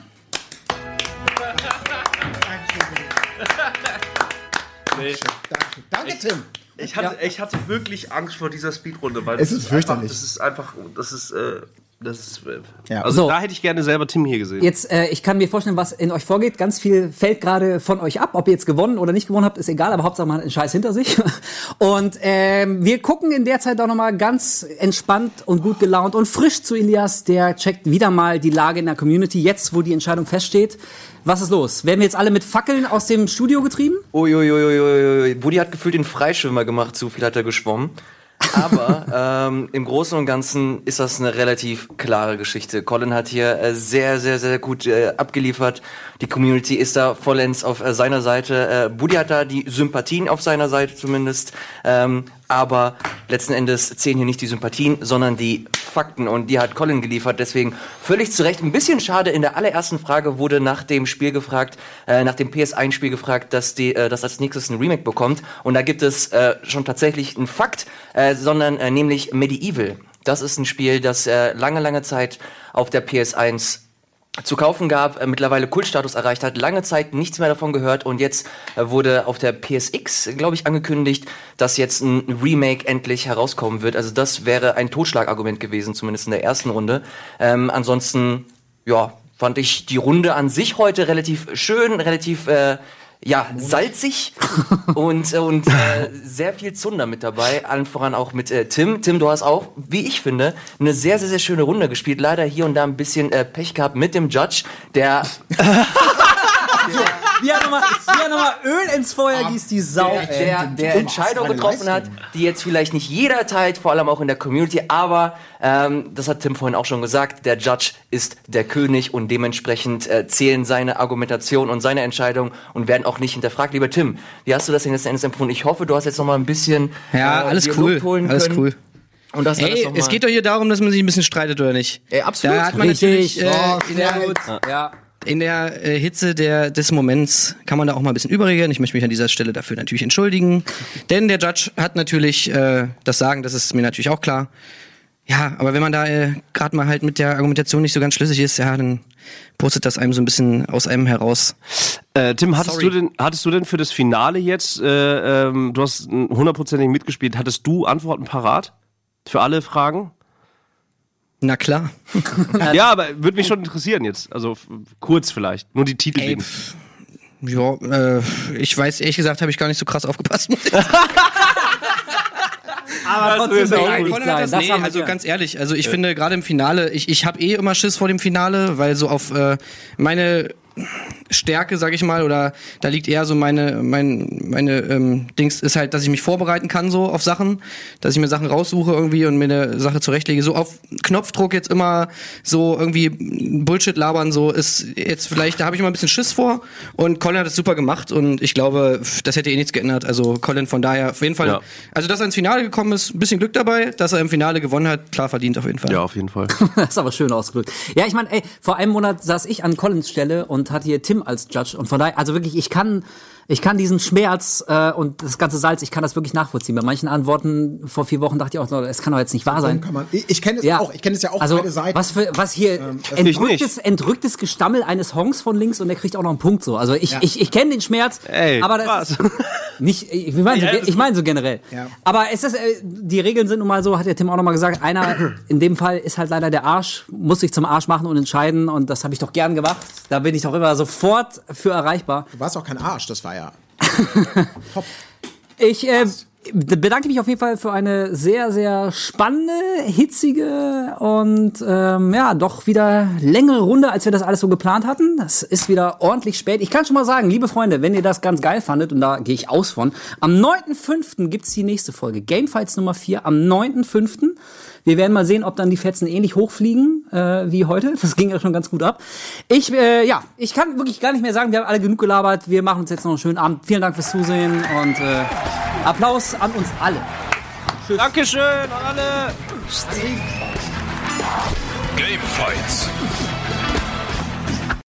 Danke, Tim. Ich hatte, ich hatte wirklich Angst vor dieser Speedrunde, weil Es das ist fürchterlich. Einfach, das ist einfach, das ist, äh, das ist, äh, Ja. also So. da hätte ich gerne selber Tim hier gesehen. Jetzt, äh, ich kann mir vorstellen, was in euch vorgeht. Ganz viel fällt gerade von euch ab. Ob ihr jetzt gewonnen oder nicht gewonnen habt, ist egal, aber Hauptsache man hat einen Scheiß hinter sich. Und ähm, wir gucken in der Zeit auch nochmal ganz entspannt und gut gelaunt und frisch zu Elias. Der checkt wieder mal die Lage in der Community, jetzt wo die Entscheidung feststeht. Was ist los? Werden wir jetzt alle mit Fackeln aus dem Studio getrieben? Uiuiuiui. Buddy hat gefühlt den Freischwimmer gemacht, zu viel hat er geschwommen. Aber ähm, im Großen und Ganzen ist das eine relativ klare Geschichte. Colin hat hier äh, sehr, sehr, sehr gut äh, abgeliefert. Die Community ist da vollends auf äh, seiner Seite. Äh, Buddy hat da die Sympathien auf seiner Seite zumindest. Ähm, aber letzten Endes zählen hier nicht die Sympathien, sondern die Fakten. Und die hat Colin geliefert. Deswegen völlig zu Recht. Ein bisschen schade. In der allerersten Frage wurde nach dem Spiel gefragt, äh, nach dem PS1-Spiel gefragt, dass die, äh, das als nächstes ein Remake bekommt. Und da gibt es äh, schon tatsächlich einen Fakt, äh, sondern äh, nämlich Medieval. Das ist ein Spiel, das äh, lange, lange Zeit auf der PS1 zu kaufen gab, äh, mittlerweile Kultstatus erreicht hat, lange Zeit nichts mehr davon gehört und jetzt äh, wurde auf der PSX, glaube ich, angekündigt, dass jetzt ein Remake endlich herauskommen wird. Also das wäre ein Totschlagargument gewesen, zumindest in der ersten Runde. Ähm, ansonsten, ja, fand ich die Runde an sich heute relativ schön, relativ äh, ja, salzig und, und äh, sehr viel Zunder mit dabei. Allen voran auch mit äh, Tim. Tim, du hast auch, wie ich finde, eine sehr, sehr, sehr schöne Runde gespielt. Leider hier und da ein bisschen äh, Pech gehabt mit dem Judge, der Wie er nochmal noch Öl ins Feuer gießt, die Sau. der, der Entscheidung meine getroffen hat, die jetzt vielleicht nicht jeder teilt, vor allem auch in der Community, aber ähm, das hat Tim vorhin auch schon gesagt, der Judge ist der König und dementsprechend äh, zählen seine Argumentation und seine Entscheidung und werden auch nicht hinterfragt. Lieber Tim, wie hast du das denn letzten Endes empfunden? Ich hoffe, du hast jetzt noch mal ein bisschen Ja, äh, alles cool. Luft holen Alles können. cool. Und das Ey, es geht doch hier darum, dass man sich ein bisschen streitet, oder nicht? Ey, absolut. Da hat man Richtig. natürlich äh, Oh, der, gut. Ja. In der äh, Hitze der, des Moments kann man da auch mal ein bisschen überreagieren. Ich möchte mich an dieser Stelle dafür natürlich entschuldigen. Denn der Judge hat natürlich äh, das Sagen, das ist mir natürlich auch klar. Ja, aber wenn man da äh, gerade mal halt mit der Argumentation nicht so ganz schlüssig ist, ja, dann postet das einem so ein bisschen aus einem heraus. Äh, Tim, hattest Sorry. du, denn, hattest du denn für das Finale jetzt, äh, ähm, du hast hundertprozentig mitgespielt, hattest du Antworten parat? Für alle Fragen? Na klar. ja, aber würde mich schon interessieren jetzt. Also kurz vielleicht. Nur die Titel Ey, ja, äh, ich weiß, ehrlich gesagt, habe ich gar nicht so krass aufgepasst. Aber trotzdem beleidigt Colin hat das, Das nee, also ganz ehrlich, also ich finde gerade im Finale, ich, ich habe eh immer Schiss vor dem Finale, weil so auf äh, meine Stärke, sag ich mal, oder da liegt eher so meine, mein, meine ähm, Dings ist halt, dass ich mich vorbereiten kann so auf Sachen, dass ich mir Sachen raussuche irgendwie und mir eine Sache zurechtlege. So auf Knopfdruck jetzt immer so irgendwie Bullshit labern, so ist jetzt vielleicht, da habe ich immer ein bisschen Schiss vor und Colin hat es super gemacht und ich glaube, das hätte eh nichts geändert. Also Colin von daher auf jeden Fall, Ja. also dass er ins Finale gekommen ist, ein bisschen Glück dabei, dass er im Finale gewonnen hat, klar verdient auf jeden Fall. Ja, auf jeden Fall. Das ist aber schön ausgedrückt. Ja, ich meine, ey, vor einem Monat saß ich an Collins Stelle und hatte hier Tim als Judge. Und von daher, also wirklich, ich kann, ich kann diesen Schmerz äh, und das ganze Salz, ich kann das wirklich nachvollziehen. Bei manchen Antworten vor vier Wochen dachte ich auch, es kann doch jetzt nicht wahr sein. Kann man, ich ich kenne es Ja. auch, ich kenne es ja auch also, beide Seiten. Was, für, was hier ich entrücktes, entrücktes Gestammel eines Hongs von links und der kriegt auch noch einen Punkt so. Also ich, ich, ich kenne den Schmerz, Ey, aber das was? ist nicht, ich meine so, Ja, ich meine so generell. Ja. Aber es ist, äh, die Regeln sind nun mal so, hat der Tim auch noch mal gesagt, einer in dem Fall ist halt leider der Arsch, muss sich zum Arsch machen und entscheiden und das habe ich doch gern gemacht. Da bin ich doch immer sofort für erreichbar. du warst auch kein Arsch, das war ja. Ich äh, bedanke mich auf jeden Fall für eine sehr, sehr spannende, hitzige und ähm, ja, doch wieder längere Runde, als wir das alles so geplant hatten. Das ist wieder ordentlich spät. Ich kann schon mal sagen, liebe Freunde, wenn ihr das ganz geil fandet, und da gehe ich aus von, am 9.5. gibt's die nächste Folge. Gamefights Nummer 4 am 9.5. Wir werden mal sehen, ob dann die Fetzen ähnlich hochfliegen äh, wie heute. Das ging ja schon ganz gut ab. Ich, äh, ja, ich kann wirklich gar nicht mehr sagen, wir haben alle genug gelabert. Wir machen uns jetzt noch einen schönen Abend. Vielen Dank fürs Zusehen und äh, Applaus an uns alle. Dankeschön an alle. Game Fights.